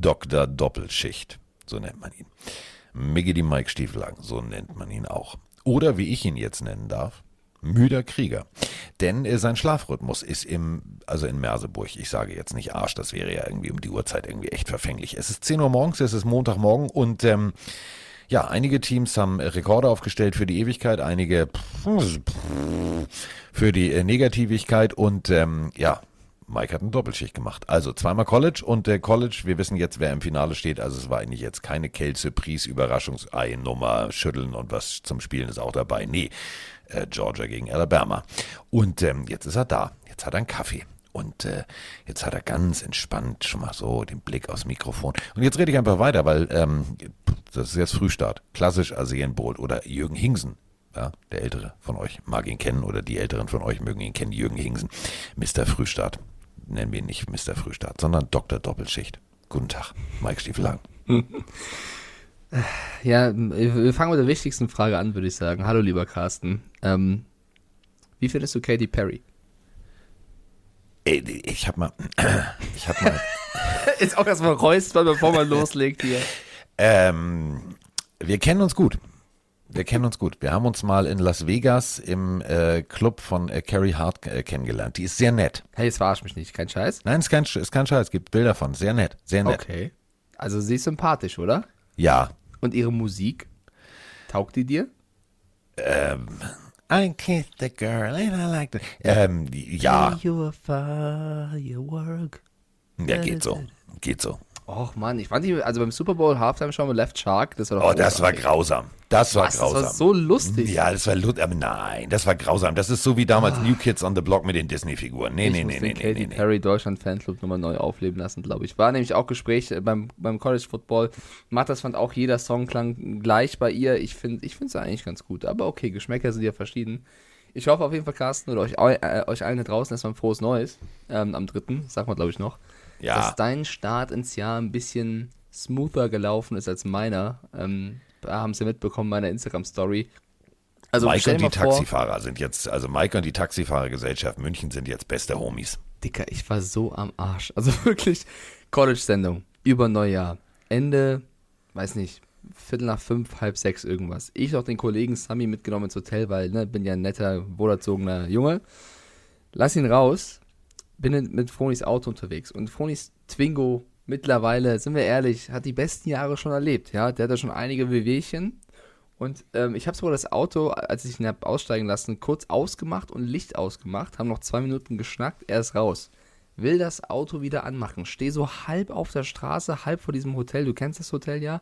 Dr. Doppelschicht, so nennt man ihn. Miggy die Mike Stiefelhagen, so nennt man ihn auch. Oder wie ich ihn jetzt nennen darf, müder Krieger. Denn äh, sein Schlafrhythmus ist im, also in Merseburg, ich sage jetzt nicht Arsch, das wäre ja irgendwie um die Uhrzeit irgendwie echt verfänglich. Es ist 10 Uhr morgens, es ist Montagmorgen und ähm, ja, einige Teams haben Rekorde aufgestellt für die Ewigkeit, einige für die äh, Negativigkeit und ähm, ja, Mike hat eine Doppelschicht gemacht. Also zweimal College und der College, wir wissen jetzt, wer im Finale steht. Also es war eigentlich jetzt keine Kelze, Pries, Überraschungsei, Nummer, Schütteln und was zum Spielen ist auch dabei. Nee, äh, Georgia gegen Alabama. Und ähm, jetzt ist er da. Jetzt hat er einen Kaffee. Und äh, jetzt hat er ganz entspannt schon mal so den Blick aufs Mikrofon. Und jetzt rede ich einfach weiter, weil ähm, das ist jetzt Frühstart. Klassisch Arsen Bolt oder Jürgen Hingsen. Ja, der Ältere von euch mag ihn kennen oder die Älteren von euch mögen ihn kennen. Jürgen Hingsen. Mr. Frühstart. Nennen wir ihn nicht Mr. Frühstart, sondern Dr. Doppelschicht. Guten Tag, Mike Stiefelang. Ja, wir fangen mit der wichtigsten Frage an, würde ich sagen. Hallo, lieber Carsten. Ähm, wie findest du Katy Perry? Ich hab mal, ich hab mal. Jetzt auch erstmal räuspern, bevor man loslegt hier. Ähm, wir kennen uns gut. Wir kennen uns gut. Wir haben uns mal in Las Vegas im äh, Club von äh, Carrie Hart äh, kennengelernt. Die ist sehr nett. Hey, jetzt verarsch mich nicht. Kein Scheiß? Nein, ist kein, ist kein Scheiß. Es gibt Bilder von. Sehr nett. Sehr nett. Okay. Also sie ist sympathisch, oder? Ja. Und ihre Musik? Taugt die dir? Ähm, I kissed the girl and I liked it. Ähm, ja. You firework. Ja, geht so. Geht so. Och Mann, ich fand die, also beim Super Bowl Halftime schon mit Left Shark, das war doch Oh, das war großartig. grausam. Das war Was, grausam. Das war so lustig. Ja, das war lustig, aber nein, das war grausam. Das ist so wie damals New Kids on the Block mit den Disney-Figuren. Nee, Ah. ich nee, muss nee, den nee, nee, Katy nee. Perry Deutschland Fanclub nochmal neu aufleben lassen, glaube ich. War nämlich auch Gespräch äh, beim, beim College Football. Matthias fand auch jeder Song klang gleich bei ihr. Ich finde ich es eigentlich ganz gut. Aber okay, Geschmäcker sind ja verschieden. Ich hoffe auf jeden Fall, Carsten, oder euch, eu- äh, euch allen da draußen erstmal ein frohes Neues. Ähm, am 3. sagt man, glaube ich, noch. Ja. Dass dein Start ins Jahr ein bisschen smoother gelaufen ist als meiner. Ähm, haben sie mitbekommen, meine Instagram-Story. Also Mike und die vor- Taxifahrer sind jetzt, also Mike und die Taxifahrergesellschaft München sind jetzt beste Homies. Dicker, ich war so am Arsch. Also wirklich, College-Sendung, über Neujahr. Ende, weiß nicht, Viertel nach fünf, halb sechs irgendwas. Ich noch den Kollegen Sami mitgenommen ins Hotel, weil, ne, bin ja ein netter, wohlerzogener Junge. Lass ihn raus, bin in- mit Fronis Auto unterwegs. Und Fronis Twingo, mittlerweile, sind wir ehrlich, hat die besten Jahre schon erlebt, ja. Der hat da schon einige Wehwehchen. Und ähm, ich habe sogar das Auto, als ich ihn habe aussteigen lassen, kurz ausgemacht und Licht ausgemacht, haben noch zwei Minuten geschnackt, er ist raus. Will das Auto wieder anmachen, stehe so halb auf der Straße, halb vor diesem Hotel, du kennst das Hotel ja,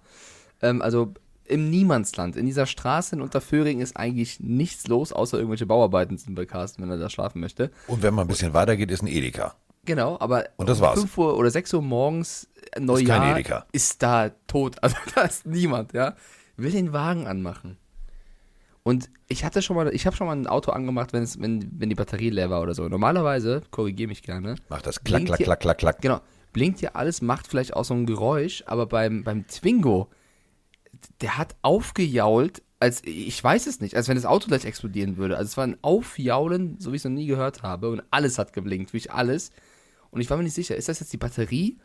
ähm, also im Niemandsland. In dieser Straße in Unterföhring ist eigentlich nichts los, außer irgendwelche Bauarbeiten sind bei Carsten, wenn er da schlafen möchte. Und wenn man ein bisschen weiter geht, ist ein Edeka. Genau, aber Und das um war's. 5 Uhr oder 6 Uhr morgens, äh, Neujahr, Edeka. ist da tot. Also da ist niemand, ja. Will den Wagen anmachen. Und ich hatte schon mal, ich habe schon mal ein Auto angemacht, wenn, es, wenn, wenn die Batterie leer war oder so. Normalerweise, korrigiere mich gerne, Macht das klack, klack, klack, klack, klack. genau, blinkt ja alles, macht vielleicht auch so ein Geräusch, aber beim, beim Twingo, der hat aufgejault, als, ich weiß es nicht, als wenn das Auto gleich explodieren würde. Also es war ein Aufjaulen, so wie ich es noch nie gehört habe und alles hat geblinkt, wirklich alles. Und ich war mir nicht sicher, ist das jetzt die Batterie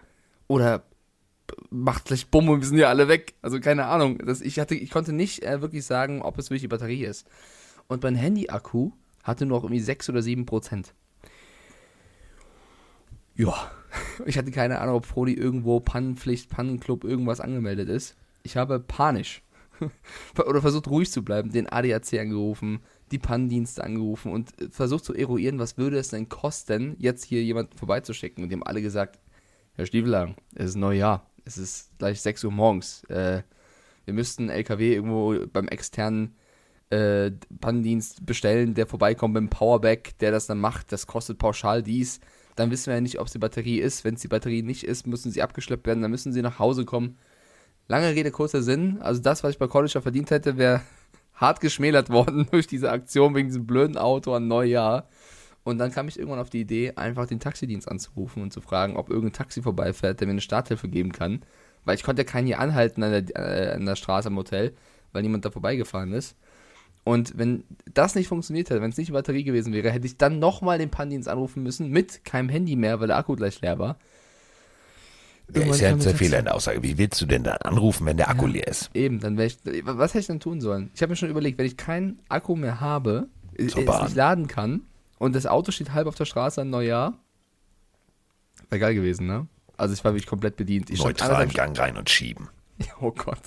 oder macht gleich Bumm und wir sind ja alle weg. Also keine Ahnung. Das, ich, hatte, ich konnte nicht äh, wirklich sagen, ob es wirklich die Batterie ist. Und mein Handy-Akku hatte noch irgendwie 6 oder 7 Prozent. Ja. Ich hatte keine Ahnung, ob Frodi irgendwo Pannenpflicht, Pannenclub, irgendwas angemeldet ist. Ich habe panisch oder versucht ruhig zu bleiben, den ADAC angerufen, die Pannendienste angerufen und äh, versucht zu eruieren, was würde es denn kosten, jetzt hier jemanden vorbeizuschicken. Und die haben alle gesagt, Herr Stiefelhagen, es ist Neujahr, es ist gleich 6 Uhr morgens. Äh, wir müssten einen LKW irgendwo beim externen äh, Pannendienst bestellen, der vorbeikommt mit dem Powerback, der das dann macht. Das kostet pauschal dies. Dann wissen wir ja nicht, ob es die Batterie ist. Wenn es die Batterie nicht ist, müssen sie abgeschleppt werden, dann müssen sie nach Hause kommen. Lange Rede, kurzer Sinn. Also das, was ich bei College verdient hätte, wäre hart geschmälert worden durch diese Aktion wegen diesem blöden Auto an Neujahr. Und dann kam ich irgendwann auf die Idee, einfach den Taxidienst anzurufen und zu fragen, ob irgendein Taxi vorbeifährt, der mir eine Starthilfe geben kann. Weil ich konnte ja keinen hier anhalten an der, äh, an der Straße am Hotel, weil niemand da vorbeigefahren ist. Und wenn das nicht funktioniert hätte, wenn es nicht die Batterie gewesen wäre, hätte ich dann nochmal den Pannendienst anrufen müssen, mit keinem Handy mehr, weil der Akku gleich leer war. Der Irgendwann ist ja das- Fehler in der Aussage. Wie willst du denn dann anrufen, wenn der Akku leer ist? Eben, dann wäre ich. Was hätte ich dann tun sollen? Ich habe mir schon überlegt, wenn ich keinen Akku mehr habe, äh, Zur es nicht laden kann und das Auto steht halb auf der Straße an Neujahr, wäre geil gewesen, ne? Also ich war wirklich komplett bedient. Ich anderthalb- Gang rein und schieben. Oh Gott.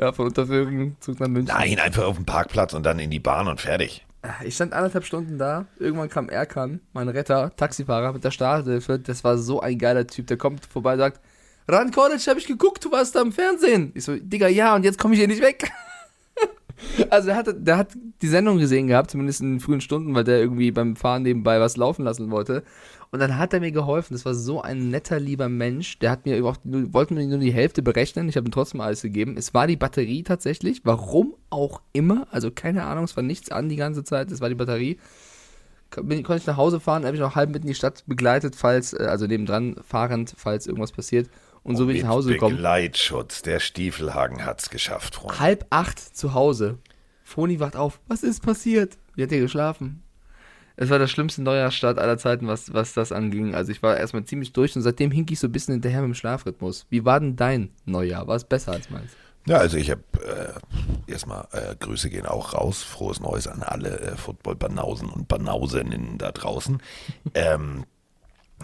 Ja, von Unterföhring Zug nach München. Nein, einfach auf den Parkplatz und dann in die Bahn und fertig. Ich stand anderthalb Stunden da. Irgendwann kam Erkan, mein Retter, Taxifahrer mit der Starthilfe. Das war so ein geiler Typ. Der kommt vorbei und sagt: Ran College, hab ich geguckt, du warst da im Fernsehen. Ich so, Digga, ja, und jetzt komme ich hier nicht weg. also, der, hatte, der hat die Sendung gesehen gehabt, zumindest in den frühen Stunden, weil der irgendwie beim Fahren nebenbei was laufen lassen wollte. Und dann hat er mir geholfen. Das war so ein netter, lieber Mensch. Der hat mir überhaupt nur, wollte mir nur die Hälfte berechnen. Ich habe ihm trotzdem alles gegeben. Es war die Batterie tatsächlich. Warum auch immer. Also keine Ahnung, es war nichts an die ganze Zeit. Es war die Batterie. Bin, konnte ich nach Hause fahren, habe ich noch halb mit in die Stadt begleitet, falls, äh, also nebendran fahrend, falls irgendwas passiert. Und so bin ich nach Hause Mit gekommen. Begleitschutz. Der Stiefelhagen hat's geschafft, Freunde. Halb acht zu Hause. Froni wacht auf. Was ist passiert? Wie hat ihr geschlafen? Es war der schlimmste Neujahrsstart aller Zeiten, was, was das anging. Also ich war erstmal ziemlich durch und seitdem hink ich so ein bisschen hinterher mit dem Schlafrhythmus. Wie war denn dein Neujahr? War es besser als meins? Ja, also ich habe äh, erstmal äh, Grüße gehen auch raus. Frohes Neues an alle äh, Football-Banausen und Banauseninnen da draußen. ähm,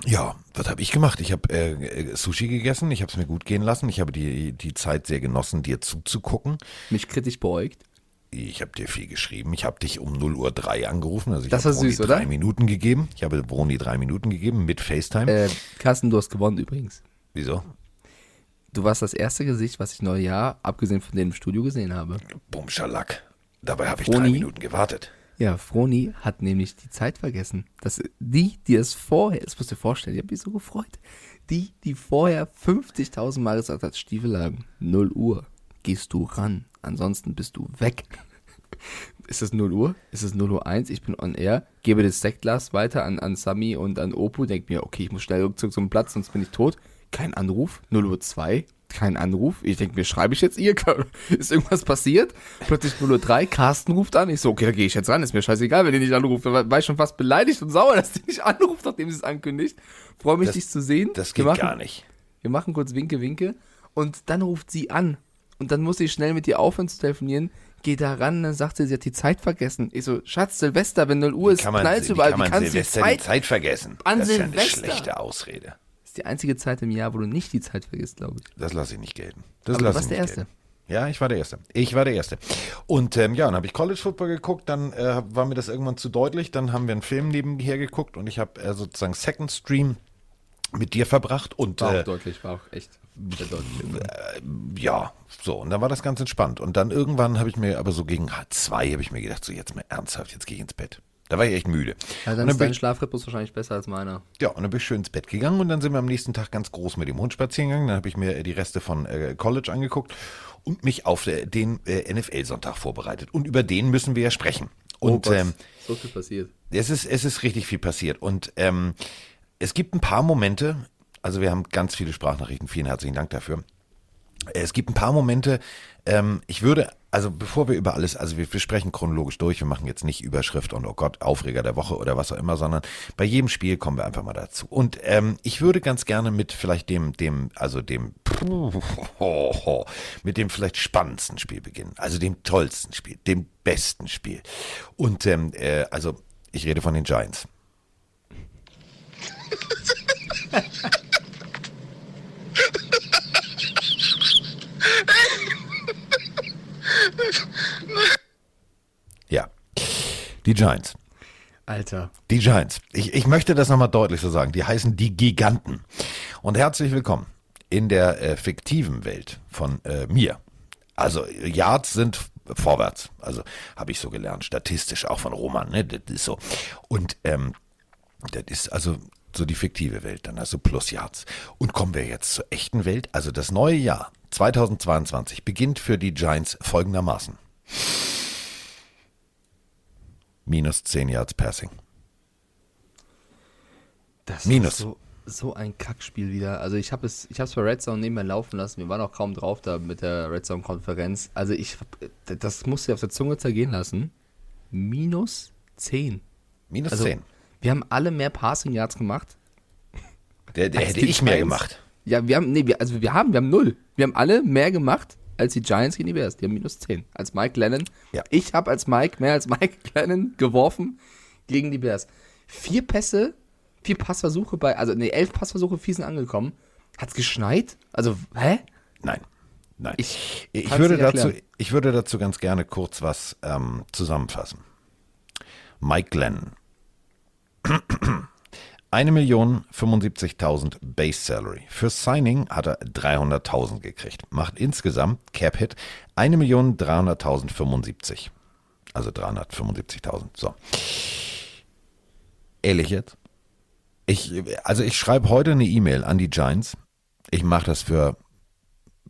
ja, was habe ich gemacht? Ich habe äh, äh, Sushi gegessen, ich habe es mir gut gehen lassen. Ich habe die, die Zeit sehr genossen, dir zuzugucken. Mich kritisch beäugt. Ich habe dir viel geschrieben. Ich habe dich um 0 Uhr 3 angerufen. Also ich Das habe war süß, oder? drei Minuten gegeben. Ich habe Broni drei Minuten gegeben mit FaceTime. Äh, Carsten, du hast gewonnen übrigens. Wieso? Du warst das erste Gesicht, was ich Neujahr, abgesehen von dem im Studio gesehen habe. Bumschalak. Dabei habe ich Broni? drei Minuten gewartet. Ja, Froni hat nämlich die Zeit vergessen. Das, die, die es vorher, das musst du dir vorstellen, ich habe mich so gefreut. Die, die vorher 50.000 Mal gesagt hat, Stiefelhagen, 0 Uhr, gehst du ran, ansonsten bist du weg. Ist es 0 Uhr? Ist es 0 Uhr 1? Ich bin on air, gebe das Sektglas weiter an, an Sami und an Opu, denk mir, okay, ich muss schnell zurück zum Platz, sonst bin ich tot. Kein Anruf, 0 Uhr 2, kein Anruf. Ich denke mir, schreibe ich jetzt ihr? Ist irgendwas passiert? Plötzlich 0 Uhr 3, Carsten ruft an. Ich so, okay, da gehe ich jetzt ran. Ist mir scheißegal, wenn die nicht anruft. Da war ich schon fast beleidigt und sauer, dass die nicht anruft, nachdem sie es ankündigt. Freue mich, Das- dich zu sehen. Das geht machen, gar nicht. Wir machen kurz Winke, Winke. Und dann ruft sie an. Und dann muss ich schnell mit ihr aufhören zu telefonieren. Geh da ran, dann sagt sie, sie hat die Zeit vergessen. Ich so, Schatz, Silvester, wenn 0 Uhr ist, Kann man, knallst wie überall. kann Wie man kannst du die Silvester die Zeit? Zeit vergessen? An das ist ja eine Silvester. schlechte Ausrede. Die einzige Zeit im Jahr, wo du nicht die Zeit vergisst, glaube ich. Das lasse ich nicht gelten. Das Aber du warst der Erste. gelten. Ja, ich war der Erste. Ich war der Erste. Und ähm, ja, dann habe ich College Football geguckt, dann äh, war mir das irgendwann zu deutlich, dann haben wir einen Film nebenher geguckt und ich habe äh, sozusagen Second Stream mit dir verbracht und War äh, auch deutlich, war auch echt sehr deutlich. irgendwann. ja, so, und dann war das ganz entspannt. Und dann irgendwann habe ich mir, aber so gegen zwei, habe ich mir gedacht, so jetzt mal ernsthaft, jetzt gehe ich ins Bett. Da war ich echt müde. Ja, dann dann ist dein Schlafrhythmus wahrscheinlich besser als meiner. ja, und dann bin ich schön ins Bett gegangen und dann sind wir am nächsten Tag ganz groß mit dem Hund spazieren gegangen. Dann habe ich mir äh, die Reste von äh, College angeguckt und mich auf äh, den äh, NFL-Sonntag vorbereitet. Und über den müssen wir ja sprechen. Und oh Gott, ähm, so viel passiert. es ist, es ist richtig viel passiert. Und ähm, es gibt ein paar Momente, also wir haben ganz viele Sprachnachrichten, vielen herzlichen Dank dafür. Es gibt ein paar Momente, ähm, ich würde, also bevor wir über alles, also wir, wir sprechen chronologisch durch, wir machen jetzt nicht Überschrift und oh Gott, Aufreger der Woche oder was auch immer, sondern bei jedem Spiel kommen wir einfach mal dazu. Und ähm, ich würde ganz gerne mit vielleicht dem, dem, also dem, mit dem vielleicht spannendsten Spiel beginnen, also dem tollsten Spiel, dem besten Spiel. Und ähm, äh, also ich rede von den Giants. Ja, die Giants. Alter. Die Giants. Ich, ich möchte das nochmal deutlich so sagen. Die heißen die Giganten. Und herzlich willkommen in der äh, fiktiven Welt von äh, mir. Also Yards sind vorwärts. Also habe ich so gelernt, statistisch auch von Roman. Ne? Das ist so. Und ähm, das ist also so die fiktive Welt, dann also plus Yards. Und kommen wir jetzt zur echten Welt. Also das neue Jahr 2022 beginnt für die Giants folgendermaßen. Minus 10 Yards Passing. Das Minus. ist so, so ein Kackspiel wieder. Also ich habe es, ich habe es bei Red Zone nebenbei laufen lassen. Wir waren auch kaum drauf da mit der Red Zone Konferenz. Also ich, das musst du dir auf der Zunge zergehen lassen. Minus 10. Minus Also 10. wir haben alle mehr Passing Yards gemacht. Der, der hätte ich mehr gemacht. Ja, wir haben, nee, wir, also wir haben, wir haben null. Wir haben alle mehr gemacht als die Giants gegen die Bears. Die haben minus 10. Als Mike Lennon. Ja. Ich habe als Mike mehr als Mike Lennon geworfen gegen die Bears. Vier Pässe, vier Passversuche bei, also nee, elf Passversuche, vier sind angekommen. Hat's geschneit? Also, hä? Nein. Nein. Ich Ich, würde, dazu, ich würde dazu ganz gerne kurz was ähm, zusammenfassen. Mike Glenn. 1.075.000 Base Salary. Für Signing hat er 300.000 gekriegt. Macht insgesamt Cap Hit 1.300.075. Also 375.000. So. Ehrlich jetzt? Ich, also ich schreibe heute eine E-Mail an die Giants. Ich mache das für,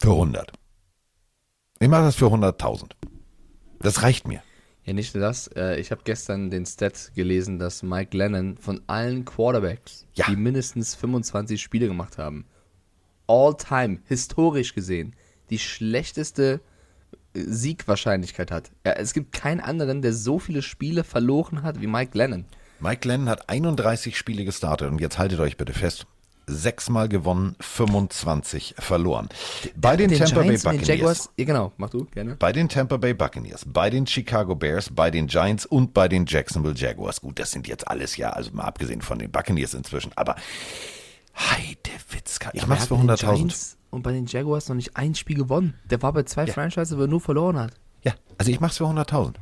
für 100. Ich mache das für 100.000. Das reicht mir. Ja, nicht nur das. Äh, ich habe gestern den Stat gelesen, dass Mike Lennon von allen Quarterbacks, Ja. die mindestens 25 Spiele gemacht haben, all time, historisch gesehen, die schlechteste äh, Siegwahrscheinlichkeit hat. Es gibt keinen anderen, der so viele Spiele verloren hat wie Mike Lennon. Mike Glenn hat 31 Spiele gestartet und jetzt haltet euch bitte fest. Sechsmal gewonnen, 25 verloren. Bei den, Tampa Bay Giants den Buccaneers. Jaguars, ja genau, mach du, gerne. Bei den Tampa Bay Buccaneers, bei den Chicago Bears, bei den Giants und bei den Jacksonville Jaguars. Gut, das sind jetzt alles ja, also mal abgesehen von den Buccaneers inzwischen, aber Heide Witzka. Ich mach's für hat bei den 100.000. Giants Und bei den Jaguars noch nicht ein Spiel gewonnen. Der war bei zwei Franchises, wo er nur verloren hat. Ja, also ich mach's für 100.000.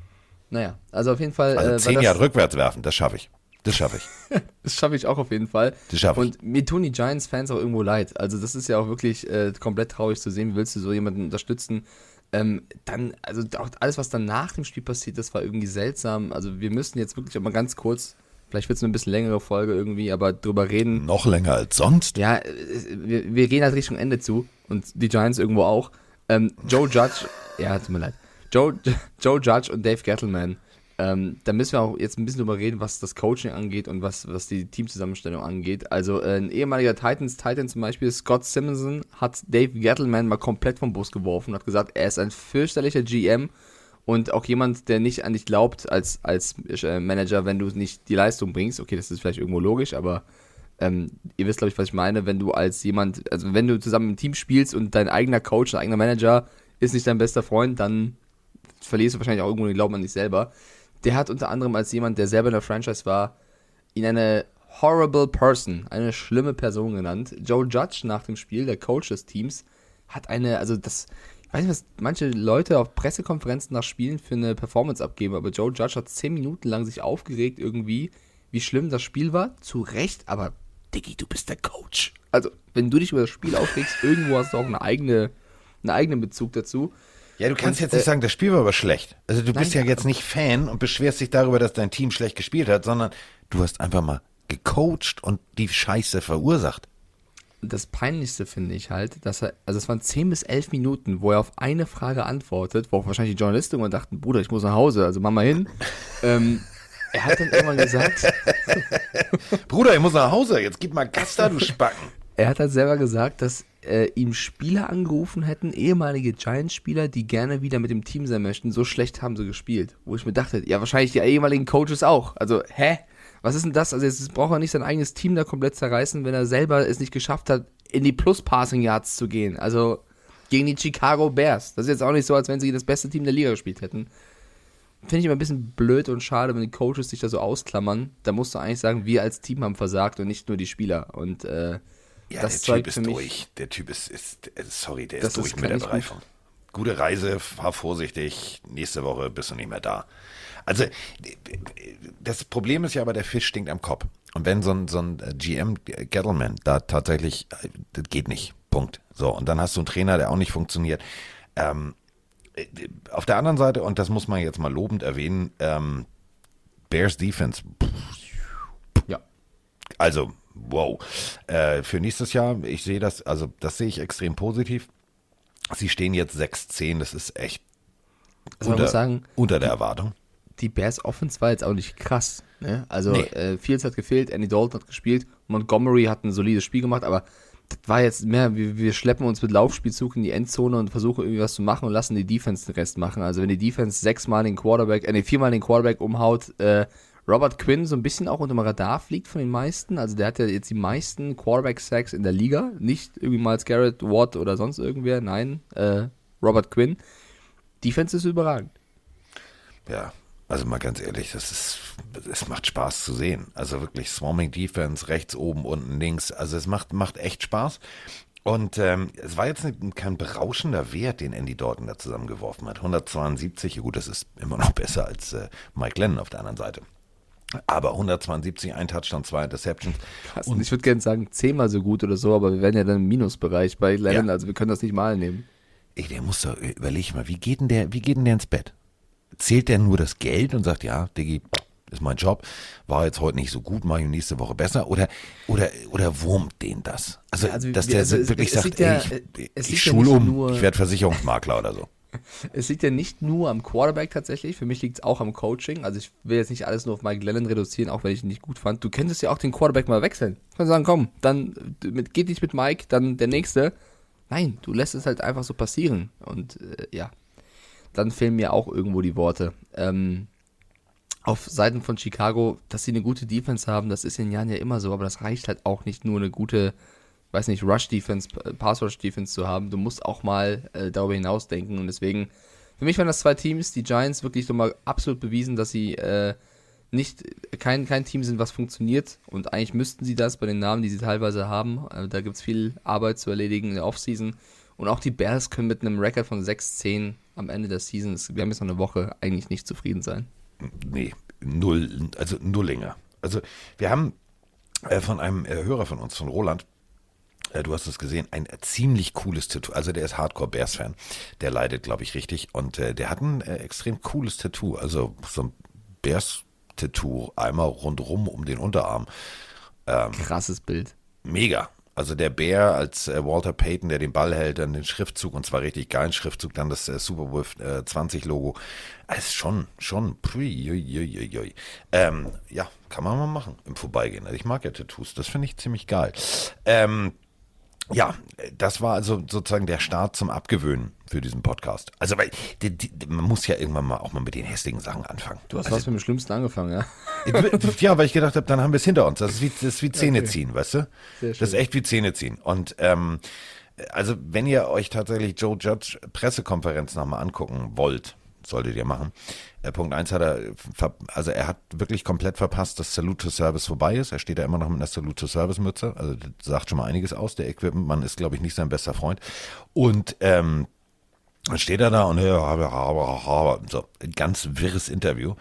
Naja, also auf jeden Fall. Also äh, zehn Jahre rückwärts werfen, das schaffe ich. Das schaffe ich. Das schaffe ich auch auf jeden Fall. Das schaffe ich. Und mir tun die Giants-Fans auch irgendwo leid. Also das ist ja auch wirklich äh, komplett traurig zu sehen. Wie willst du so jemanden unterstützen? Ähm, dann, also auch alles, was dann nach dem Spiel passiert, das war irgendwie seltsam. Also wir müssen jetzt wirklich mal ganz kurz, vielleicht wird es eine bisschen längere Folge irgendwie, aber drüber reden. Noch länger als sonst. Ja, äh, wir, wir gehen halt Richtung Ende zu und die Giants irgendwo auch. Ähm, Joe Judge, ja, tut mir leid. Joe, Joe Judge und Dave Gettleman. Ähm, da müssen wir auch jetzt ein bisschen drüber reden, was das Coaching angeht und was, was die Teamzusammenstellung angeht. Also äh, ein ehemaliger Titans, Titan zum Beispiel, Scott Simonson, hat Dave Gettleman mal komplett vom Bus geworfen und hat gesagt, er ist ein fürchterlicher GM und auch jemand, der nicht an dich glaubt als, als äh, Manager, wenn du nicht die Leistung bringst. Okay, das ist vielleicht irgendwo logisch, aber ähm, ihr wisst, glaube ich, was ich meine, wenn du als jemand, also wenn du zusammen im Team spielst und dein eigener Coach, dein eigener Manager ist nicht dein bester Freund, dann verlierst du wahrscheinlich auch irgendwo den Glauben an dich selber. Der hat unter anderem als jemand, der selber in der Franchise war, ihn eine horrible person, eine schlimme Person genannt. Joe Judge nach dem Spiel, der Coach des Teams, hat eine, also das, ich weiß nicht, was manche Leute auf Pressekonferenzen nach Spielen für eine Performance abgeben, aber Joe Judge hat zehn Minuten lang sich aufgeregt irgendwie, wie schlimm das Spiel war. Zu Recht, aber Diggi, du bist der Coach. Also, wenn du dich über das Spiel aufregst, irgendwo hast du auch eine eigene, einen eigenen Bezug dazu. Ja, du kannst Und, jetzt nicht äh, sagen, das Spiel war aber schlecht. Also du bist Nein, ja jetzt nicht Fan und beschwerst dich darüber, dass dein Team schlecht gespielt hat, sondern du hast einfach mal gecoacht und die Scheiße verursacht. das Peinlichste finde ich halt, dass er, also es waren 10 bis 11 Minuten, wo er auf eine Frage antwortet, wo auch wahrscheinlich die Journalisten immer dachten, Bruder, ich muss nach Hause, also mach mal hin. ähm, er hat dann irgendwann gesagt, Bruder, ich muss nach Hause, jetzt gib mal Gas da, du Spacken. Er hat halt selber gesagt, dass äh, ihm Spieler angerufen hätten, ehemalige Giants-Spieler, die gerne wieder mit dem Team sein möchten, so schlecht haben sie gespielt. Wo ich mir dachte, ja, wahrscheinlich die ehemaligen Coaches auch. Also, hä? Was ist denn das? Also, jetzt braucht er nicht sein eigenes Team da komplett zerreißen, wenn er selber es nicht geschafft hat, in die Plus-Passing-Yards zu gehen. Also, gegen die Chicago Bears. Das ist jetzt auch nicht so, als wenn sie das beste Team der Liga gespielt hätten. Finde ich immer ein bisschen blöd und schade, wenn die Coaches sich da so ausklammern. Da musst du eigentlich sagen, wir als Team haben versagt und nicht nur die Spieler. Und äh, Ja, das der Typ ist mich- durch. Der Typ ist, ist äh, sorry, der ist durch ist mit der. Bereifung. Gute Reise, fahr vorsichtig, nächste Woche bist du nicht mehr da. Also, das Problem ist ja aber, der Fisch stinkt am Kopf. Und wenn so ein, so ein äh, GM Gettleman da tatsächlich, äh, das geht nicht. Punkt. So, und dann hast du einen Trainer, der auch nicht funktioniert. Ähm, äh, auf der anderen Seite, und das muss man jetzt mal lobend erwähnen, ähm, Bears Defense, ja. also, wow. Äh, für nächstes Jahr, ich sehe das, also das sehe ich extrem positiv. Sie stehen jetzt 6-10, das ist echt Also muss sagen, unter der Erwartung. die Bears Offense war jetzt auch nicht krass. Ne? Also Nee. äh, Fields hat gefehlt, Andy Dalton hat gespielt, Montgomery hat ein solides Spiel gemacht, aber das war jetzt mehr, wir, wir schleppen uns mit Laufspielzug in die Endzone und versuchen irgendwie was zu machen und lassen die Defense den Rest machen. Also wenn die Defense sechsmal den Quarterback, äh, nee, viermal den Quarterback umhaut, äh, Robert Quinn so ein bisschen auch unter dem Radar fliegt von den meisten. Also der hat ja jetzt die meisten Quarterback-Sacks in der Liga. Nicht irgendwie Miles Garrett, Watt oder sonst irgendwer. Nein, äh, Robert Quinn. Defense ist überragend. Ja, also mal ganz ehrlich, das ist, es macht Spaß zu sehen. Also wirklich Swarming Defense, rechts, oben, unten, links. Also es macht, macht echt Spaß. Und ähm, es war jetzt nicht, kein berauschender Wert, den Andy Dalton da zusammengeworfen hat. 172, gut, das ist immer noch besser als äh, Mike Lennon auf der anderen Seite. Aber 172, ein Touchdown, zwei Interceptions. Und ich würde gerne sagen, zehnmal so gut oder so, aber wir werden ja dann im Minusbereich bei Lennon, ja. also wir können das nicht mal nehmen. Ey, der muss doch, überleg mal, wie geht denn der, wie geht denn der ins Bett? Zählt der nur das Geld und sagt, ja, Diggi, ist mein Job, war jetzt heute nicht so gut, mache ich nächste Woche besser oder oder oder wurmt den das? Also, also dass der also wirklich es, sagt, es ey, ich, ich schul ja um, ich werde Versicherungsmakler oder so. Es liegt ja nicht nur am Quarterback tatsächlich, für mich liegt es auch am Coaching. Also ich will jetzt nicht alles nur auf Mike Glennon reduzieren, auch wenn ich ihn nicht gut fand. Du könntest ja auch den Quarterback mal wechseln. Du kannst sagen, komm, dann mit, geht nicht mit Mike, dann der nächste. Nein, du lässt es halt einfach so passieren. Und äh, ja, dann fehlen mir auch irgendwo die Worte. Ähm, auf Seiten von Chicago, dass sie eine gute Defense haben, das ist in Jahren ja immer so, aber das reicht halt auch nicht nur eine gute, weiß nicht, Rush-Defense, Pass-Rush-Defense zu haben. Du musst auch mal äh, darüber hinaus denken und deswegen, für mich waren das zwei Teams, die Giants wirklich nochmal absolut bewiesen, dass sie äh, nicht, kein, kein Team sind, was funktioniert und eigentlich müssten sie das bei den Namen, die sie teilweise haben. Äh, da gibt es viel Arbeit zu erledigen in der Offseason und auch die Bears können mit einem Rekord von 6-10 am Ende der Season, wir haben jetzt noch eine Woche, eigentlich nicht zufrieden sein. Nee, null, also null länger. Also wir haben äh, von einem äh, Hörer von uns, von Roland, äh, du hast es gesehen, ein ziemlich cooles Tattoo. Also der ist Hardcore-Bears-Fan. Der leidet, glaube ich, richtig. Und äh, der hat ein äh, extrem cooles Tattoo. Also so ein Bears-Tattoo einmal rundrum um den Unterarm. Ähm, Krasses Bild. Mega. Also der Bär als äh, Walter Payton, der den Ball hält, dann den Schriftzug und zwar richtig geilen Schriftzug, dann das äh, Super Bowl äh, 20 Logo. Also schon, schon, pui, ui, ui, ui. Ähm, ja, kann man mal machen im Vorbeigehen. Also ich mag ja Tattoos, das finde ich ziemlich geil. Ähm, ja, das war also sozusagen der Start zum Abgewöhnen für diesen Podcast. Also, weil die, die, man muss ja irgendwann mal auch mal mit den hässlichen Sachen anfangen. Du hast also, was mit dem Schlimmsten angefangen, ja? ja, weil ich gedacht habe, dann haben wir es hinter uns. Das ist wie, das ist wie Zähne okay. ziehen, weißt du? Das ist echt wie Zähne ziehen. Und ähm, also, wenn ihr euch tatsächlich Joe Judge Pressekonferenz nochmal angucken wollt, solltet ihr machen. Äh, Punkt eins hat er, also er hat wirklich komplett verpasst, dass Salute to Service vorbei ist. Er steht da immer noch mit einer Salute to Service Mütze. Also das sagt schon mal einiges aus. Der Equipment-Mann ist, glaube ich, nicht sein bester Freund. Und ähm, dann steht er da und so ein ganz wirres Interview.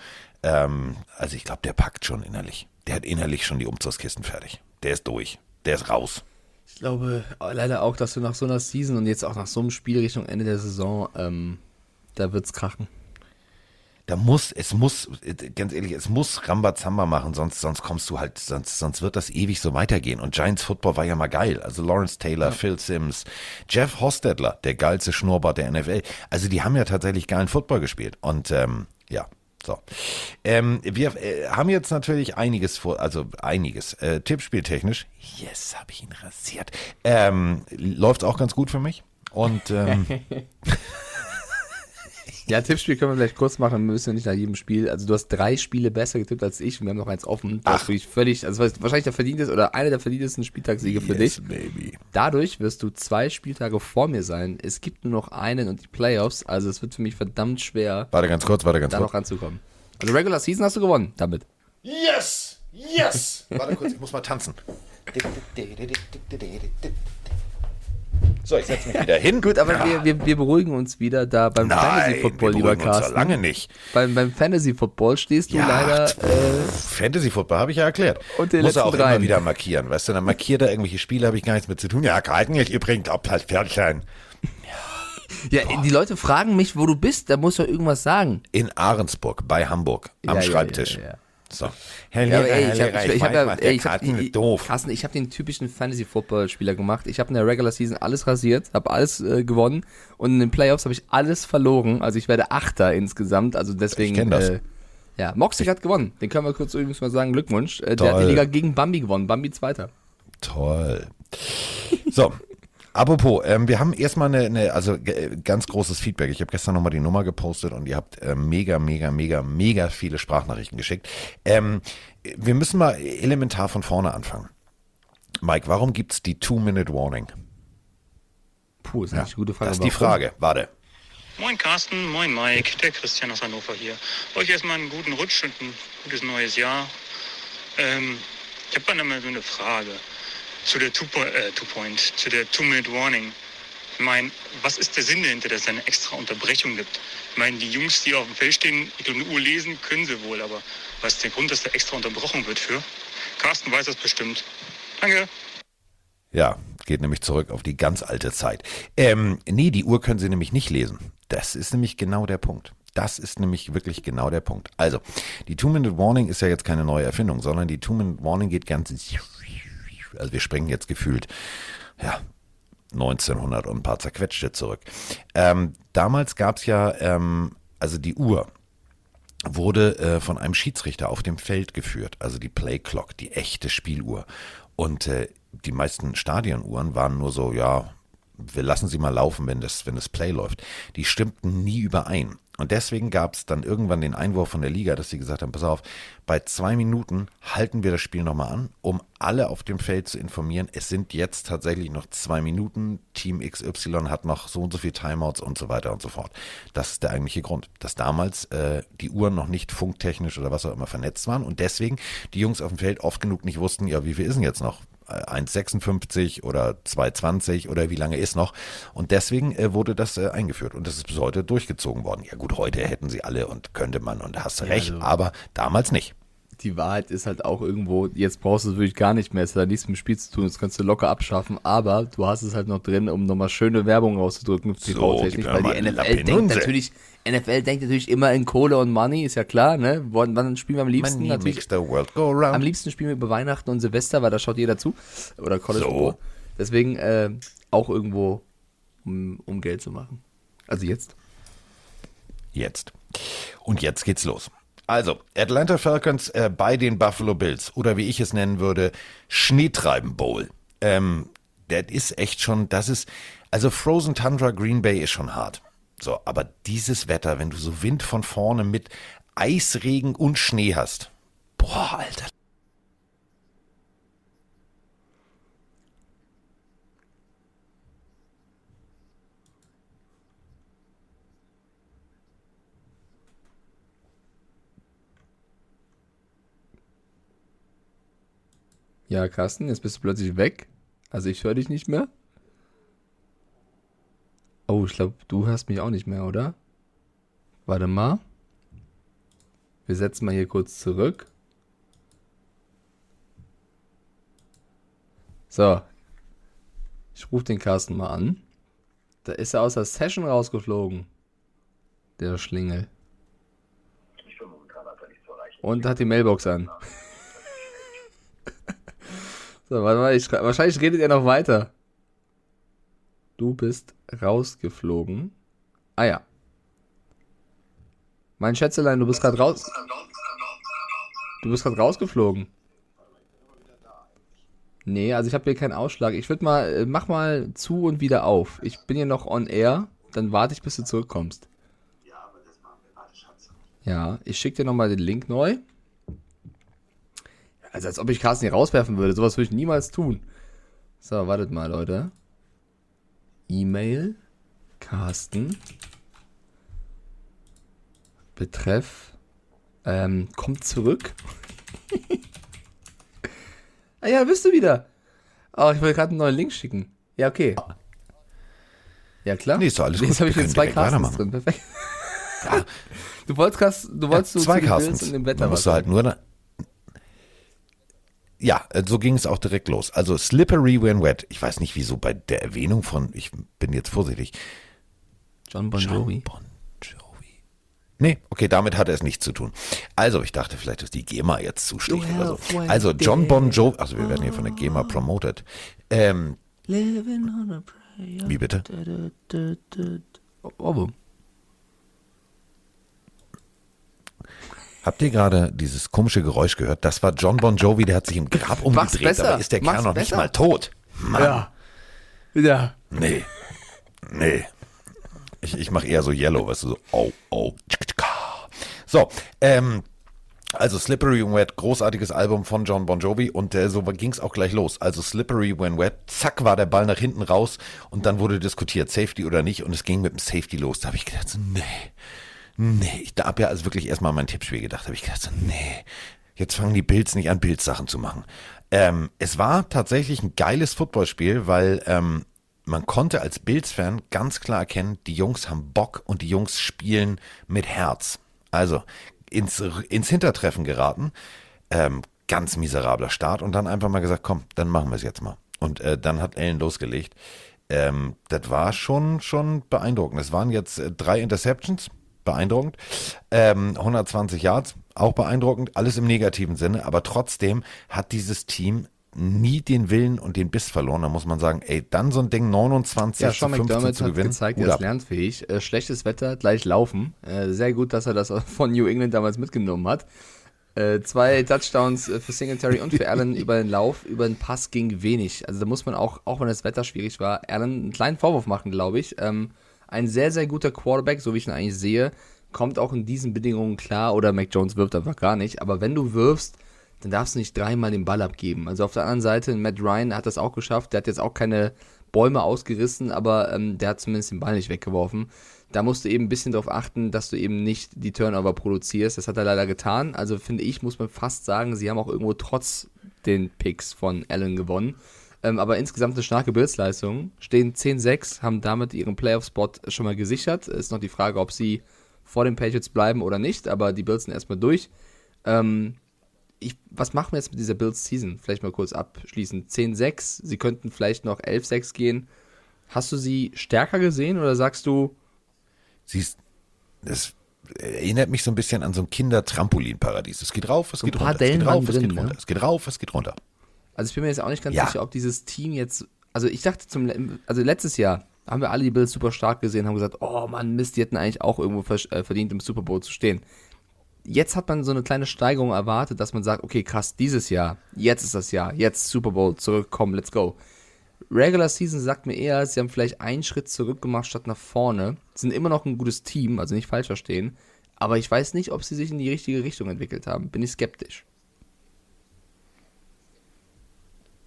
Ähm, also ich glaube, der packt schon innerlich. Der hat innerlich schon die Umzugskisten fertig. Der ist durch. Der ist raus. Ich glaube leider auch, dass du nach so einer Season und jetzt auch nach so einem Spiel Richtung Ende der Saison ähm, da wird's krachen. Da muss, es muss, ganz ehrlich, es muss Rambazamba machen, sonst, sonst kommst du halt, sonst, sonst wird das ewig so weitergehen. Und Giants Football war ja mal geil. Also Lawrence Taylor, ja. Phil Sims, Jeff Hostetler, der geilste Schnurrbart der NFL. Also die haben ja tatsächlich geilen Football gespielt. Und ähm, ja, so. Ähm, wir äh, haben jetzt natürlich einiges vor, also einiges. Äh, Tippspieltechnisch, yes, habe ich ihn rasiert. Ähm, läuft auch ganz gut für mich. Und ähm, Ja, Tippspiel können wir vielleicht kurz machen. Wir müssen ja nicht nach jedem Spiel. Also, du hast drei Spiele besser getippt als ich und wir haben noch eins offen. Das Ach. ist völlig, also wahrscheinlich der verdienteste oder einer der verdientesten Spieltagssiege yes, für dich. Baby. Dadurch wirst du zwei Spieltage vor mir sein. Es gibt nur noch einen und die Playoffs. Also, es wird für mich verdammt schwer. Warte ganz kurz, warte ganz da kurz. Da noch ranzukommen. Also, Regular Season hast du gewonnen damit. Yes! Yes! warte kurz, ich muss mal tanzen. So, ich setze mich wieder hin. Gut, aber ja. wir, wir, wir, beruhigen uns wieder da beim Nein, Fantasy Football, wir lieber Carsten. Uns lange nicht. Beim, beim Fantasy Football stehst du ja, leider. Äh, Fantasy Football habe ich ja erklärt. Und den Muss er auch drei. immer wieder markieren, weißt du? Dann markiert er irgendwelche Spiele, habe ich gar nichts mit zu tun. Ja, kalten ich übrigens ob halt Pferdchen. Ja, Boah. die Leute fragen mich, wo du bist, da musst du irgendwas sagen. In Ahrensburg, bei Hamburg, am ja, Schreibtisch. Ja, so. Herr Lehrer, ja, ey, ich habe ich, ich hab ja, ich hab, ich, doof. Carsten, ich habe den typischen Fantasy-Football-Spieler gemacht. Ich habe in der Regular Season alles rasiert, habe alles äh, gewonnen und in den Playoffs habe ich alles verloren. Also ich werde Achter insgesamt. Also deswegen. Ich kenne das. Äh, ja, Moxig hat gewonnen. Den können wir kurz übrigens mal sagen. Glückwunsch. Äh, der hat die Liga gegen Bambi gewonnen. Bambi Zweiter. Toll. So, Apropos, ähm, wir haben erstmal eine, eine also äh, ganz großes Feedback. Ich habe gestern nochmal die Nummer gepostet und ihr habt äh, mega, mega, mega, mega viele Sprachnachrichten geschickt. Ähm, wir müssen mal elementar von vorne anfangen. Mike, warum gibt's die Two-Minute-Warning? Puh, ist eine gute Frage. Das ist die? Frage. Warte. Moin Carsten, moin Mike, der Christian aus Hannover hier. Euch erstmal einen guten Rutsch und ein gutes neues Jahr. Ähm, ich habe dann mal so eine Frage zu der Two-Point, äh, Two Point, zu der Two-Minute-Warning. Ich meine, was ist der Sinn dahinter, dass es eine extra Unterbrechung gibt? Ich meine, die Jungs, die auf dem Feld stehen, ich Uhr lesen können sie wohl, aber was ist der Grund, dass da extra unterbrochen wird für? Carsten weiß das bestimmt. Danke. Ja, geht nämlich zurück auf die ganz alte Zeit. Ähm, nee, die Uhr können Sie nämlich nicht lesen. Das ist nämlich genau der Punkt. Das ist nämlich wirklich genau der Punkt. Also, die Two-Minute-Warning ist ja jetzt keine neue Erfindung, sondern die Two-Minute-Warning geht ganz, also wir springen jetzt gefühlt, ja, 1900 und ein paar zerquetschte zurück. Ähm, damals gab es ja, ähm, also die Uhr wurde äh, von einem Schiedsrichter auf dem Feld geführt, also die Play Clock, die echte Spieluhr. Und äh, die meisten Stadionuhren waren nur so, ja, wir lassen sie mal laufen, wenn das, wenn das Play läuft. Die stimmten nie überein. Und deswegen gab es dann irgendwann den Einwurf von der Liga, dass sie gesagt haben, pass auf, bei zwei Minuten halten wir das Spiel nochmal an, um alle auf dem Feld zu informieren. Es sind jetzt tatsächlich noch zwei Minuten. Team XY hat noch so und so viel Timeouts und so weiter und so fort. Das ist der eigentliche Grund, dass damals äh, die Uhren noch nicht funktechnisch oder was auch immer vernetzt waren und deswegen die Jungs auf dem Feld oft genug nicht wussten, ja, wie viel ist denn jetzt noch? 1,56 oder 2,20 oder wie lange ist noch. Und deswegen äh, wurde das äh, eingeführt und das ist bis heute durchgezogen worden. Ja gut, heute hätten sie alle und könnte man und hast recht, also- aber damals nicht. Die Wahrheit ist halt auch irgendwo, jetzt brauchst du es wirklich gar nicht mehr, es hat ja nichts mit dem Spiel zu tun, das kannst du locker abschaffen, aber du hast es halt noch drin, um nochmal schöne Werbung rauszudrücken, mir weil die NFL Lappen denkt natürlich, NFL denkt natürlich immer in Kohle und Money, ist ja klar, ne? Wann, wann spielen wir am liebsten? Money natürlich makes the world go round. Am liebsten spielen wir über Weihnachten und Silvester, weil da schaut jeder zu. Oder College So. Football. Deswegen äh, auch irgendwo, um, um Geld zu machen. Also jetzt. Jetzt. Und jetzt geht's los. Also, Atlanta Falcons äh, bei den Buffalo Bills oder wie ich es nennen würde, Schneetreiben Bowl. Ähm, das ist echt schon, das ist, also Frozen Tundra Green Bay ist schon hart. So, aber dieses Wetter, wenn du so Wind von vorne mit Eisregen und Schnee hast. Boah, Alter. Ja, Carsten, jetzt bist du plötzlich weg. Also ich höre dich nicht mehr. Oh, ich glaube, du hörst mich auch nicht mehr, oder? Warte mal. Wir setzen mal hier kurz zurück. So. Ich rufe den Carsten mal an. Da ist er aus der Session rausgeflogen. Der Schlingel. Und hat die Mailbox an. So, warte mal, ich, wahrscheinlich redet er noch weiter. Du bist rausgeflogen. Ah ja. Mein Schätzelein, du bist gerade raus. Du bist gerade rausgeflogen. Nee, also ich habe hier keinen Ausschlag. Ich würde mal, äh, mach mal zu und wieder auf. Ich bin hier noch on air. Dann warte ich, bis du zurückkommst. Ja, ich schicke dir nochmal den Link neu. Also als ob ich Carsten hier rauswerfen würde. Sowas würde ich niemals tun. So, wartet mal, Leute. E-Mail. Carsten. Betreff. Ähm, kommt zurück. ah ja, bist du wieder. Oh, ich wollte gerade einen neuen Link schicken. Ja, okay. Ja, klar. Nee, ist doch alles Jetzt habe ich können zwei Carstens drin. Perfekt. Du wolltest, du wolltest Ja, du zwei Carstens. und dem Wetter Man was musste halt nur. Ja, äh, so ging es auch direkt los. Also slippery when wet. Ich weiß nicht, wieso bei der Erwähnung von, ich bin jetzt vorsichtig. John Bon Jovi. Bon Jovi. Nee, okay, damit hatte es nichts zu tun. Also, ich dachte, vielleicht ist die GEMA jetzt zuständig oder so. Also, John Bon. Jovi, also wir werden hier von der GEMA promoted. Ähm, Living on a prayer. wie bitte? Da. Oh, Ohrwurm. Habt ihr gerade dieses komische Geräusch gehört? Das war John Bon Jovi, der hat sich im Grab umgedreht. besser, Dabei ist der mach's Kerl noch nicht besser. mal tot. Mann. Ja. Ja. Nee. Nee. Ich, ich mache eher so Yellow, weißt du, so, oh, oh, tschka. So, ähm, also Slippery When Wet, großartiges Album von John Bon Jovi und äh, so ging es auch gleich los. Also Slippery When Wet, zack war der Ball nach hinten raus und dann wurde diskutiert, Safety oder nicht und es ging mit dem Safety los. Da habe ich gedacht, so, nee, nee, ich habe ja also wirklich erstmal an mein Tippspiel gedacht, habe ich gedacht, so, nee, jetzt fangen die Bills nicht an, Bills-Sachen zu machen. Ähm, es war tatsächlich ein geiles Footballspiel, weil ähm, man konnte als Bills-Fan ganz klar erkennen, die Jungs haben Bock und die Jungs spielen mit Herz. Also ins, ins Hintertreffen geraten. Ähm, ganz miserabler Start und dann einfach mal gesagt, komm, dann machen wir es jetzt mal. Und äh, dann hat Allen losgelegt. Ähm, das war schon, schon beeindruckend. Es waren jetzt äh, drei Interceptions, beeindruckend. Ähm, 120 Yards, auch beeindruckend. Alles im negativen Sinne, aber trotzdem hat dieses Team nie den Willen und den Biss verloren. Da muss man sagen, ey, dann so ein Ding 29 ja, zu Sean 15 McDermott zu hat gewinnen. gezeigt, Hut er ist lernfähig. Äh, schlechtes Wetter, gleich laufen. Äh, sehr gut, dass er das von New England damals mitgenommen hat. Äh, zwei Touchdowns für Singletary und für Allen über den Lauf, über den Pass ging wenig. Also da muss man auch, auch wenn das Wetter schwierig war, Allen einen kleinen Vorwurf machen, glaube ich. Ähm, ein sehr, sehr guter Quarterback, so wie ich ihn eigentlich sehe, kommt auch in diesen Bedingungen klar oder Mac Jones wirft einfach gar nicht. Aber wenn du wirfst, dann darfst du nicht dreimal den Ball abgeben. Also auf der anderen Seite, Matt Ryan hat das auch geschafft. Der hat jetzt auch keine Bäume ausgerissen, aber ähm, der hat zumindest den Ball nicht weggeworfen. Da musst du eben ein bisschen darauf achten, dass du eben nicht die Turnover produzierst. Das hat er leider getan. Also finde ich, muss man fast sagen, sie haben auch irgendwo trotz den Picks von Allen gewonnen. Ähm, aber insgesamt eine starke Bildleistung. Stehen 10-6, haben damit ihren Playoff-Spot schon mal gesichert. Ist noch die Frage, ob sie vor den Patriots bleiben oder nicht, aber die Bills sind erstmal durch. Ähm, ich, was machen wir jetzt mit dieser Bills Season? Vielleicht mal kurz abschließen. 10-6, sie könnten vielleicht noch 11-6 gehen. Hast du sie stärker gesehen oder sagst du, Siehst, das erinnert mich so ein bisschen an so ein Kinder-Trampolin-Paradies. Es geht rauf, es geht runter. Dellen es geht rauf, es geht ne? runter. Es geht rauf, es geht runter. Also ich bin mir jetzt auch nicht ganz Ja. sicher, ob dieses Team jetzt, also ich dachte zum, also letztes Jahr haben wir alle die Bills super stark gesehen, haben gesagt, oh Mann, Mist, die hätten eigentlich auch irgendwo äh, verdient, im Super Bowl zu stehen. Jetzt hat man so eine kleine Steigerung erwartet, dass man sagt, okay, krass, dieses Jahr, jetzt ist das Jahr, jetzt Super Bowl, zurückkommen, let's go. Regular Season sagt mir eher, sie haben vielleicht einen Schritt zurück gemacht statt nach vorne. Sind immer noch ein gutes Team, also nicht falsch verstehen. Aber ich weiß nicht, ob sie sich in die richtige Richtung entwickelt haben. Bin ich skeptisch.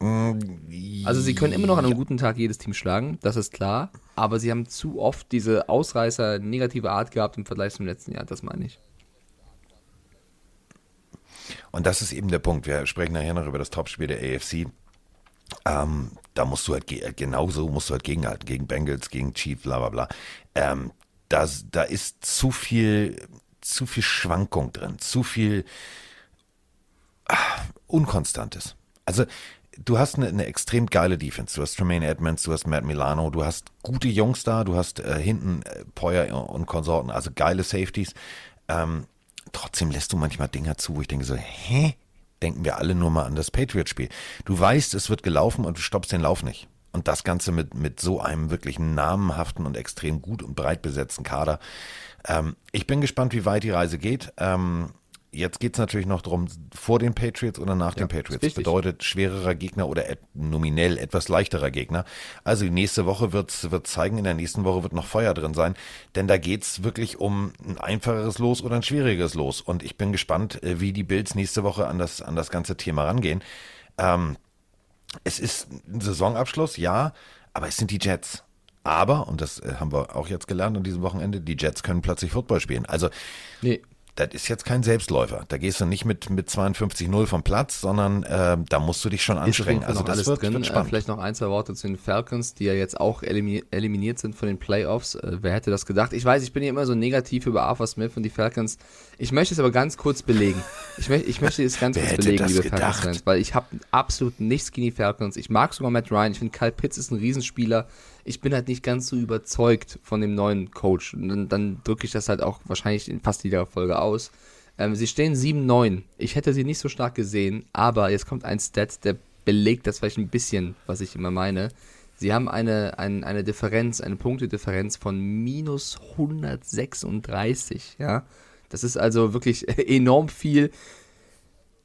Also sie können immer noch an einem guten Tag jedes Team schlagen, das ist klar. Aber sie haben zu oft diese Ausreißer negative Art gehabt im Vergleich zum letzten Jahr, das meine ich. Und das ist eben der Punkt. Wir sprechen nachher noch über das Topspiel der AFC. Ähm, da musst du halt ge genauso musst du halt gegenhalten, gegen Bengals, gegen Chiefs, bla bla bla. Ähm, das, da ist zu viel, zu viel Schwankung drin, zu viel ah, Unkonstantes. Also du hast eine, eine extrem geile Defense. Du hast Tremaine Edmonds, du hast Matt Milano, du hast gute Jungs da, du hast äh, hinten äh, Poyer und Konsorten, also geile Safeties. Ähm, trotzdem lässt du manchmal Dinger zu, wo ich denke so, hä? Denken wir alle nur mal an das Patriot-Spiel. Du weißt, es wird gelaufen und du stoppst den Lauf nicht. Und das Ganze mit, mit so einem wirklich namenhaften und extrem gut und breit besetzten Kader. Ähm, ich bin gespannt, wie weit die Reise geht. Ähm, jetzt geht es natürlich noch darum, vor den Patriots oder nach Ja, den Patriots. wichtig. Bedeutet schwererer Gegner oder et nominell etwas leichterer Gegner. Also die nächste Woche wird, wird zeigen, in der nächsten Woche wird noch Feuer drin sein. Denn da geht's wirklich um ein einfacheres Los oder ein schwieriges Los. Und ich bin gespannt, äh, wie die Bills nächste Woche an das, an das ganze Thema rangehen. Ähm, es ist ein Saisonabschluss, ja, aber es sind die Jets. Aber, und das äh, haben wir auch jetzt gelernt an diesem Wochenende, die Jets können plötzlich Football spielen. Also, Nee, das ist jetzt kein Selbstläufer. Da gehst du nicht mit, mit 52-0 vom Platz, sondern äh, da musst du dich schon anstrengen. Also noch das alles wird, drin. wird Äh, spannend. vielleicht noch ein, zwei Worte zu den Falcons, die ja jetzt auch elimi eliminiert sind von den Playoffs. Äh, wer hätte das gedacht? Ich weiß, ich bin ja immer so negativ über Arthur Smith und die Falcons. Ich möchte es aber ganz kurz belegen. Ich, möchte ich möchte es ganz kurz belegen, liebe? Falcons-Fans, weil ich habe absolut nichts gegen die Falcons. Ich mag sogar Matt Ryan. Ich finde, Kyle Pitts ist ein Riesenspieler. Ich bin halt nicht ganz so überzeugt von dem neuen Coach. Und dann, dann drücke ich das halt auch wahrscheinlich in fast jeder Folge aus. Ähm, sie stehen 7-9. Ich hätte sie nicht so stark gesehen, aber jetzt kommt ein Stat, der belegt das vielleicht ein bisschen, was ich immer meine. Sie haben eine, ein, eine Differenz, eine Punktedifferenz von minus 136, ja. Das ist also wirklich enorm viel.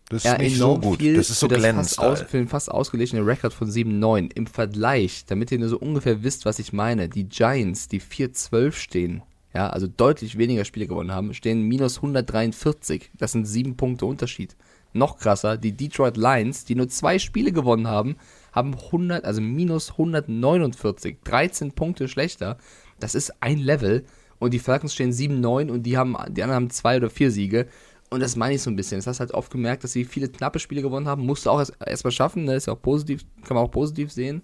Das ist ja, nicht so gut. Viel das ist so glänzend. Fast, aus, für den fast ausgeglichenen Rekord von 7-9. Im Vergleich, damit ihr nur so ungefähr wisst, was ich meine, die Giants, die 4-12 stehen, ja, also deutlich weniger Spiele gewonnen haben, stehen minus 143. Das sind sieben Punkte Unterschied. Noch krasser, die Detroit Lions, die nur zwei Spiele gewonnen haben, haben 100, also minus 149, 13 Punkte schlechter. Das ist ein Level. Und die Falcons stehen 7-9 und die haben, die anderen haben zwei oder vier Siege. Und das meine ich so ein bisschen. Das hast halt oft gemerkt, dass sie viele knappe Spiele gewonnen haben. Musst du auch erst, erst mal schaffen, ne? Ist ja auch positiv, kann man auch positiv sehen.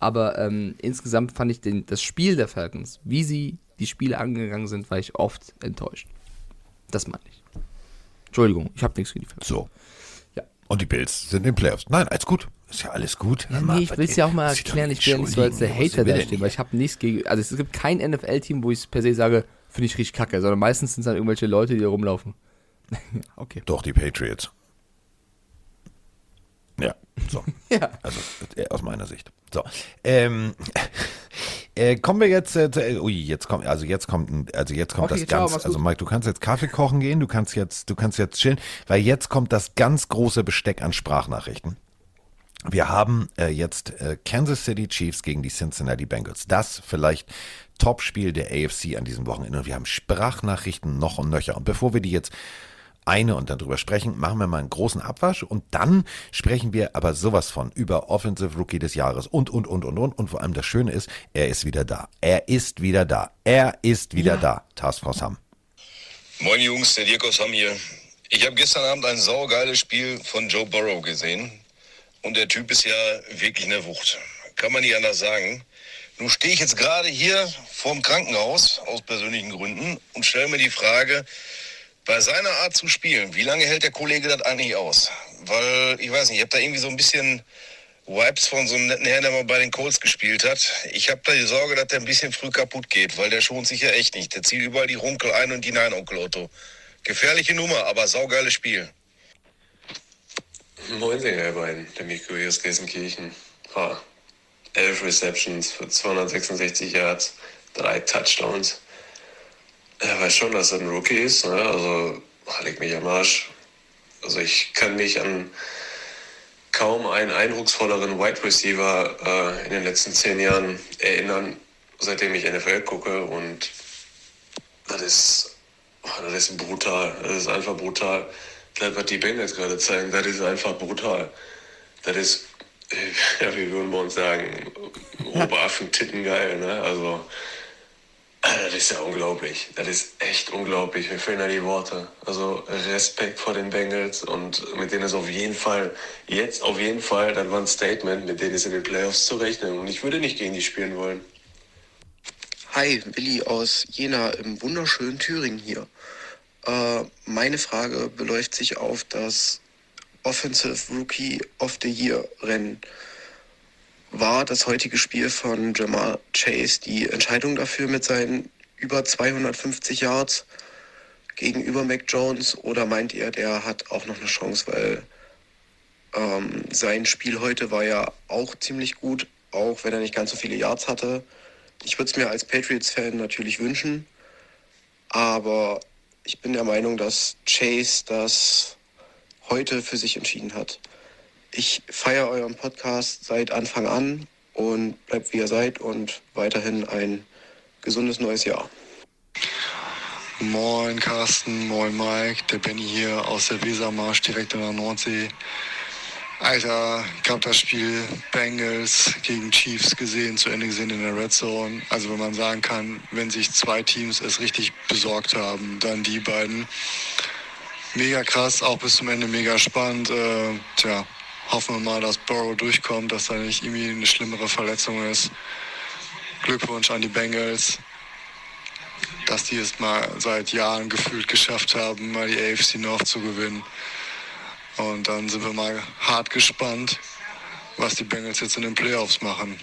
Aber ähm, insgesamt fand ich den, das Spiel der Falcons, wie sie die Spiele angegangen sind, war ich oft enttäuscht. Das meine ich. Entschuldigung, ich habe nichts gegen die Falcons. So. Ja. Und die Bills sind in den Playoffs. Nein, alles gut. Ist ja alles gut. Ja, nee, ich will es ja auch mal erklären, ich will ja nicht so als der Hater da stehen, weil ich habe nichts gegen. Also es gibt kein NFL-Team, wo ich per se sage, finde ich richtig kacke, sondern meistens sind es dann irgendwelche Leute, die da rumlaufen. okay. Doch, die Patriots. Ja, so. ja. Also äh, aus meiner Sicht. So. Ähm, äh, kommen wir jetzt, äh, ui, jetzt kommt, also jetzt kommt, also jetzt kommt Okay, das ciao, ganz, also. Mike, du kannst jetzt Kaffee kochen gehen, du kannst jetzt, du kannst jetzt chillen, weil jetzt kommt das ganz große Besteck an Sprachnachrichten. Wir haben äh, jetzt äh, Kansas City Chiefs gegen die Cincinnati Bengals. Das vielleicht Topspiel der AFC an diesem Wochenende. Und wir haben Sprachnachrichten noch und nöcher. Und bevor wir die jetzt eine und dann drüber sprechen, machen wir mal einen großen Abwasch und dann sprechen wir aber sowas von über Offensive Rookie des Jahres und, und, und, und, und. Und vor allem das Schöne ist, er ist wieder da. Er ist wieder da. Er ist wieder da. Taskforce Hamm. Moin Jungs, der Dirk aus Hamm hier. Ich habe gestern Abend ein saugeiles Spiel von Joe Burrow gesehen. Und der Typ ist ja wirklich eine Wucht. Kann man nicht anders sagen. Nun stehe ich jetzt gerade hier vorm Krankenhaus aus persönlichen Gründen und stelle mir die Frage, bei seiner Art zu spielen, wie lange hält der Kollege das eigentlich aus? Weil, ich weiß nicht, ich habe da irgendwie so ein bisschen Vibes von so einem netten Herrn, der mal bei den Colts gespielt hat. Ich habe da die Sorge, dass der ein bisschen früh kaputt geht, weil der schont sich ja echt nicht. Der zieht überall die Runkel ein und die Nein-Onkel-Otto. Gefährliche Nummer, aber saugeiles Spiel. Moin, ihr beiden. Der Mikro hier aus Gelsenkirchen. Ha. 11 Receptions für 266 Yards, drei Touchdowns. Er weiß schon, dass er ein Rookie ist. Ne? Also, leg mich am Arsch. Also, ich kann mich an kaum einen eindrucksvolleren Wide Receiver äh, in den letzten zehn Jahren erinnern, seitdem ich NFL gucke. Und das ist, das ist brutal. Das ist einfach brutal. Das, was die Bengals gerade zeigen, das ist einfach brutal. Das ist, ja, wie würden wir uns sagen, Oberaffen-Titten geil, ne? Also, das ist ja unglaublich. Das ist echt unglaublich. Mir fehlen da die Worte. Also Respekt vor den Bengals und mit denen ist auf jeden Fall, jetzt auf jeden Fall, das war ein Statement, mit denen ist in den Playoffs zu rechnen. Und ich würde nicht gegen die spielen wollen. Hi, Willi aus Jena im wunderschönen Thüringen hier. Äh, meine Frage beläuft sich auf das Offensive Rookie of the Year Rennen. War das heutige Spiel von Jamal Chase die Entscheidung dafür mit seinen über 250 Yards gegenüber Mac Jones oder meint ihr, der hat auch noch eine Chance, weil ähm, sein Spiel heute war ja auch ziemlich gut, auch wenn er nicht ganz so viele Yards hatte. Ich würde es mir als Patriots-Fan natürlich wünschen, aber ich bin der Meinung, dass Chase das heute für sich entschieden hat. Ich feiere euren Podcast seit Anfang an und bleibt wie ihr seid und weiterhin ein gesundes neues Jahr. Moin Carsten, moin Mike, der Benny hier aus der Wesermarsch direkt in der Nordsee. Alter, ich habe das Spiel Bengals gegen Chiefs gesehen, zu Ende gesehen in der Red Zone. Also wenn man sagen kann, wenn sich zwei Teams es richtig besorgt haben, dann die beiden. Mega krass, auch bis zum Ende mega spannend. Äh, tja, hoffen wir mal, dass Burrow durchkommt, dass da nicht irgendwie eine schlimmere Verletzung ist. Glückwunsch an die Bengals dass die es mal seit Jahren gefühlt geschafft haben, mal die AFC North zu gewinnen. Und dann sind wir mal hart gespannt, was die Bengals jetzt in den Playoffs machen.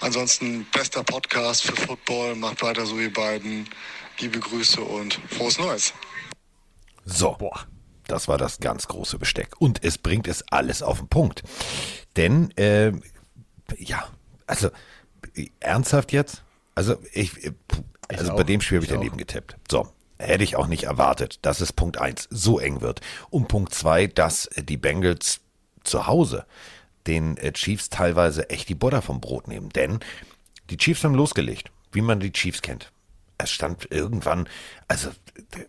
Ansonsten bester Podcast für Football, macht weiter so ihr beiden. Liebe Grüße und frohes Neues. So, das war das ganz große Besteck. Und es bringt es alles auf den Punkt. Denn, äh, ja, also, ernsthaft jetzt? Also, ich, äh, also auch. bei dem Spiel habe ich Ich daneben auch. getippt. So, Hätte ich auch nicht erwartet, dass es Punkt eins so eng wird. Und Punkt zwei, dass die Bengals zu Hause den äh, Chiefs teilweise echt die Butter vom Brot nehmen. Denn die Chiefs haben losgelegt, wie man die Chiefs kennt. Es stand irgendwann, also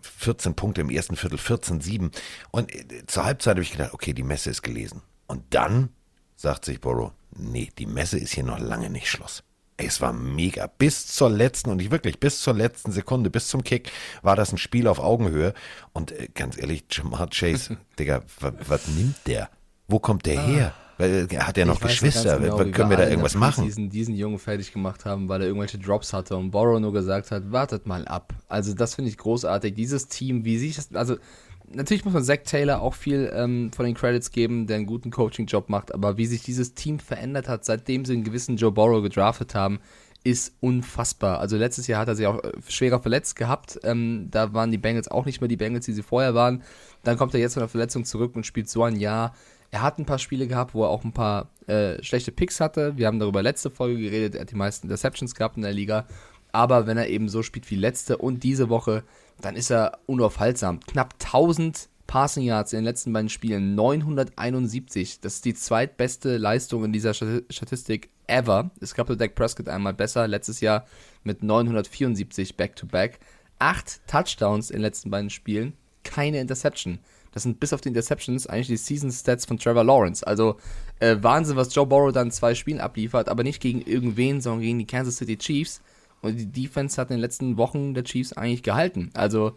14 Punkte im ersten Viertel, 14-7. Und äh, zur Halbzeit habe ich gedacht, okay, die Messe ist gelesen. Und dann sagt sich Borrow, nee, die Messe ist hier noch lange nicht Schluss. Es war mega. Bis zur letzten, und ich wirklich, bis zur letzten Sekunde, bis zum Kick, war das ein Spiel auf Augenhöhe. Und äh, ganz ehrlich, Jamar Chase, Digga, was nimmt der? Wo kommt der her? Weil er hat ja noch Ich Geschwister. genau, Können wie wir da irgendwas machen? Preseason diesen Jungen fertig gemacht haben, weil er irgendwelche Drops hatte und Borrow nur gesagt hat, wartet mal ab. Also das finde ich großartig. Dieses Team, wie sich das, also natürlich muss man Zach Taylor auch viel ähm, von den Credits geben, der einen guten Coaching-Job macht, aber wie sich dieses Team verändert hat, seitdem sie einen gewissen Joe Borrow gedraftet haben, ist unfassbar. Also letztes Jahr hat er sich auch äh, schwerer verletzt gehabt. Ähm, da waren die Bengals auch nicht mehr die Bengals, die sie vorher waren. Dann kommt er jetzt von der Verletzung zurück und spielt so ein Jahr. Er hat ein paar Spiele gehabt, wo er auch ein paar äh, schlechte Picks hatte. Wir haben darüber letzte Folge geredet. Er hat die meisten Interceptions gehabt in der Liga. Aber wenn er eben so spielt wie letzte und diese Woche, dann ist er unaufhaltsam. Knapp 1000 Passing Yards in den letzten beiden Spielen, 971. Das ist die zweitbeste Leistung in dieser Stati- Statistik ever. Es gab nur Dak Prescott einmal besser, letztes Jahr mit 974 Back-to-Back. Acht Touchdowns in den letzten beiden Spielen, keine Interception. Das sind bis auf die Interceptions eigentlich die Season Stats von Trevor Lawrence. Also äh, Wahnsinn, was Joe Burrow dann zwei Spielen abliefert, aber nicht gegen irgendwen, sondern gegen die Kansas City Chiefs. Und die Defense hat in den letzten Wochen der Chiefs eigentlich gehalten. Also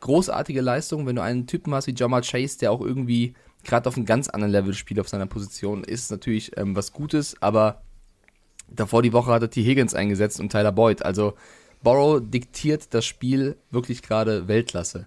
großartige Leistung, wenn du einen Typen hast wie Jamar Chase, der auch irgendwie gerade auf einem ganz anderen Level spielt auf seiner Position, ist natürlich ähm, was Gutes, aber davor die Woche hat er T. Higgins eingesetzt und Tyler Boyd. Also Borrow diktiert das Spiel wirklich gerade Weltklasse.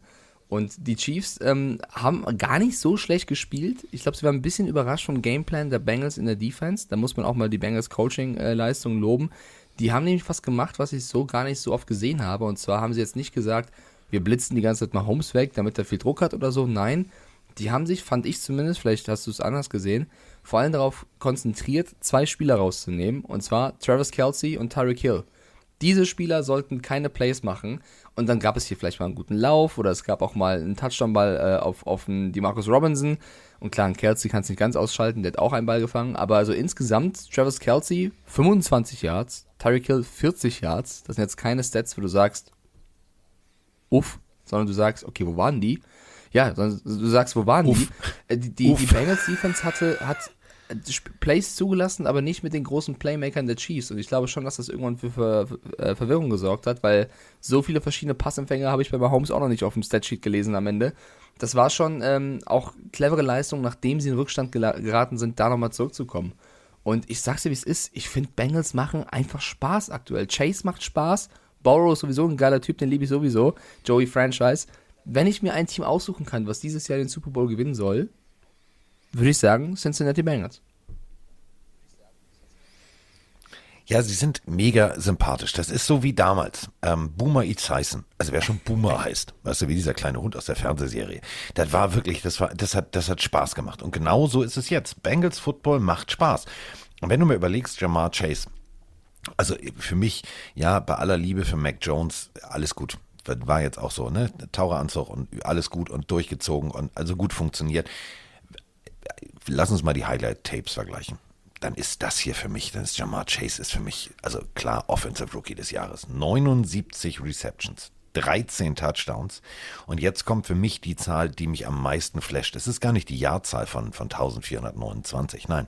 Und die Chiefs ähm, haben gar nicht so schlecht gespielt. Ich glaube, sie waren ein bisschen überrascht vom Gameplan der Bengals in der Defense. Da muss man auch mal die Bengals Coaching-Leistung loben. Die haben nämlich was gemacht, was ich so gar nicht so oft gesehen habe. Und zwar haben sie jetzt nicht gesagt, wir blitzen die ganze Zeit mal Holmes weg, damit er viel Druck hat oder so. Nein, die haben sich, fand ich zumindest, vielleicht hast du es anders gesehen, vor allem darauf konzentriert, zwei Spieler rauszunehmen. Und zwar Travis Kelsey und Tyreek Hill. Diese Spieler sollten keine Plays machen. Und dann gab es hier vielleicht mal einen guten Lauf oder es gab auch mal einen Touchdown-Ball äh, auf, auf den Demarcus Robinson. Und klar, ein Kelsey kann es nicht ganz ausschalten, der hat auch einen Ball gefangen. Aber also insgesamt, Travis Kelsey 25 Yards, Tyreek Hill 40 Yards. Das sind jetzt keine Stats, wo du sagst, uff, sondern du sagst, okay, wo waren die? Ja, sondern du sagst, wo waren die? Äh, Die, die, die Bengals Defense hatte, hat Plays zugelassen, aber nicht mit den großen Playmakern der Chiefs. Und ich glaube schon, dass das irgendwann für Ver äh, Verwirrung gesorgt hat, weil so viele verschiedene Passempfänger habe ich bei Mahomes auch noch nicht auf dem Statsheet gelesen am Ende. Das war schon ähm, auch clevere Leistung, nachdem sie in Rückstand geraten sind, da nochmal zurückzukommen. Und ich sag's dir, wie es ist. Ich finde, Bengals machen einfach Spaß aktuell. Chase macht Spaß. Borrow ist sowieso ein geiler Typ, den liebe ich sowieso. Joey Franchise. Wenn ich mir ein Team aussuchen kann, was dieses Jahr den Super Bowl gewinnen soll, würde ich sagen Cincinnati Bengals. Ja, sie sind mega sympathisch. Das ist so wie damals. Ähm, Boomer Eats Tyson. Also wer schon Boomer heißt, weißt du, wie dieser kleine Hund aus der Fernsehserie. Das war wirklich, das war, das hat, das hat Spaß gemacht. Und genau so ist es jetzt. Bengals Football macht Spaß. Und wenn du mir überlegst, Jamar Chase, also für mich, ja, bei aller Liebe für Mac Jones, alles gut. War jetzt auch so, ne? Taucheranzug und alles gut und durchgezogen und also gut funktioniert. Lass uns mal die Highlight-Tapes vergleichen. Dann ist das hier für mich, dann ist Jamar Chase ist für mich, also klar, Offensive Rookie des Jahres. 79 Receptions, 13 Touchdowns. Und jetzt kommt für mich die Zahl, die mich am meisten flasht. Es ist gar nicht die Jahrzahl von, von 1429, nein.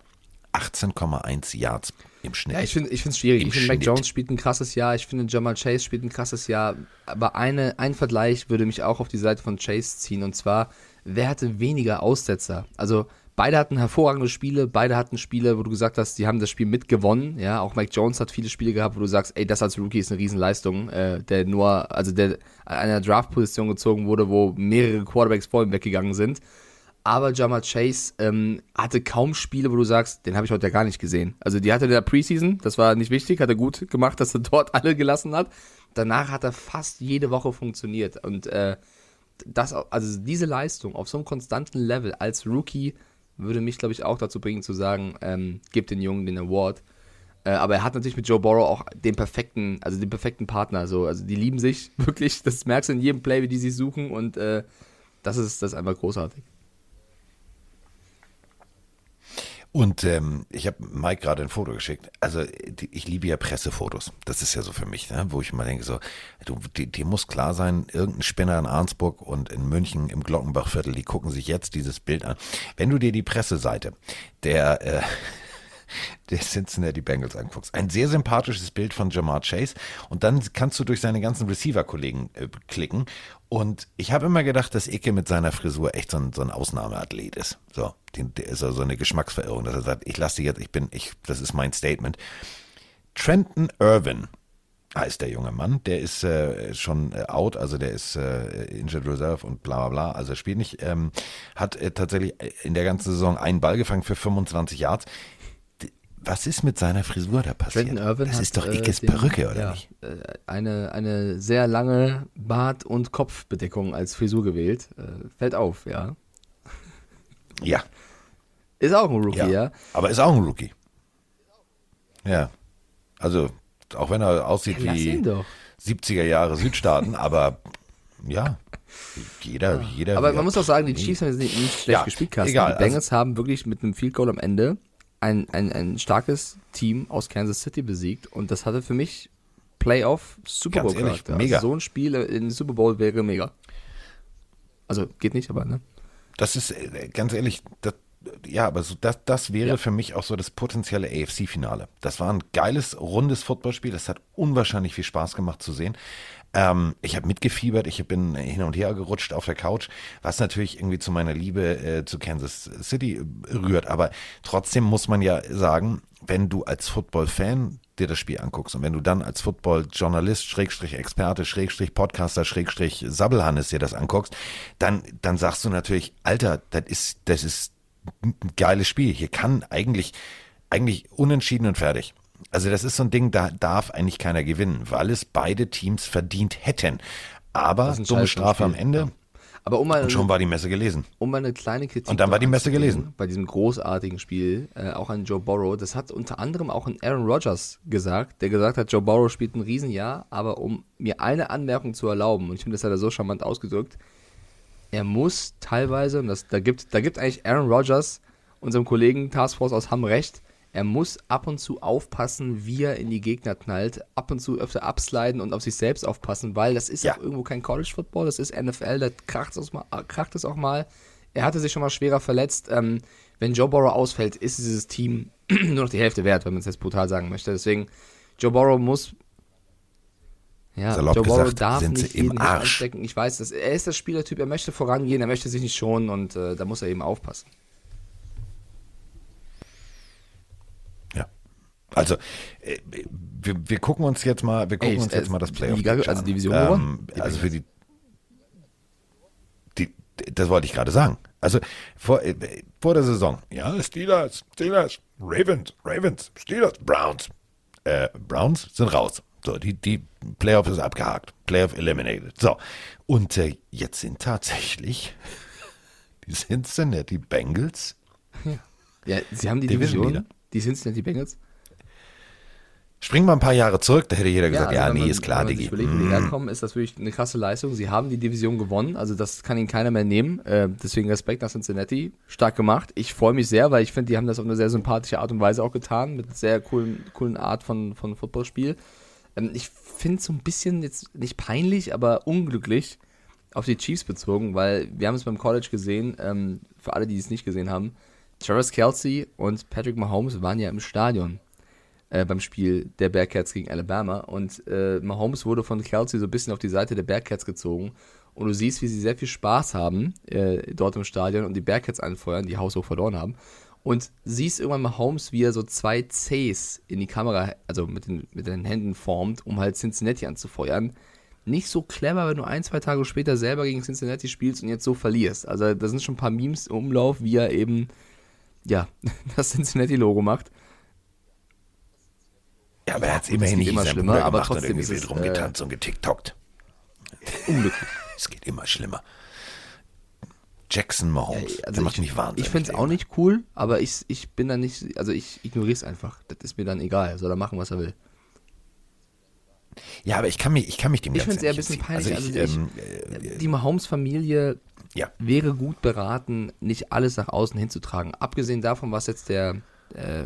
18,1 Yards im Schnitt. Ja, ich finde es schwierig. Im ich finde, Mac. Jones spielt ein krasses Jahr. Ich finde, Jamal Chase spielt ein krasses Jahr. Aber eine, ein Vergleich würde mich auch auf die Seite von Chase ziehen. Und zwar, wer hatte weniger Aussetzer? Also, beide hatten hervorragende Spiele. Beide hatten Spiele, wo du gesagt hast, die haben das Spiel mitgewonnen. Ja, auch Mac Jones hat viele Spiele gehabt, wo du sagst, ey, das als Rookie ist eine Riesenleistung. Äh, der nur, also der an einer Draft-Position gezogen wurde, wo mehrere Quarterbacks vor ihm weggegangen sind. Aber Jamar Chase ähm, hatte kaum Spiele, wo du sagst, den habe ich heute ja gar nicht gesehen. Also die hatte in der Preseason, das war nicht wichtig, hat er gut gemacht, dass er dort alle gelassen hat. Danach hat er fast jede Woche funktioniert. Und äh, das, also diese Leistung auf so einem konstanten Level als Rookie würde mich, glaube ich, auch dazu bringen zu sagen, ähm, gib den Jungen den Award. Äh, aber er hat natürlich mit Joe Burrow auch den perfekten, also den perfekten Partner. So. Also die lieben sich wirklich. Das merkst du in jedem Play, wie die sich suchen und äh, das ist das ist einfach großartig. Und ähm, ich habe Mike gerade ein Foto geschickt. Also die, ich liebe ja Pressefotos. Das ist ja so für mich, ne? wo ich immer denke, so, du, dir, muss klar sein, irgendein Spinner in Arnsburg und in München im Glockenbachviertel, die gucken sich jetzt dieses Bild an. Wenn du dir die Presseseite der äh, der Cincinnati Bengals anguckst. Ein sehr sympathisches Bild von Jamar Chase und dann kannst du durch seine ganzen Receiver-Kollegen äh, klicken und ich habe immer gedacht, dass Icke mit seiner Frisur echt so ein, so ein Ausnahmeathlet ist. So, der ist so also eine Geschmacksverirrung, dass er sagt, ich lasse jetzt, ich bin, ich, das ist mein Statement. Trenton Irvin heißt der junge Mann, der ist äh, schon äh, out, also der ist äh, Injured Reserve und bla bla bla, also er spielt nicht, ähm, hat äh, tatsächlich in der ganzen Saison einen Ball gefangen für 25 Yards was ist mit seiner Frisur da passiert? Irvin das hat, ist doch äh, Ickes den, Perücke, oder ja, nicht? Äh, eine, eine sehr lange Bart- und Kopfbedeckung als Frisur gewählt. Äh, fällt auf, ja. Ja. Ist auch ein Rookie, ja. ja. Aber ist auch ein Rookie. Ja. Also, auch wenn er aussieht ja, wie 70er Jahre Südstaaten, aber ja, jeder, ja. jeder. Aber man muss auch sagen, die Chiefs haben nicht, nicht schlecht gespielt, Carsten. Egal, die Bengals also, haben wirklich mit einem Field Goal am Ende ein, ein, ein starkes Team aus Kansas City besiegt und das hatte für mich Playoff Super Bowl Charakter. Also mega. Also so ein Spiel in Super Bowl wäre mega. Also geht nicht, aber ne? Das ist äh, ganz ehrlich, das, ja, aber so, das, das wäre ja. für mich auch so das potenzielle AFC-Finale. Das war ein geiles, rundes Footballspiel. Das hat unwahrscheinlich viel Spaß gemacht zu sehen. Ähm, ich habe mitgefiebert, ich bin hin und her gerutscht auf der Couch, was natürlich irgendwie zu meiner Liebe äh, zu Kansas City rührt. Aber trotzdem muss man ja sagen, wenn du als Football-Fan dir das Spiel anguckst und wenn du dann als Football-Journalist, Schrägstrich Experte, Schrägstrich Podcaster, Schrägstrich Sabbelhannes dir das anguckst, dann, dann sagst du natürlich, Alter, das ist, das ist geiles Spiel. Hier kann eigentlich, eigentlich unentschieden und fertig. Also das ist so ein Ding, da darf eigentlich keiner gewinnen, weil es beide Teams verdient hätten. Aber dumme Strafe am Ende. Aber um mal, und schon war die Messe gelesen. Um mal eine kleine Kritik. Und dann war die Messe gelesen. Bei diesem großartigen Spiel, äh, auch an Joe Burrow. Das hat unter anderem auch ein Aaron Rodgers gesagt, der gesagt hat, Joe Burrow spielt ein Riesenjahr, aber um mir eine Anmerkung zu erlauben, und ich finde, das hat er so charmant ausgedrückt, er muss teilweise, und das, da, gibt, da gibt eigentlich Aaron Rodgers, unserem Kollegen Taskforce aus Hamm recht, er muss ab und zu aufpassen, wie er in die Gegner knallt, ab und zu öfter absliden und auf sich selbst aufpassen, weil das ist ja auch irgendwo kein College Football, das ist NFL, da kracht es, mal, kracht es auch mal. Er hatte sich schon mal schwerer verletzt. Ähm, wenn Joe Burrow ausfällt, ist dieses Team nur noch die Hälfte wert, wenn man es jetzt brutal sagen möchte. Deswegen, Joe Burrow muss ja, Salopp Joe Burrow darf sind nicht jeden Arsch. anstecken. Ich weiß, dass er ist der Spielertyp, er möchte vorangehen, er möchte sich nicht schonen und äh, da muss er eben aufpassen. Also äh, wir, wir gucken uns jetzt mal, wir gucken Ey, uns jetzt mal das Playoff Liga, also Division ähm. Also für die, die, das wollte ich gerade sagen. Also vor, äh, vor der Saison, ja, Steelers, Steelers, Ravens, Ravens, Steelers, Browns. Äh, Browns sind raus. So, die, die Playoff ist abgehakt. Playoff eliminated. So. Und äh, jetzt sind tatsächlich die Cincinnati Bengals. Ja. ja, sie haben die Division. Division die Cincinnati Bengals Springen wir ein paar Jahre zurück, da hätte jeder gesagt, ja, also ja nee, ist klar, Digi. Wenn man überlegt, wo die mhm. herkommen, ist das wirklich eine krasse Leistung. Sie haben die Division gewonnen, also das kann ihnen keiner mehr nehmen. Äh, deswegen Respekt nach Cincinnati. Stark gemacht. Ich freue mich sehr, weil ich finde, die haben das auf eine sehr sympathische Art und Weise auch getan, mit sehr coolen, coolen Art von, von Footballspiel. Ähm, ich finde es so ein bisschen jetzt nicht peinlich, aber unglücklich auf die Chiefs bezogen, weil wir haben es beim College gesehen, ähm, für alle, die es nicht gesehen haben, Travis Kelsey und Patrick Mahomes waren ja im Stadion äh, beim Spiel der Bearcats gegen Alabama. Und äh, Mahomes wurde von Kelsey so ein bisschen auf die Seite der Bearcats gezogen. Und du siehst, wie sie sehr viel Spaß haben äh, dort im Stadion und die Bearcats anfeuern, die haushoch verloren haben. Und siehst irgendwann Mahomes, wie er so zwei Cs in die Kamera, also mit den, mit den Händen formt, um halt Cincinnati anzufeuern. Nicht so clever, wenn du ein, zwei Tage später selber gegen Cincinnati spielst und jetzt so verlierst. Also da sind schon ein paar Memes im Umlauf, wie er eben, ja, das Cincinnati-Logo macht. Ja, aber er hat es immerhin nicht immer schlimmer, aber trotzdem ist es rumgetanzt äh, und getiktokt. Unglücklich. es geht immer schlimmer. Jackson Mahomes. Also der macht ich, mich wahnsinnig. Ich finde es auch nicht cool, aber ich, ich bin dann nicht, also ich ignoriere es einfach. Das ist mir dann egal. Soll er machen, was er will. Ja, aber ich kann mich, ich kann mich dem Ich finde es eher ein bisschen entziehen. peinlich. Also Also, ich, ich, ähm, die Mahomes-Familie ja. wäre gut beraten, nicht alles nach außen hinzutragen. Abgesehen davon, was jetzt der äh,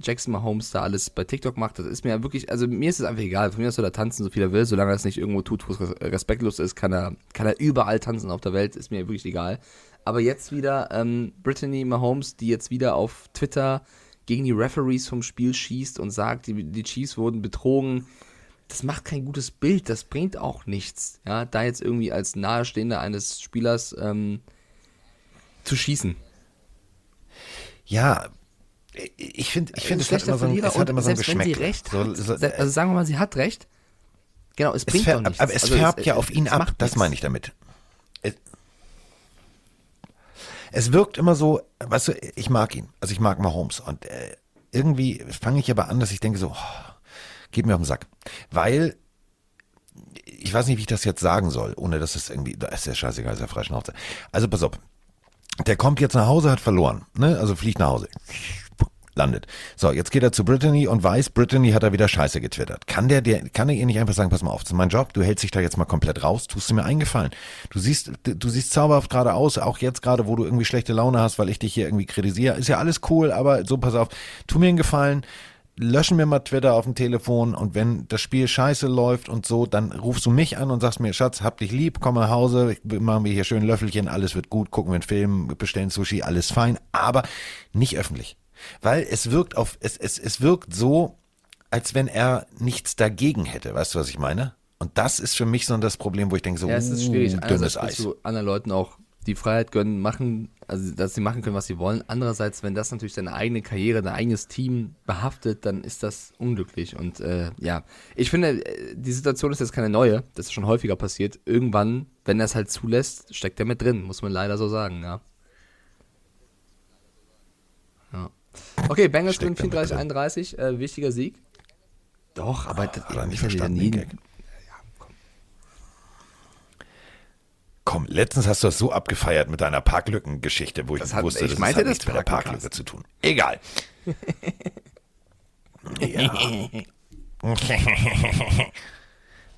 Jackson Mahomes da alles bei TikTok macht, das ist mir ja wirklich, also mir ist es einfach egal. Von mir soll er tanzen, so viel er will, solange er es nicht irgendwo tut, wo es res- respektlos ist, kann er, kann er überall tanzen auf der Welt, ist mir wirklich egal. Aber jetzt wieder ähm, Brittany Mahomes, die jetzt wieder auf Twitter gegen die Referees vom Spiel schießt und sagt, die, die Chiefs wurden betrogen. Das macht kein gutes Bild, das bringt auch nichts. Ja, da jetzt irgendwie als Nahestehender eines Spielers ähm, zu schießen. Ja, ich finde, ich finde, es hat immer so ein, es hat immer so ein sie recht so, hat, so, se- also sagen wir mal, sie hat recht. Genau, es es bringt fär- doch nichts. aber es Also färbt ja es- auf ihn es ab, das meine ich damit. Es, es wirkt immer so, weißt du, ich mag ihn, also ich mag Mahomes und äh, irgendwie fange ich aber an, dass ich denke so, oh, geht mir auf den Sack, weil ich weiß nicht, wie ich das jetzt sagen soll, ohne dass es irgendwie, da ist ja scheißegal, ist ja frei Schnauze. Also pass auf, der kommt jetzt nach Hause, hat verloren, ne? Also fliegt nach Hause. Landet. So, jetzt geht er zu Brittany und weiß, Brittany hat er wieder Scheiße getwittert. Kann der, der, kann er ihr nicht einfach sagen, pass mal auf, das ist mein Job, du hältst dich da jetzt mal komplett raus, tust du mir eingefallen. Du siehst, du siehst zauberhaft gerade aus, auch jetzt gerade, wo du irgendwie schlechte Laune hast, weil ich dich hier irgendwie kritisiere. Ist ja alles cool, aber so pass auf, tu mir einen Gefallen, löschen mir mal Twitter auf dem Telefon und wenn das Spiel scheiße läuft und so, dann rufst du mich an und sagst mir, Schatz, hab dich lieb, komm nach Hause, machen wir hier schön Löffelchen, alles wird gut, gucken wir einen Film, bestellen Sushi, alles fein, aber nicht öffentlich. Weil es wirkt auf, es, es, es wirkt so, als wenn er nichts dagegen hätte, weißt du, was ich meine? Und das ist für mich so das Problem, wo ich denke so, Ja, es ist schwierig. uh, dünnes Eis. du anderen Leuten auch die Freiheit gönnen, machen, also dass sie machen können, was sie wollen. Andererseits, wenn das natürlich deine eigene Karriere, dein eigenes Team behaftet, dann ist das unglücklich. Und äh, ja, ich finde, äh, die Situation ist jetzt keine neue, das ist schon häufiger passiert. Irgendwann, wenn er es halt zulässt, steckt er mit drin, muss man leider so sagen, ja. ja. Okay, Bengals gewinnen er mit 34, 31, äh, wichtiger Sieg. Doch, aber das Hat er nicht ja verstanden, nie- den Gag. Komm, letztens hast du das so abgefeiert mit deiner Parklückengeschichte, wo ich Das hat- wusste, ich das meinte hat das nichts mit der Parklücke zu tun. Egal. ja.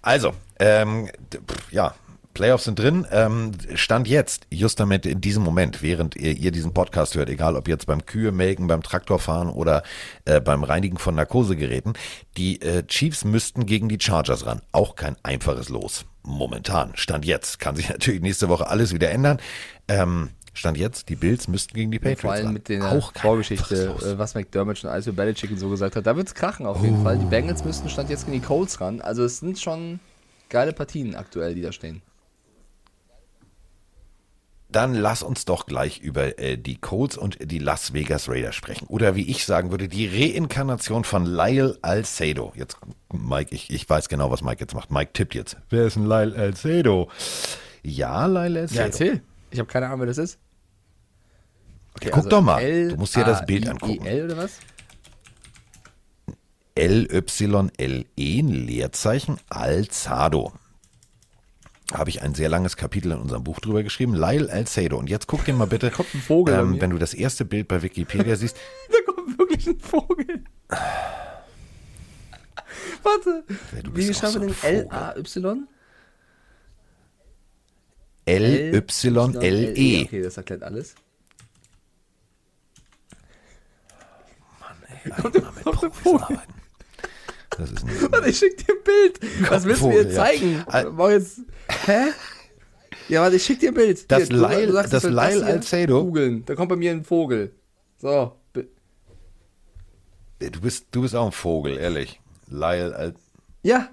also, ähm, d- pf, ja, Playoffs sind drin. Ähm, Stand jetzt, just damit in diesem Moment, während ihr, ihr diesen Podcast hört, egal ob jetzt beim Kühe melken, beim Traktorfahren oder äh, beim Reinigen von Narkosegeräten, die äh, Chiefs müssten gegen die Chargers ran. Auch kein einfaches Los. Momentan. Stand jetzt. Kann sich natürlich nächste Woche alles wieder ändern. Ähm, Stand jetzt, die Bills müssten gegen die Patriots Vor allem ran. mit der Vorgeschichte, Los. äh, was McDermott schon alles für Belichick und so gesagt hat. Da wird's krachen auf jeden Fall. Die Bengals müssten stand jetzt gegen die Colts ran. Also es sind schon geile Partien aktuell, die da stehen. Dann lass uns doch gleich über äh, die Colts und die Las Vegas Raiders sprechen. Oder wie ich sagen würde, die Reinkarnation von Lyle Alcedo. Jetzt, Mike, ich, ich weiß genau, was Mike jetzt macht. Mike tippt jetzt. Wer ist ein Lyle Alcedo? Ja, Lyle Alcedo. Ja, erzähl. Ich habe keine Ahnung, wer das ist. Okay, Guck doch mal. L Du musst dir das Bild angucken. L oder was? L-Y-L-E, Leerzeichen, Alzado. Habe ich ein sehr langes Kapitel in unserem Buch drüber geschrieben. Lyle Alcedo. Und jetzt guck dir mal bitte, kommt ein Vogel ähm, wenn du das erste Bild bei Wikipedia siehst, Da kommt wirklich ein Vogel. Warte. Ja, du Wie schreiben wir Vogel. L-A-Y? L-Y-L-E. Okay, das erklärt alles. Kommt mal mit Profis arbeiten. Das ist nicht Warte, ich schick dir ein Bild. Was willst du mir jetzt ja. zeigen? Mach jetzt. Hä? Ja, warte, ich schick dir ein Bild. Das Lyle- du das Lyle Alcedo? Googeln. Da kommt bei mir ein Vogel. So. bi- Du bist, du bist auch ein Vogel, ehrlich. Lyle, Al Ja.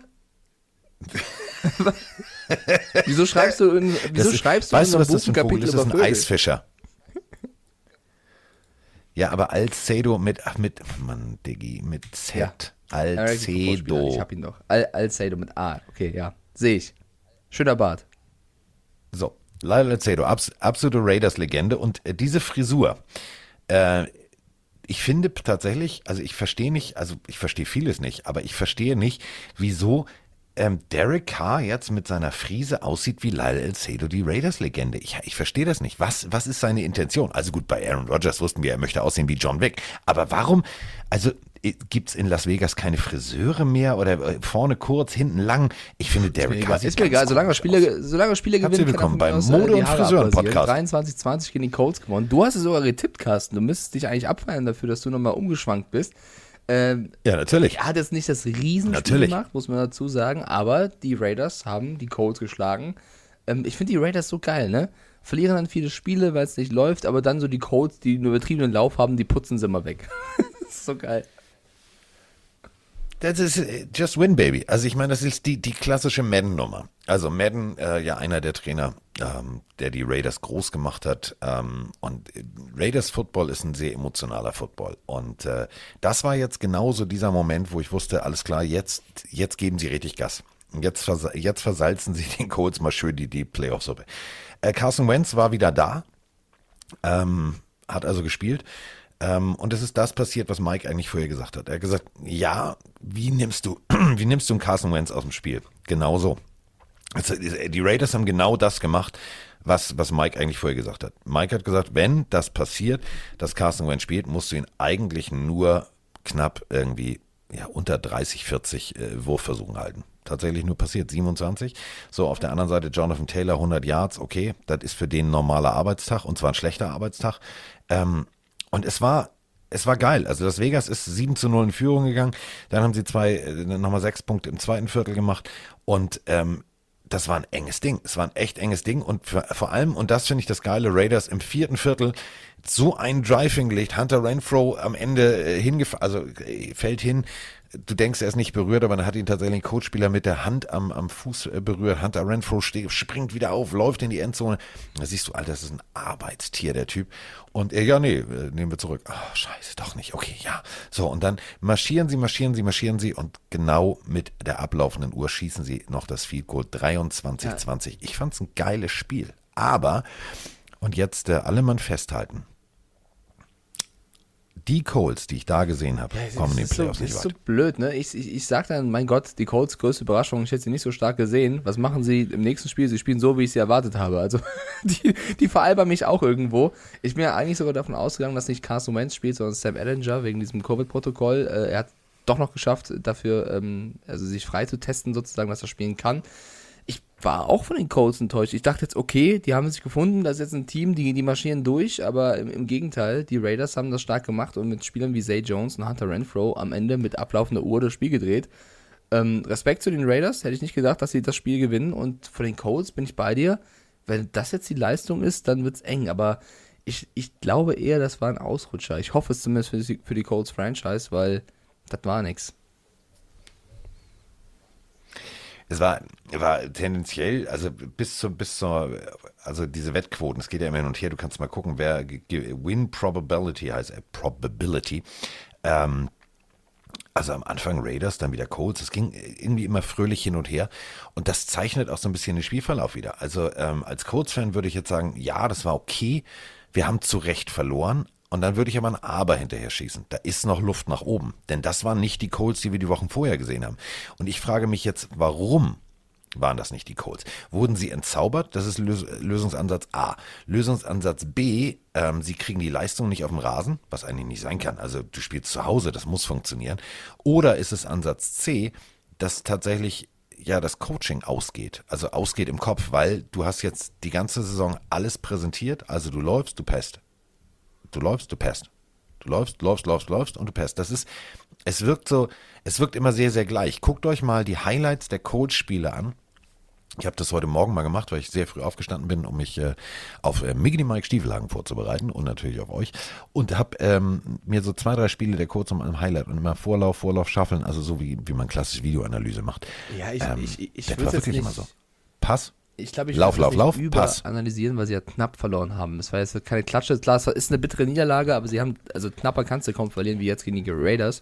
wieso schreibst du in, wieso das, schreibst du weißt in du, was einem das Buch für ein ein Vogel Kapitel ist? Das ist ein Vögel? Eisfischer. Ja, aber Alcedo mit, ach, mit, Mann, Diggi, mit Z. Ja. Alcedo. Ich hab ihn doch. Al Alcedo mit A. Okay, ja. Sehe ich. Schöner Bart. So, Lyle Alcedo, abs absolute Raiders-Legende. Und äh, diese Frisur, äh, ich finde tatsächlich, also ich verstehe nicht, also ich verstehe vieles nicht, aber ich verstehe nicht, wieso ähm, Derek Carr jetzt mit seiner Friese aussieht wie Lyle Elcedo, die Raiders-Legende. Ich, ich verstehe das nicht. Was, was ist seine Intention? Also gut, bei Aaron Rodgers wussten wir, er möchte aussehen wie John Wick. Aber warum, also äh, gibt's in Las Vegas keine Friseure mehr oder äh, vorne kurz, hinten lang? Ich finde Derek Carr Ist mir egal, solange Spiele, solange Spiele Herzlich gewinnen, willkommen beim aus, Mode- und Haare Friseuren-Podcast. abrasieren. 23-20 gegen die Colts gewonnen. Du hast es sogar getippt, Carsten. Du müsstest dich eigentlich abfeiern dafür, dass du nochmal umgeschwankt bist. Ähm, Ja, natürlich. er hat jetzt nicht das Riesenspiel Natürlich. gemacht, muss man dazu sagen, aber die Raiders haben die Colts geschlagen. Ähm, ich finde die Raiders so geil, ne? Verlieren dann viele Spiele, weil es nicht läuft, aber dann so die Colts, die einen übertriebenen Lauf haben, die putzen sie immer weg. das ist so geil. Das ist äh, just win, baby. Also ich meine, das ist die, die klassische Madden-Nummer. Also Madden, äh, ja einer der Trainer, ähm, der die Raiders groß gemacht hat. Ähm, und Raiders Football ist ein sehr emotionaler Football. Und äh, das war jetzt genauso dieser Moment, wo ich wusste, alles klar, jetzt, jetzt geben sie richtig Gas. Jetzt, versa jetzt versalzen sie den Colts mal schön die, die Playoff-Suppe. Äh, Carson Wentz war wieder da, ähm, hat also gespielt. Ähm, und es ist das passiert, was Mike eigentlich vorher gesagt hat. Er hat gesagt, ja, wie nimmst du, wie nimmst du einen Carson Wentz aus dem Spiel? Genau so. Also, die Raiders haben genau das gemacht, was, was Mike eigentlich vorher gesagt hat. Mike hat gesagt, wenn das passiert, dass Carson Wentz spielt, musst du ihn eigentlich nur knapp irgendwie ja, unter 30, 40 äh, Wurfversuchen halten. Tatsächlich nur passiert 27. So, auf der anderen Seite Jonathan Taylor 100 Yards, okay, das ist für den ein normaler Arbeitstag und zwar ein schlechter Arbeitstag. Ähm, und es war, es war geil. Also das Vegas ist 7 zu 0 in Führung gegangen. Dann haben sie zwei, äh, nochmal sechs Punkte im zweiten Viertel gemacht. Und ähm, das war ein enges Ding. Es war ein echt enges Ding. Und für, vor allem, und das finde ich das geile, Raiders im vierten Viertel so ein Drive hingelegt. Hunter Renfro am Ende äh, hingefallen, also äh, fällt hin. Du denkst, er ist nicht berührt, aber dann hat ihn tatsächlich ein Coachspieler mit der Hand am, am Fuß äh, berührt. Hunter Renfro steht, springt wieder auf, läuft in die Endzone. Da siehst du, Alter, das ist ein Arbeitstier, der Typ. Und er, ja, nee, äh, nehmen wir zurück. Ah, scheiße, doch nicht. Okay, ja. So, und dann marschieren sie, marschieren sie, marschieren sie und genau mit der ablaufenden Uhr schießen sie noch das Field Goal 23-20. Ich fand's ein geiles Spiel. Aber, und jetzt äh, alle Mann festhalten, die Colts, die ich da gesehen habe, kommen in den das ist so, Playoffs das nicht ist so weit. blöd, ne? Ich, ich, ich sag dann, mein Gott, die Colts größte Überraschung, ich hätte sie nicht so stark gesehen. Was machen sie im nächsten Spiel? Sie spielen so, wie ich sie erwartet habe. Also, die, die veralbern mich auch irgendwo. Ich bin ja eigentlich sogar davon ausgegangen, dass nicht Carson Wentz spielt, sondern Sam Ellinger wegen diesem Covid-Protokoll. Äh, er hat doch noch geschafft, dafür, ähm, also sich frei zu testen, sozusagen, dass er spielen kann. War auch von den Colts enttäuscht. Ich dachte jetzt, okay, die haben sich gefunden, das ist jetzt ein Team, die, die marschieren durch, aber im, im Gegenteil, die Raiders haben das stark gemacht und mit Spielern wie Zay Jones und Hunter Renfro am Ende mit ablaufender Uhr das Spiel gedreht. Ähm, Respekt zu den Raiders, hätte ich nicht gedacht, dass sie das Spiel gewinnen und von den Colts bin ich bei dir. Wenn das jetzt die Leistung ist, dann wird's eng, aber ich, ich glaube eher, das war ein Ausrutscher. Ich hoffe es zumindest für die, für die Colts Franchise, weil das war nix. Es war, war tendenziell, also bis zur, bis zur, also diese Wettquoten, es geht ja immer hin und her, du kannst mal gucken, wer Win Probability heißt, äh, Probability. Ähm, also am Anfang Raiders, dann wieder Colts. Es ging irgendwie immer fröhlich hin und her. Und das zeichnet auch so ein bisschen den Spielverlauf wieder. Also ähm, als Colts-Fan würde ich jetzt sagen, ja, das war okay. Wir haben zu Recht verloren. Und dann würde ich aber ein Aber hinterher schießen. Da ist noch Luft nach oben. Denn das waren nicht die Colts, die wir die Wochen vorher gesehen haben. Und ich frage mich jetzt, warum waren das nicht die Colts? Wurden sie entzaubert? Das ist Lös Lösungsansatz A. Lösungsansatz B, ähm, sie kriegen die Leistung nicht auf dem Rasen, was eigentlich nicht sein kann. Also du spielst zu Hause, das muss funktionieren. Oder ist es Ansatz C, dass tatsächlich ja das Coaching ausgeht, also ausgeht im Kopf, weil du hast jetzt die ganze Saison alles präsentiert, also du läufst, du pest. Du läufst, du pest. Du läufst, läufst, läufst, läufst und du pest. Das ist, es wirkt so, es wirkt immer sehr, sehr gleich. Guckt euch mal die Highlights der Coach-Spiele an. Ich habe das heute Morgen mal gemacht, weil ich sehr früh aufgestanden bin, um mich äh, auf äh, Miggity Mike Stiefelhagen vorzubereiten und natürlich auf euch. Und habe ähm, mir so zwei, drei Spiele der Coach um einem Highlight und immer Vorlauf, Vorlauf, Shuffeln, also so wie, wie man klassische Videoanalyse macht. Ja, ich, Ähm, ich, ich das will war jetzt wirklich nicht, immer so. Pass, Ich glaube, ich Lauf, das lauf, lauf, Pass. überanalysieren, weil sie ja knapp verloren haben. Es war jetzt keine Klatsche. Klar, es ist eine bittere Niederlage, aber sie haben, also knapper kannst du kaum verlieren, wie jetzt gegen die Raiders.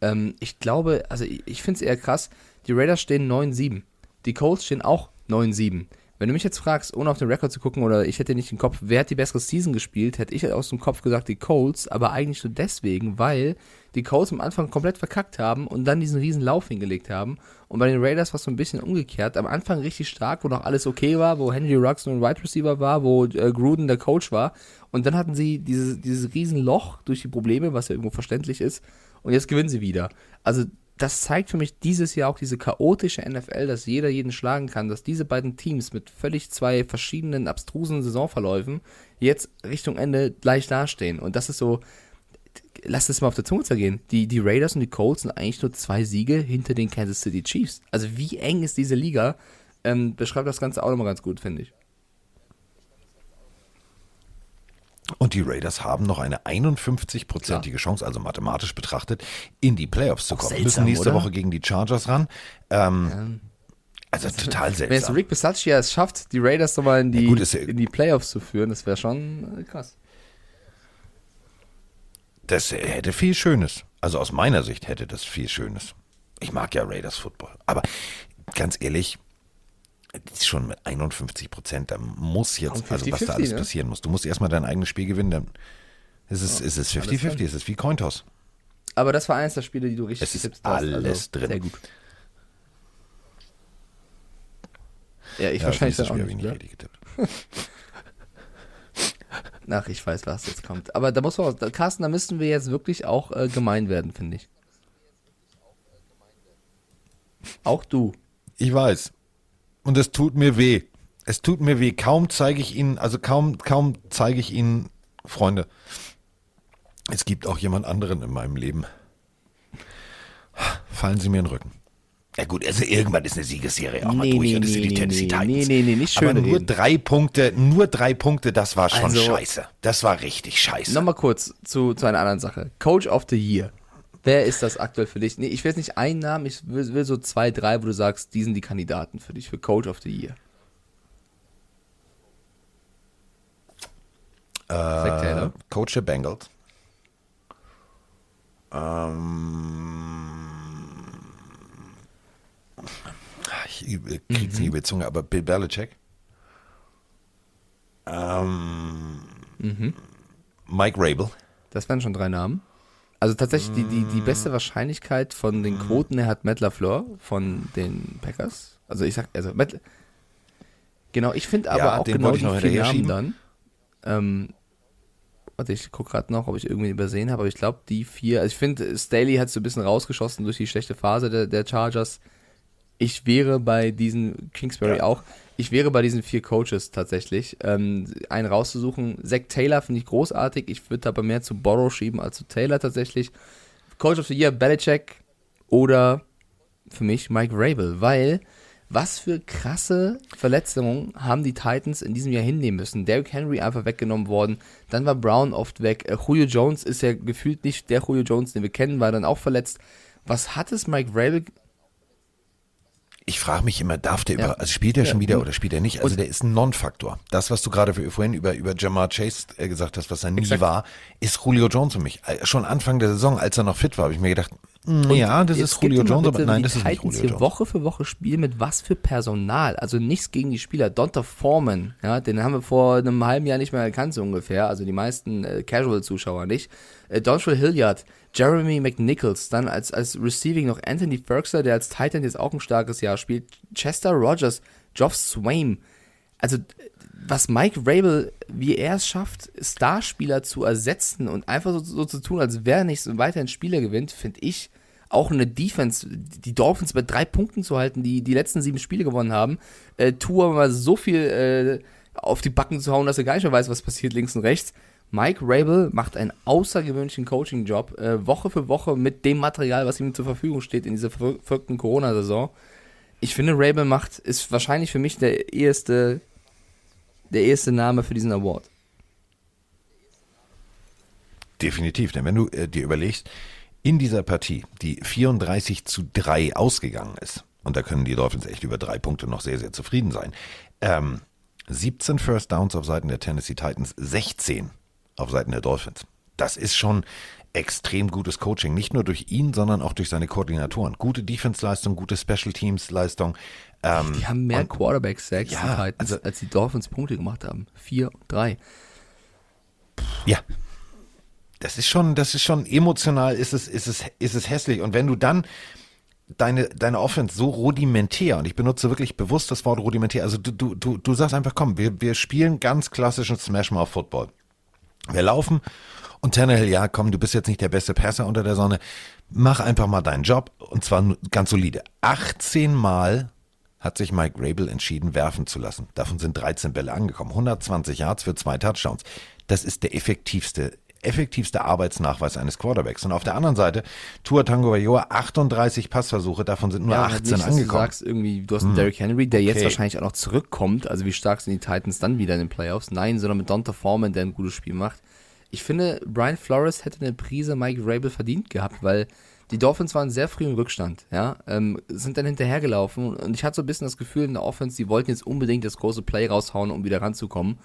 Ähm, ich glaube, also ich, ich finde es eher krass, die Raiders stehen 9-7. Die Colts stehen auch 9-7. Wenn du mich jetzt fragst, ohne auf den Rekord zu gucken, oder ich hätte nicht den Kopf, wer hat die bessere Season gespielt, hätte ich aus dem Kopf gesagt die Colts, aber eigentlich nur deswegen, weil die Colts am Anfang komplett verkackt haben und dann diesen riesen Lauf hingelegt haben. Und bei den Raiders war es so ein bisschen umgekehrt. Am Anfang richtig stark, wo noch alles okay war, wo Henry Ruggs nur ein Wide Receiver war, wo äh, Gruden der Coach war. Und dann hatten sie dieses, dieses riesen Loch durch die Probleme, was ja irgendwo verständlich ist. Und jetzt gewinnen sie wieder. Also das zeigt für mich dieses Jahr auch diese chaotische NFL, dass jeder jeden schlagen kann, dass diese beiden Teams mit völlig zwei verschiedenen abstrusen Saisonverläufen jetzt Richtung Ende gleich dastehen. Und das ist so, lass es mal auf der Zunge zergehen. Die, die Raiders und die Colts sind eigentlich nur zwei Siege hinter den Kansas City Chiefs. Also wie eng ist diese Liga? Ähm, beschreibt das Ganze auch nochmal ganz gut, finde ich. Und die Raiders haben noch eine 51-prozentige Chance, also mathematisch betrachtet, in die Playoffs zu kommen. seltsam, Müssen nächste oder? Woche gegen die Chargers ran. Ähm, also total Wenn jetzt seltsam. Rick Bisaccia es schafft, die Raiders nochmal in, die Ja, gut, ist ja- in die Playoffs zu führen, das wäre schon äh, krass. Das hätte viel Schönes. Also aus meiner Sicht hätte das viel Schönes. Ich mag ja Raiders Football. Aber ganz ehrlich, das ist schon mit 51 Prozent, da muss jetzt, Und also was 50-50, da alles ne? passieren muss. Du musst erstmal dein eigenes Spiel gewinnen, dann ist es, ist es 50-50, es ist wie Cointoss. Aber das war eines der Spiele, die du richtig Es ist hast. also alles drin. Sehr gut. Ja, ich Ja, wahrscheinlich das auch Spiel ich nicht. nicht Ne? richtig getippt. Ach, ich weiß, was jetzt kommt. Aber da muss man, da- Carsten, da müssten wir jetzt wirklich auch äh, gemein werden, finde ich. Auch du. Ich weiß. Und es tut mir weh. Es tut mir weh. Kaum zeige ich Ihnen, also kaum, kaum zeige ich Ihnen, Freunde, es gibt auch jemand anderen in meinem Leben. Fallen Sie mir in den Rücken. Ja gut, also irgendwann ist eine Siegesserie auch mal Nee, durch nee, und sind nee, die nee, Tennessee nee, Titans. nee, nee, nee, nicht Aber schön nur reden. drei Punkte, nur drei Punkte, das war schon Also- scheiße. Das war richtig scheiße. Nochmal kurz zu, zu einer anderen Sache. Coach of the Year. Wer ist das aktuell für dich? Nee, ich will jetzt nicht einen Namen, ich will, will so zwei, drei, wo du sagst, die sind die Kandidaten für dich, für Coach of the Year. Äh. Coach der Bengals. Ähm, ich krieg's Mhm. nie über die Zunge, aber Bill Belichick. Ähm, Mhm. Mike Rabel. Das wären schon drei Namen. Also tatsächlich die, die, die beste Wahrscheinlichkeit von den Quoten her hat Matt LaFleur von den Packers. Also ich sag, also Matt, genau, ich finde aber Ja, auch den genau die noch vier Namen dann. Ähm, warte, ich gucke gerade noch, ob ich irgendwie übersehen habe, aber ich glaube die vier, also ich finde, Staley hat so ein bisschen rausgeschossen durch die schlechte Phase der, der Chargers. Ich wäre bei diesen, Kingsbury Ja. auch, ich wäre bei diesen vier Coaches tatsächlich. Ähm, einen rauszusuchen. Zach Taylor finde ich großartig. Ich würde aber mehr zu Borrow schieben als zu Taylor tatsächlich. Coach of the Year, Belichick oder für mich Mike Rabel, weil was für krasse Verletzungen haben die Titans in diesem Jahr hinnehmen müssen. Derrick Henry einfach weggenommen worden, dann war Brown oft weg. Äh, Julio Jones ist ja gefühlt nicht der Julio Jones, den wir kennen, war dann auch verletzt. Was hat es Mike Rabel Ich frage mich immer, darf der Ja. über, also spielt er Ja. schon wieder oder spielt er nicht? Also Und- der ist ein Non-Faktor. Das, was du gerade für- vorhin über, über Jamar Chase äh, gesagt hast, was er nie Exakt. war, ist Julio Jones für mich. Äh, Schon Anfang der Saison, als er noch fit war, habe ich mir gedacht, ja, das ist Julio Jones, aber nein, das ist nicht Titans Julio hier Jones. Woche für Woche spielen mit was für Personal. Also nichts gegen die Spieler. Donta Foreman, ja, den haben wir vor einem halben Jahr nicht mehr erkannt, so ungefähr. Also die meisten äh, Casual-Zuschauer nicht. Äh, Dontrell Hilliard, Jeremy McNichols, dann als, als Receiving noch Anthony Ferguson, der als Titan jetzt auch ein starkes Jahr spielt. Chester Rogers, Geoff Swaim. Also was Mike Rabel, wie er es schafft, Starspieler zu ersetzen und einfach so, so zu tun, als wäre nichts und weiterhin Spieler gewinnt, finde ich auch eine Defense, die Dolphins bei drei Punkten zu halten, die die letzten sieben Spiele gewonnen haben, äh, Tour mal so viel äh, auf die Backen zu hauen, dass er gar nicht mehr weiß, was passiert links und rechts. Mike Rabel macht einen außergewöhnlichen Coaching-Job, äh, Woche für Woche mit dem Material, was ihm zur Verfügung steht in dieser ver- verrückten Corona-Saison. Ich finde, Rabel macht, ist wahrscheinlich für mich der erste, der erste Name für diesen Award. Definitiv, denn wenn du äh, dir überlegst, in dieser Partie, die 34 zu 3 ausgegangen ist, und da können die Dolphins echt über drei Punkte noch sehr, sehr zufrieden sein, ähm, 17 First Downs auf Seiten der Tennessee Titans, 16 auf Seiten der Dolphins. Das ist schon extrem gutes Coaching. Nicht nur durch ihn, sondern auch durch seine Koordinatoren. Gute Defense-Leistung, gute Special Teams-Leistung. Ähm, Die haben mehr Quarterback-Sacks Ja, also- als die Dolphins Punkte gemacht haben. Vier drei. Ja. Das ist schon, das ist schon emotional, ist es, ist es, ist es hässlich. Und wenn du dann deine, deine Offense so rudimentär, und ich benutze wirklich bewusst das Wort rudimentär, also du, du, du, du sagst einfach, komm, wir, wir spielen ganz klassischen Smash-Mouth Football. Wir laufen und Tannehill, ja, komm, du bist jetzt nicht der beste Passer unter der Sonne. Mach einfach mal deinen Job und zwar ganz solide. 18 Mal hat sich Mike Rabel entschieden, werfen zu lassen. Davon sind 13 Bälle angekommen. 120 Yards für zwei Touchdowns. Das ist der effektivste, effektivste Arbeitsnachweis eines Quarterbacks. Und auf der anderen Seite, Tua Tango Vailoa, 38 Passversuche, davon sind nur Ja, und halt 18 nicht, Du angekommen. Hm. sagst irgendwie, du hast einen Derrick Henry, der jetzt Okay. wahrscheinlich auch noch zurückkommt. Also wie stark sind die Titans dann wieder in den Playoffs? Nein, sondern mit Donta Foreman, der ein gutes Spiel macht. Ich finde, Brian Flores hätte eine Prise Mike Rabel verdient gehabt, weil die Dolphins waren sehr früh im Rückstand, ja, ähm, sind dann hinterhergelaufen und ich hatte so ein bisschen das Gefühl in der Offense, die wollten jetzt unbedingt das große Play raushauen, um wieder ranzukommen.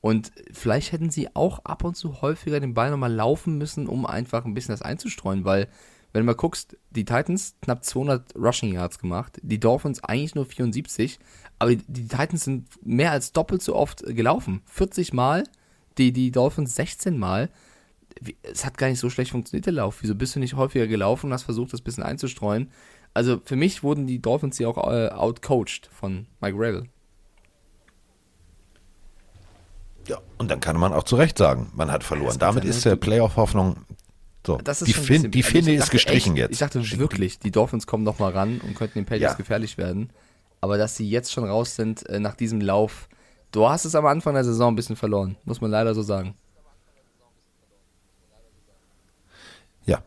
Und vielleicht hätten sie auch ab und zu häufiger den Ball nochmal laufen müssen, um einfach ein bisschen das einzustreuen, weil, wenn du mal guckst, die Titans knapp 200 Rushing Yards gemacht, die Dolphins eigentlich nur 74, aber die, die Titans sind mehr als doppelt so oft gelaufen. 40 Mal, die, die Dolphins 16 Mal. Es hat gar nicht so schlecht funktioniert, der Lauf. Wieso bist du nicht häufiger gelaufen und hast versucht, das ein bisschen einzustreuen? Also für mich wurden die Dolphins ja auch äh, outcoached von Mike Rabel. Ja, und dann kann man auch zu Recht sagen, man hat verloren. das Damit ist der Playoff-Hoffnung, so, die, fin die also Finde ich ist gestrichen echt, jetzt. Ich dachte wirklich, die Dolphins kommen noch mal ran und könnten den Patriots Ja. gefährlich werden. Aber dass sie jetzt schon raus sind äh, nach diesem Lauf, du hast es am Anfang der Saison ein bisschen verloren, muss man leider so sagen. Ja.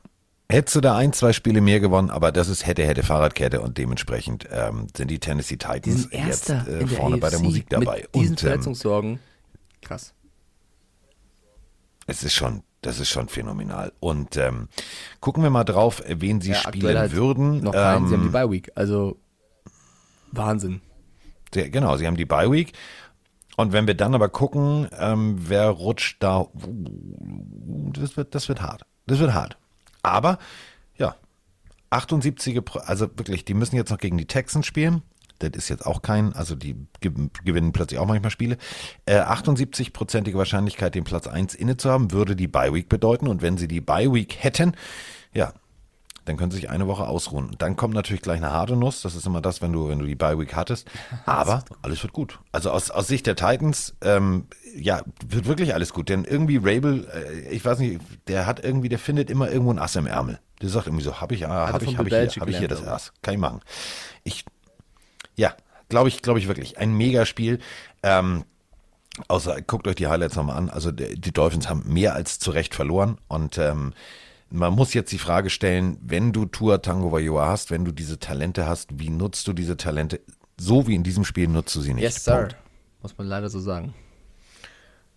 Hättest du da ein, zwei Spiele mehr gewonnen, aber das ist hätte, hätte Fahrradkette und dementsprechend ähm, sind die Tennessee Titans jetzt äh, vorne AFC bei der Musik dabei. Mit diesen und ähm, Verletzungssorgen, krass. es ist schon, das ist schon phänomenal. Und ähm, gucken wir mal drauf, wen sie Ja, spielen halt würden. Noch keinen, sie haben die Ähm, Bye Week, also Wahnsinn. der, genau, sie haben die Bye Week. Und wenn wir dann aber gucken, ähm, wer rutscht da, das wird, das wird hart. Das wird hart. Aber, ja, 78, Pro- also wirklich, die müssen jetzt noch gegen die Texans spielen. Das ist jetzt auch kein, also die ge- gewinnen plötzlich auch manchmal Spiele. Äh, 78-prozentige Wahrscheinlichkeit, den Platz 1 inne zu haben, würde die Bye Week bedeuten. Und wenn sie die Bye Week hätten, ja, dann können sie sich eine Woche ausruhen. Und dann kommt natürlich gleich eine harte Nuss. Das ist immer das, wenn du, wenn du die Bye Week hattest. Aber alles wird gut. Also aus, aus Sicht der Titans, ähm, ja, wird wirklich alles gut. Denn irgendwie Rabel, äh, ich weiß nicht, der hat irgendwie, der findet immer irgendwo ein Ass im Ärmel. Der sagt irgendwie so, habe ich, ah, habe ich, habe ich hier, habe ich hier das. Ass. Kann ich machen. Ich, ja, glaube ich, glaube ich wirklich. Ein Megaspiel. Ähm, Außer, guckt euch die Highlights nochmal an. Also die Dolphins haben mehr als zu Recht verloren. Und ähm, man muss jetzt die Frage stellen, wenn du Tour Tango Vajoa hast, wenn du diese Talente hast, wie nutzt du diese Talente? So wie in diesem Spiel nutzt du sie nicht. Yes, sir. Muss man leider so sagen.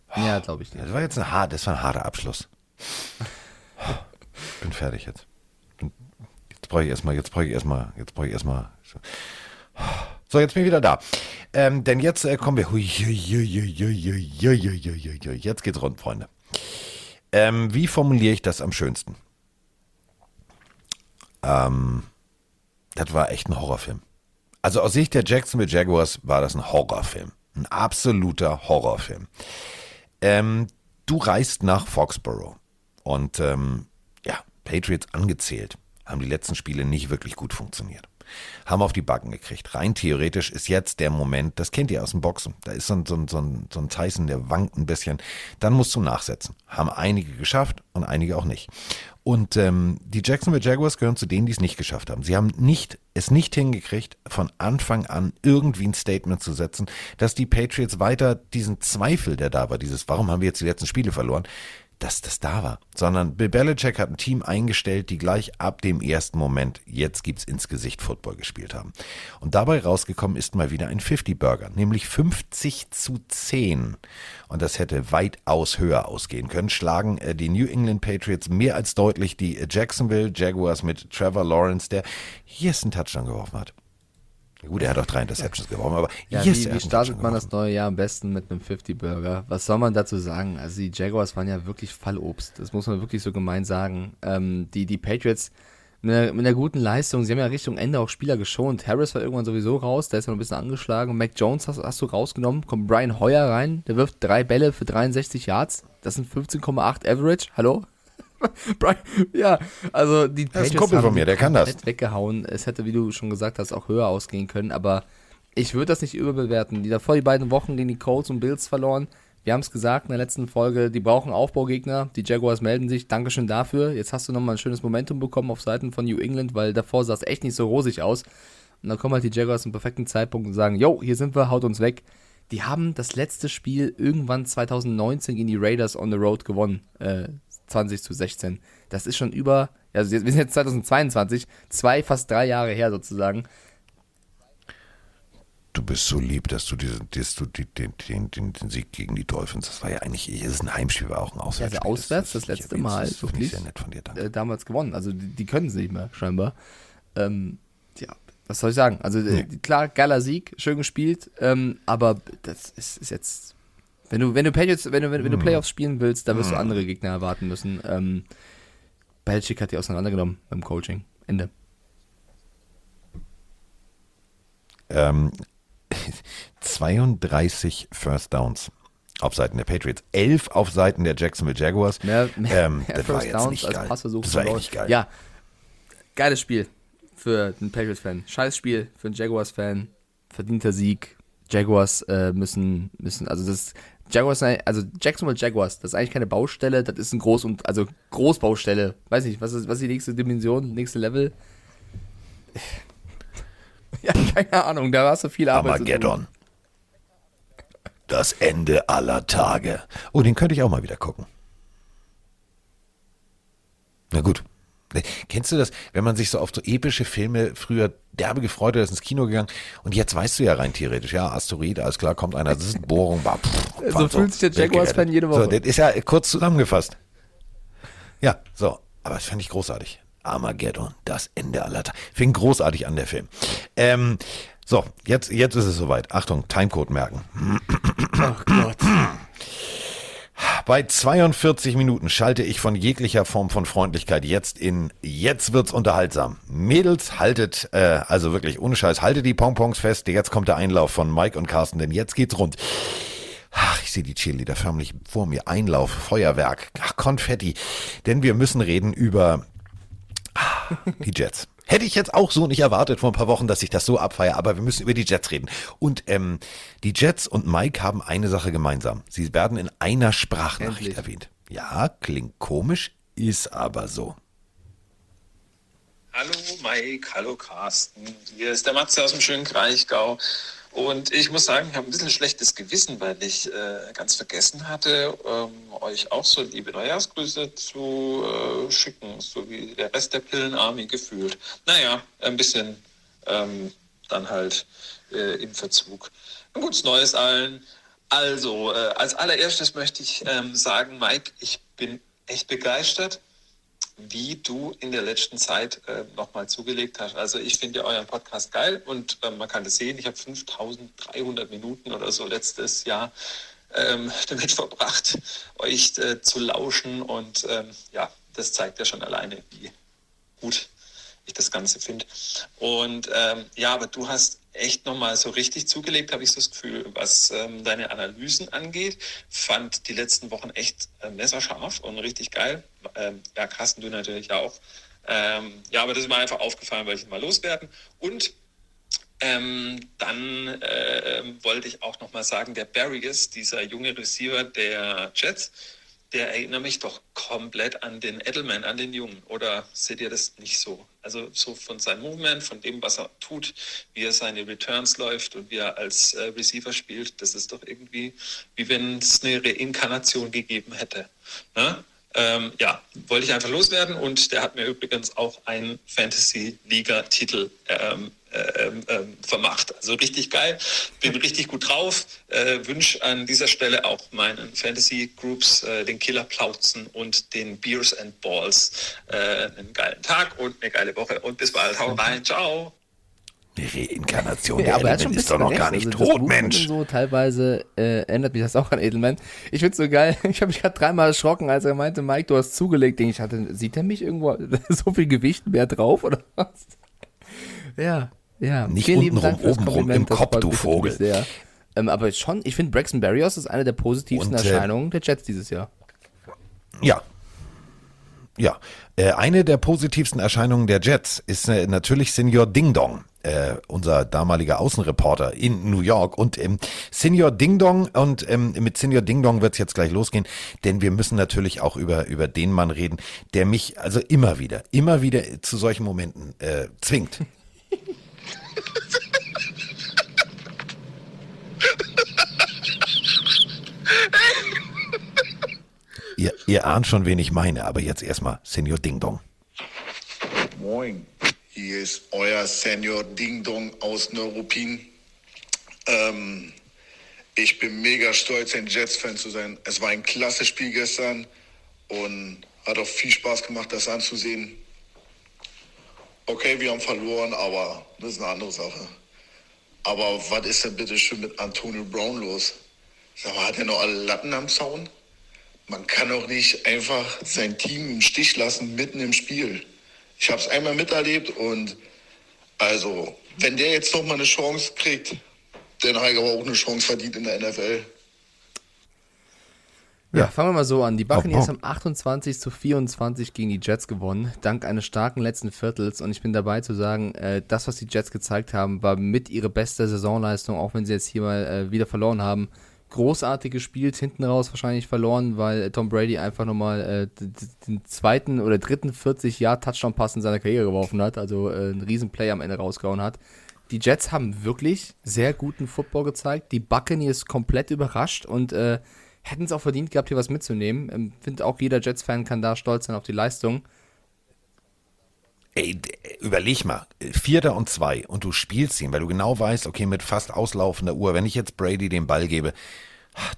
Ah, ja, glaube ich nicht. Das war jetzt ein, har das war ein harter Abschluss. Ich bin fertig jetzt. Jetzt brauche ich erstmal, jetzt brauche ich erstmal, jetzt brauche ich erstmal. So, jetzt bin ich wieder da. Ähm, denn jetzt äh, kommen wir. Jetzt geht's rund, Freunde. Ähm, wie formuliere ich das am schönsten? Ähm, das war echt ein Horrorfilm. Also aus Sicht der Jacksonville Jaguars war das ein Horrorfilm. Ein absoluter Horrorfilm. Ähm, du reist nach Foxborough und ähm, ja, Patriots angezählt, haben die letzten Spiele nicht wirklich gut funktioniert. Haben auf die Backen gekriegt. Rein theoretisch ist jetzt der Moment, das kennt ihr aus dem Boxen. Da ist so ein, so ein, so ein, so ein Tyson, der wankt ein bisschen. Dann musst du nachsetzen. Haben einige geschafft und einige auch nicht. Und ähm, die Jacksonville Jaguars gehören zu denen, die es nicht geschafft haben. Sie haben nicht, es nicht hingekriegt, von Anfang an irgendwie ein Statement zu setzen, dass die Patriots weiter diesen Zweifel, der da war, dieses, warum haben wir jetzt die letzten Spiele verloren, dass das da war. Sondern Bill Belichick hat ein Team eingestellt, die gleich ab dem ersten Moment, jetzt gibt's ins Gesicht Football gespielt haben. Und dabei rausgekommen ist mal wieder ein 50-Burger, nämlich 50 zu 10. Und das hätte weitaus höher ausgehen können. Schlagen äh, die New England Patriots mehr als deutlich die Jacksonville Jaguars mit Trevor Lawrence, der hier einen Touchdown geworfen hat. Gut, er hat auch drei Interceptions geworfen, aber Ja, yes, wie, wie startet man das neue Jahr am besten mit einem 50-Burger? Was soll man dazu sagen? Also die Jaguars waren ja wirklich Fallobst. Das muss man wirklich so gemein sagen. Ähm, die, die Patriots mit einer, mit einer guten Leistung, sie haben ja Richtung Ende auch Spieler geschont. Harris war irgendwann sowieso raus, der ist ja noch ein bisschen angeschlagen. Mac Jones hast, hast du rausgenommen. Kommt Brian Hoyer rein, der wirft drei Bälle für 63 Yards. Das sind 15,8 Average. Hallo? Brian, ja, also die Das ist ein Kumpel von mir, der kann das. komplett weggehauen. Es hätte, wie du schon gesagt hast, auch höher ausgehen können, aber ich würde das nicht überbewerten. Die davor die beiden Wochen gegen die Colts und Bills verloren. Wir haben es gesagt in der letzten Folge, die brauchen Aufbaugegner. Die Jaguars melden sich. Dankeschön dafür. Jetzt hast du nochmal ein schönes Momentum bekommen auf Seiten von New England, weil davor sah es echt nicht so rosig aus. Und dann kommen halt die Jaguars zum perfekten Zeitpunkt und sagen, yo, hier sind wir, haut uns weg. Die haben das letzte Spiel irgendwann 2019 gegen die Raiders on the road gewonnen. Äh, 20 zu 16. Das ist schon über, also wir sind jetzt 2022, zwei, fast drei Jahre her sozusagen. Du bist so lieb, dass du diesen, dass du den, den, den, den Sieg gegen die Dolphins, das war ja eigentlich, es ist ein Heimspiel, war auch ein Auswärtsspiel. Ja, also auswärts das ich letzte erwähn's, Mal, Das finde ich wirklich. sehr nett von dir, danke. äh, damals gewonnen. Also die, die können es nicht mehr, scheinbar. Ähm, ja, was soll ich sagen? Also äh, klar, geiler Sieg, schön gespielt, ähm, aber das ist, ist jetzt. Wenn du, wenn du Patriots, wenn du, wenn, wenn du Playoffs spielen willst, dann wirst du andere Gegner erwarten müssen. Ähm, Belichick hat die auseinandergenommen beim Coaching. Ende. Ähm, 32 First Downs auf Seiten der Patriots, 11 auf Seiten der Jacksonville Jaguars. Mehr, mehr, ähm, mehr das war First jetzt Downs nicht als geil. Das war echt geil. Ja, geiles Spiel für den Patriots-Fan. Scheiß Spiel für den Jaguars-Fan. Verdienter Sieg. Jaguars äh, müssen, müssen, also das Jaguars, also Jacksonville Jaguars, das ist eigentlich keine Baustelle, das ist ein Groß- und, also Großbaustelle. Weiß nicht, was ist, was ist die nächste Dimension, nächste Level? Ja, keine Ahnung, da war so viel Arbeit. Armageddon. Das Ende aller Tage. Oh, den könnte ich auch mal wieder gucken. Na gut. Kennst du das, wenn man sich so auf so epische Filme früher derbe gefreut hat, ist ins Kino gegangen und jetzt weißt du ja rein theoretisch, ja, Asteroid, alles klar, kommt einer, das ist eine Bohrung, war, pff, So fühlt sich der Jaguars-Fan jede Woche. So, das ist ja kurz zusammengefasst. Ja, so, aber das fand ich großartig. Armageddon, das Ende aller Tage. Fing großartig an, der Film. Ähm, so, jetzt, jetzt ist es soweit. Achtung, Timecode merken. Ach Gott. Bei 42 Minuten schalte ich von jeglicher Form von Freundlichkeit jetzt in Jetzt wird's unterhaltsam. Mädels, haltet, äh, also wirklich ohne Scheiß, haltet die Pompons fest. Jetzt kommt der Einlauf von Mike und Carsten, denn jetzt geht's rund. Ach, ich sehe die Cheerleader förmlich vor mir. Einlauf, Feuerwerk, ach, Konfetti. Denn wir müssen reden über die Jets. Hätte ich jetzt auch so nicht erwartet vor ein paar Wochen, dass ich das so abfeiere, aber wir müssen über die Jets reden. Und ähm, die Jets und Mike haben eine Sache gemeinsam. Sie werden in einer Sprachnachricht Endlich. erwähnt. Ja, klingt komisch, ist aber so. Hallo Mike, hallo Carsten. Hier ist der Matze aus dem schönen Kraichgau. Und ich muss sagen, ich habe ein bisschen schlechtes Gewissen, weil ich äh, ganz vergessen hatte, ähm, euch auch so liebe Neujahrsgrüße zu äh, schicken, so wie der Rest der Pillenarmy gefühlt. Naja, ein bisschen ähm, dann halt äh, im Verzug. Ein gutes Neues allen. Also, äh, als allererstes möchte ich ähm, sagen, Mike, ich bin echt begeistert wie du in der letzten Zeit äh, nochmal zugelegt hast. Also ich finde ja euren Podcast geil und ähm, man kann das sehen. Ich habe 5300 Minuten oder so letztes Jahr ähm, damit verbracht, euch äh, zu lauschen und ähm, ja, das zeigt ja schon alleine, wie gut ich das Ganze finde. Und ähm, ja, aber du hast echt nochmal so richtig zugelegt, habe ich so das Gefühl, was ähm, deine Analysen angeht. Fand die letzten Wochen echt äh, messerscharf und richtig geil. Ähm, ja, Carsten, du natürlich auch. Ähm, ja, aber das ist mir einfach aufgefallen, weil ich ihn mal loswerden. Und ähm, dann äh, wollte ich auch nochmal sagen, der Barriers, dieser junge Receiver der Jets, der erinnert mich doch komplett an den Edelman, an den Jungen. Oder seht ihr das nicht so? Also so von seinem Movement, von dem, was er tut, wie er seine Returns läuft und wie er als äh, Receiver spielt, das ist doch irgendwie, wie wenn es eine Reinkarnation gegeben hätte. Ne? Ähm, ja, wollte ich einfach loswerden und der hat mir übrigens auch einen Fantasy-Liga-Titel ähm, ähm, ähm, vermacht. Also richtig geil, bin richtig gut drauf. Äh, Wünsche an dieser Stelle auch meinen Fantasy-Groups, äh, den Killer Plauzen und den Beers and Balls äh, einen geilen Tag und eine geile Woche und bis bald. Hau rein, ciao. Die Reinkarnation Ja, der aber er ein ist doch noch gar nicht Also tot, Mensch. So, teilweise äh, erinnert mich das auch an Edelman. Ich find's so geil. Ich habe mich gerade dreimal erschrocken, als er meinte, Mike, du hast zugelegt. Denk Ich hatte, sieht er mich irgendwo so viel Gewicht mehr drauf oder was? Ja, ja. Nicht untenrum, obenrum Kompliment, im Kopf, du Vogel. Ähm, aber schon, ich finde Braxton Berrios ist eine der positivsten Und, äh, Erscheinungen der Jets dieses Jahr. Ja. Ja. Äh, eine der positivsten Erscheinungen der Jets ist äh, natürlich Senior Ding Dong. Äh, unser damaliger Außenreporter in New York. Und ähm, Senior Ding Dong und ähm, mit Senior Ding Dong wird es jetzt gleich losgehen, denn wir müssen natürlich auch über, über den Mann reden, der mich also immer wieder, immer wieder zu solchen Momenten äh, zwingt. ihr, ihr ahnt schon, wen ich meine, aber jetzt erstmal Senior Ding Dong. Moin, hier ist euer Senior Ding Dong aus Neuruppin. Ähm, ich bin mega stolz, ein Jets-Fan zu sein. Es war ein klasse Spiel gestern und hat auch viel Spaß gemacht, das anzusehen. Okay, wir haben verloren, aber das ist eine andere Sache. Aber was ist denn bitte schön mit Antonio Brown los? Sag mal, hat er noch alle Latten am Zaun? Man kann doch nicht einfach sein Team im Stich lassen mitten im Spiel. Ich habe es einmal miterlebt und also, wenn der jetzt noch mal eine Chance kriegt, dann hat er aber auch eine Chance verdient in der NFL. Ja, fangen wir mal so an. Die Buccaneers haben 28 zu 24 gegen die Jets gewonnen, dank eines starken letzten Viertels. Und ich bin dabei zu sagen, äh, das, was die Jets gezeigt haben, war mit ihre beste Saisonleistung, auch wenn sie jetzt hier mal äh, wieder verloren haben. Großartig gespielt, hinten raus wahrscheinlich verloren, weil Tom Brady einfach nochmal äh, den zweiten oder dritten 40 Jahr Touchdown-Pass in seiner Karriere geworfen hat, also äh, einen riesen Play am Ende rausgehauen hat. Die Jets haben wirklich sehr guten Football gezeigt. Die Buccaneers komplett überrascht und äh, hätten es auch verdient gehabt, hier was mitzunehmen. Ähm, Finde auch jeder Jets-Fan kann da stolz sein auf die Leistung. Ey, überleg mal, Vierter und zwei und du spielst ihn, weil du genau weißt, okay, mit fast auslaufender Uhr, wenn ich jetzt Brady den Ball gebe,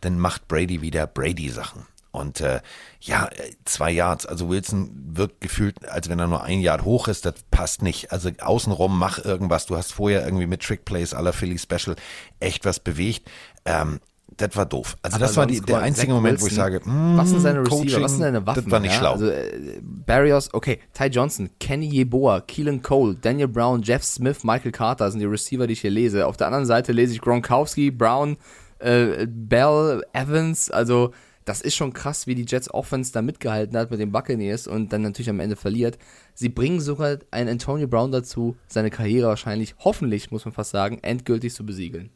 dann macht Brady wieder Brady-Sachen. Und äh, ja, zwei Yards, also Wilson wirkt gefühlt, als wenn er nur ein Yard hoch ist, das passt nicht. Also außenrum mach irgendwas. Du hast vorher irgendwie mit Trickplays aller Philly Special echt was bewegt. Ähm, das war doof. Also das war die, der einzige Zach Moment, wo ich Wilson, sage, mm, was sind seine Receiver, Coaching, was sind seine Waffen? Das war nicht ja? schlau. Also äh, Barrios, okay, Ty Johnson, Kenny Yeboah, Keelan Cole, Daniel Brown, Jeff Smith, Michael Carter sind die Receiver, die ich hier lese. Auf der anderen Seite lese ich Gronkowski, Brown, äh, Bell, Evans, also das ist schon krass, wie die Jets Offense da mitgehalten hat mit den Buccaneers und dann natürlich am Ende verliert. Sie bringen sogar einen Antonio Brown dazu, seine Karriere wahrscheinlich, hoffentlich, muss man fast sagen, endgültig zu besiegeln.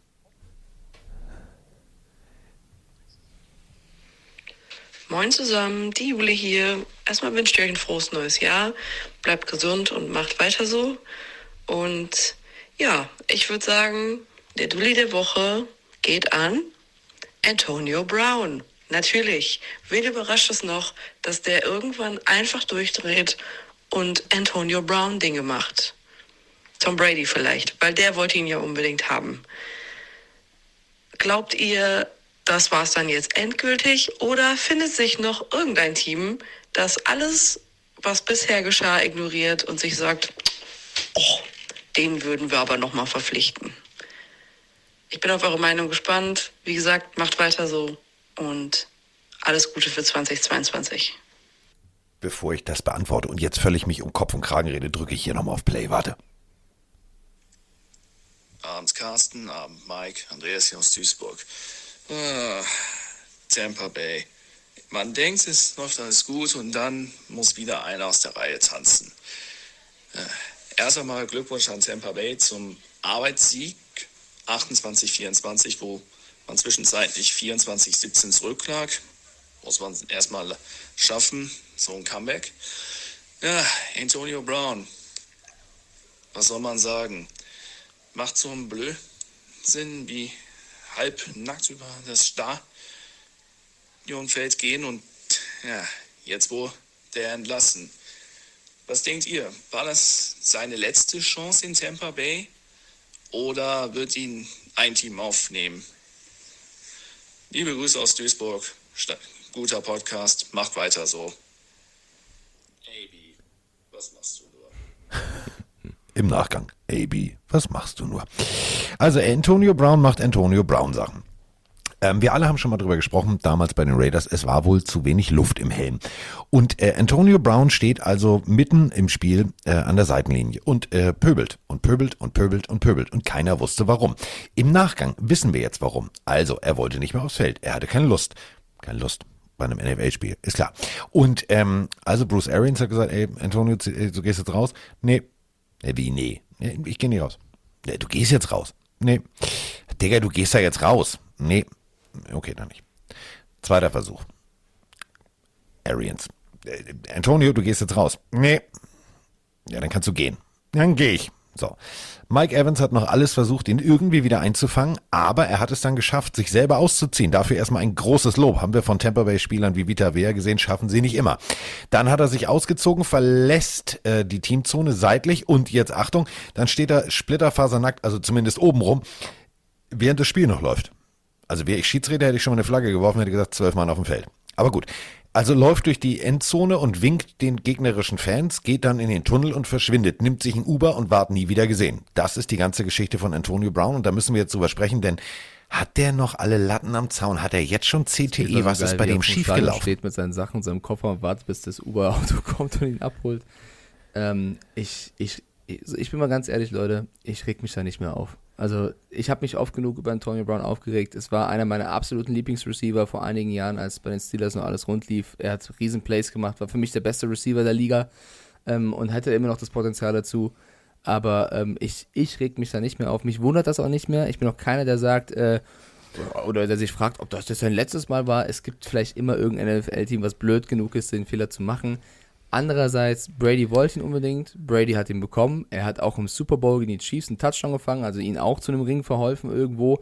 Moin zusammen, die Jule hier. Erstmal wünsche ich euch ein frohes neues Jahr. Bleibt gesund und macht weiter so. Und ja, ich würde sagen, der Dulli der Woche geht an Antonio Brown. Natürlich. Wen überrascht es noch, dass der irgendwann einfach durchdreht und Antonio Brown Dinge macht? Tom Brady vielleicht, weil der wollte ihn ja unbedingt haben. Glaubt ihr, das war's dann jetzt endgültig? Oder findet sich noch irgendein Team, das alles, was bisher geschah, ignoriert und sich sagt, oh, den würden wir aber nochmal verpflichten? Ich bin auf eure Meinung gespannt. Wie gesagt, macht weiter so und alles Gute für 2022. Bevor ich das beantworte und jetzt völlig mich um Kopf und Kragen rede, drücke ich hier nochmal auf Play. Warte. Abends Carsten, Abend Mike, Andreas hier aus Duisburg. Ah, Tampa Bay. Man denkt, es läuft alles gut und dann muss wieder einer aus der Reihe tanzen. Äh, erst einmal Glückwunsch an Tampa Bay zum Arbeitssieg 28-24, wo man zwischenzeitlich 24-17 zurücklag. Muss man erstmal schaffen, so ein Comeback. Ja, Antonio Brown. Was soll man sagen? macht so einen Blödsinn wie halb nackt über das Stadionfeld gehen und ja, jetzt wo der entlassen. Was denkt ihr? War das seine letzte Chance in Tampa Bay oder wird ihn ein Team aufnehmen? Liebe Grüße aus Duisburg. Guter Podcast. Macht weiter so. AB, was machst du da? Im Nachgang. AB, was machst du nur? Also Antonio Brown macht Antonio Brown Sachen. Ähm, wir alle haben schon mal drüber gesprochen, damals bei den Raiders, es war wohl zu wenig Luft im Helm. Und äh, Antonio Brown steht also mitten im Spiel äh, an der Seitenlinie und äh, pöbelt und pöbelt und pöbelt und pöbelt und keiner wusste warum. Im Nachgang wissen wir jetzt warum. Also, er wollte nicht mehr aufs Feld, er hatte keine Lust. Keine Lust bei einem NFL-Spiel, ist klar. Und ähm, also Bruce Arians hat gesagt, ey, Antonio, äh, du gehst jetzt raus? Nee. nee wie, nee? Ich gehe nicht raus. Du gehst jetzt raus. Nee. Digga, du gehst da jetzt raus. Nee. Okay, dann nicht. Zweiter Versuch. Arians. Äh, Antonio, du gehst jetzt raus. Nee. Ja, dann kannst du gehen. Dann gehe ich. So. Mike Evans hat noch alles versucht, ihn irgendwie wieder einzufangen, aber er hat es dann geschafft, sich selber auszuziehen. Dafür erstmal ein großes Lob. Haben wir von Tampa Bay Spielern wie Vita Vea gesehen, schaffen sie nicht immer. Dann hat er sich ausgezogen, verlässt äh, die Teamzone seitlich und jetzt Achtung, dann steht er splitterfasernackt, also zumindest oben rum, während das Spiel noch läuft. Also wäre ich Schiedsrichter, hätte ich schon mal eine Flagge geworfen, hätte gesagt, zwölf Mann auf dem Feld. Aber gut. Also läuft durch die Endzone und winkt den gegnerischen Fans, geht dann in den Tunnel und verschwindet, nimmt sich ein Uber und ward nie wieder gesehen. Das ist die ganze Geschichte von Antonio Brown und da müssen wir jetzt drüber sprechen, denn hat der noch alle Latten am Zaun? Hat er jetzt schon CTE? Was ist bei dem schiefgelaufen? steht mit seinen Sachen, seinem Koffer und wartet, bis das Uber-Auto kommt und ihn abholt. Ähm, ich, ich, ich bin mal ganz ehrlich, Leute, ich reg mich da nicht mehr auf. Also ich habe mich oft genug über Antonio Brown aufgeregt. Es war einer meiner absoluten Lieblingsreceiver vor einigen Jahren, als bei den Steelers noch alles rund lief. Er hat riesen Plays gemacht, war für mich der beste Receiver der Liga ähm, und hatte immer noch das Potenzial dazu. Aber ähm, ich, ich reg mich da nicht mehr auf. Mich wundert das auch nicht mehr. Ich bin auch keiner, der sagt, äh, oder der sich fragt, ob das sein letztes Mal war. Es gibt vielleicht immer irgendein NFL-Team, was blöd genug ist, den Fehler zu machen. Andererseits, Brady wollte ihn unbedingt, Brady hat ihn bekommen. Er hat auch im Super Bowl gegen die Chiefs einen Touchdown gefangen, also ihn auch zu einem Ring verholfen irgendwo.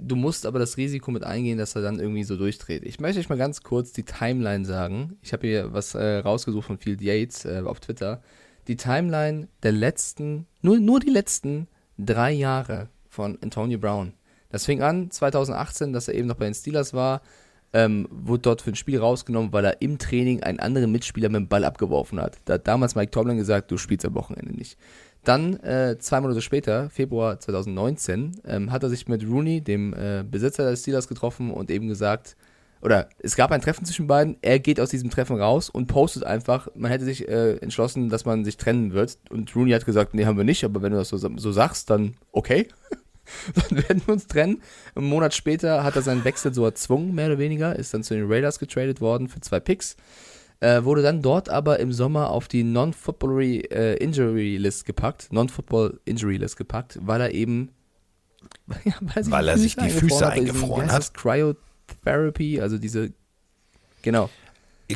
Du musst aber das Risiko mit eingehen, dass er dann irgendwie so durchdreht. Ich möchte euch mal ganz kurz die Timeline sagen. Ich habe hier was äh, rausgesucht von Field Yates äh, auf Twitter. Die Timeline der letzten, nur, nur die letzten drei Jahre von Antonio Brown. Das fing an 2018, dass er eben noch bei den Steelers war ähm, wurde dort für ein Spiel rausgenommen, weil er im Training einen anderen Mitspieler mit dem Ball abgeworfen hat. Da hat damals Mike Tomlin gesagt, du spielst am Wochenende nicht. Dann, äh, zwei Monate später, Februar 2019, ähm, hat er sich mit Rooney, dem äh, Besitzer des Steelers, getroffen und eben gesagt, oder es gab ein Treffen zwischen beiden, er geht aus diesem Treffen raus und postet einfach, man hätte sich äh, entschlossen, dass man sich trennen wird. Und Rooney hat gesagt, nee, haben wir nicht, aber wenn du das so, so sagst, dann okay. dann werden wir uns trennen. Einen Monat später hat er seinen Wechsel so erzwungen, mehr oder weniger, ist dann zu den Raiders getradet worden für zwei Picks. Äh, wurde dann dort aber im Sommer auf die Non-Football äh, Injury List gepackt, Non-Football Injury List gepackt, weil er eben ja, weil, weil er sich die Füße eingefroren hat. Cryotherapy, also diese genau.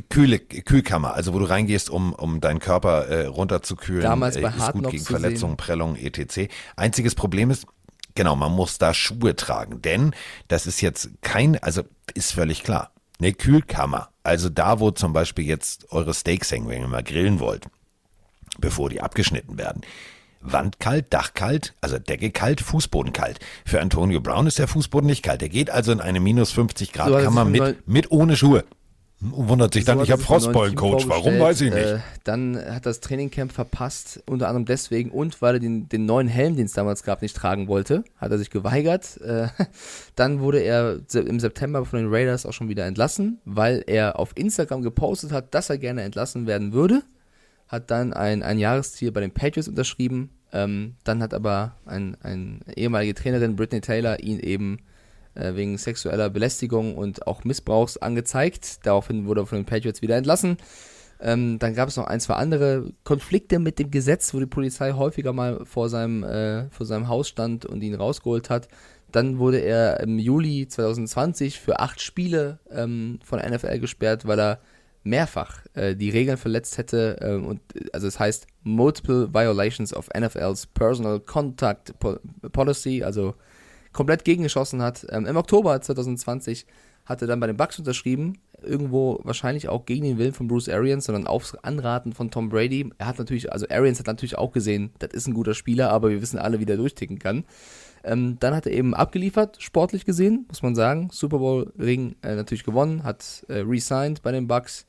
Kühle, Kühlkammer, also wo du reingehst, um, um deinen Körper äh, runterzukühlen. Damals bei äh, ist gut gegen Verletzungen, Prellungen, etc. Einziges Problem ist, Genau, man muss da Schuhe tragen, denn das ist jetzt kein, also ist völlig klar, eine Kühlkammer. Also da, wo zum Beispiel jetzt eure Steaks hängen, wenn ihr mal grillen wollt, bevor die abgeschnitten werden. Wand kalt, Dach kalt, also Decke kalt, Fußboden kalt. Für Antonio Brown ist der Fußboden nicht kalt. Er geht also in eine minus 50 Grad Kammer mit, mit ohne Schuhe. Wundert sich dann, so ich habe Frostballen-Coach. Warum weiß ich nicht. Äh, dann hat das Trainingcamp verpasst, unter anderem deswegen und weil er den, den neuen Helm, den es damals gab, nicht tragen wollte, hat er sich geweigert. Äh, dann wurde er im September von den Raiders auch schon wieder entlassen, weil er auf Instagram gepostet hat, dass er gerne entlassen werden würde. Hat dann ein, ein Jahresziel bei den Patriots unterschrieben. Ähm, dann hat aber ein, ein ehemalige Trainerin, Brittany Taylor, ihn eben wegen sexueller Belästigung und auch Missbrauchs angezeigt. Daraufhin wurde er von den Patriots wieder entlassen. Ähm, dann gab es noch ein, zwei andere Konflikte mit dem Gesetz, wo die Polizei häufiger mal vor seinem, äh, vor seinem Haus stand und ihn rausgeholt hat. Dann wurde er im Juli 2020 für acht Spiele ähm, von NFL gesperrt, weil er mehrfach äh, die Regeln verletzt hätte. Äh, und also es heißt Multiple Violations of NFL's Personal Contact Policy, also komplett gegengeschossen hat. Ähm, Im Oktober 2020 hat er dann bei den Bucks unterschrieben, irgendwo wahrscheinlich auch gegen den Willen von Bruce Arians, sondern aufs Anraten von Tom Brady. Er hat natürlich, also Arians hat natürlich auch gesehen, das ist ein guter Spieler, aber wir wissen alle, wie der durchticken kann. Ähm, dann hat er eben abgeliefert, sportlich gesehen, muss man sagen. Super Bowl Ring äh, natürlich gewonnen, hat äh, resigned bei den Bucks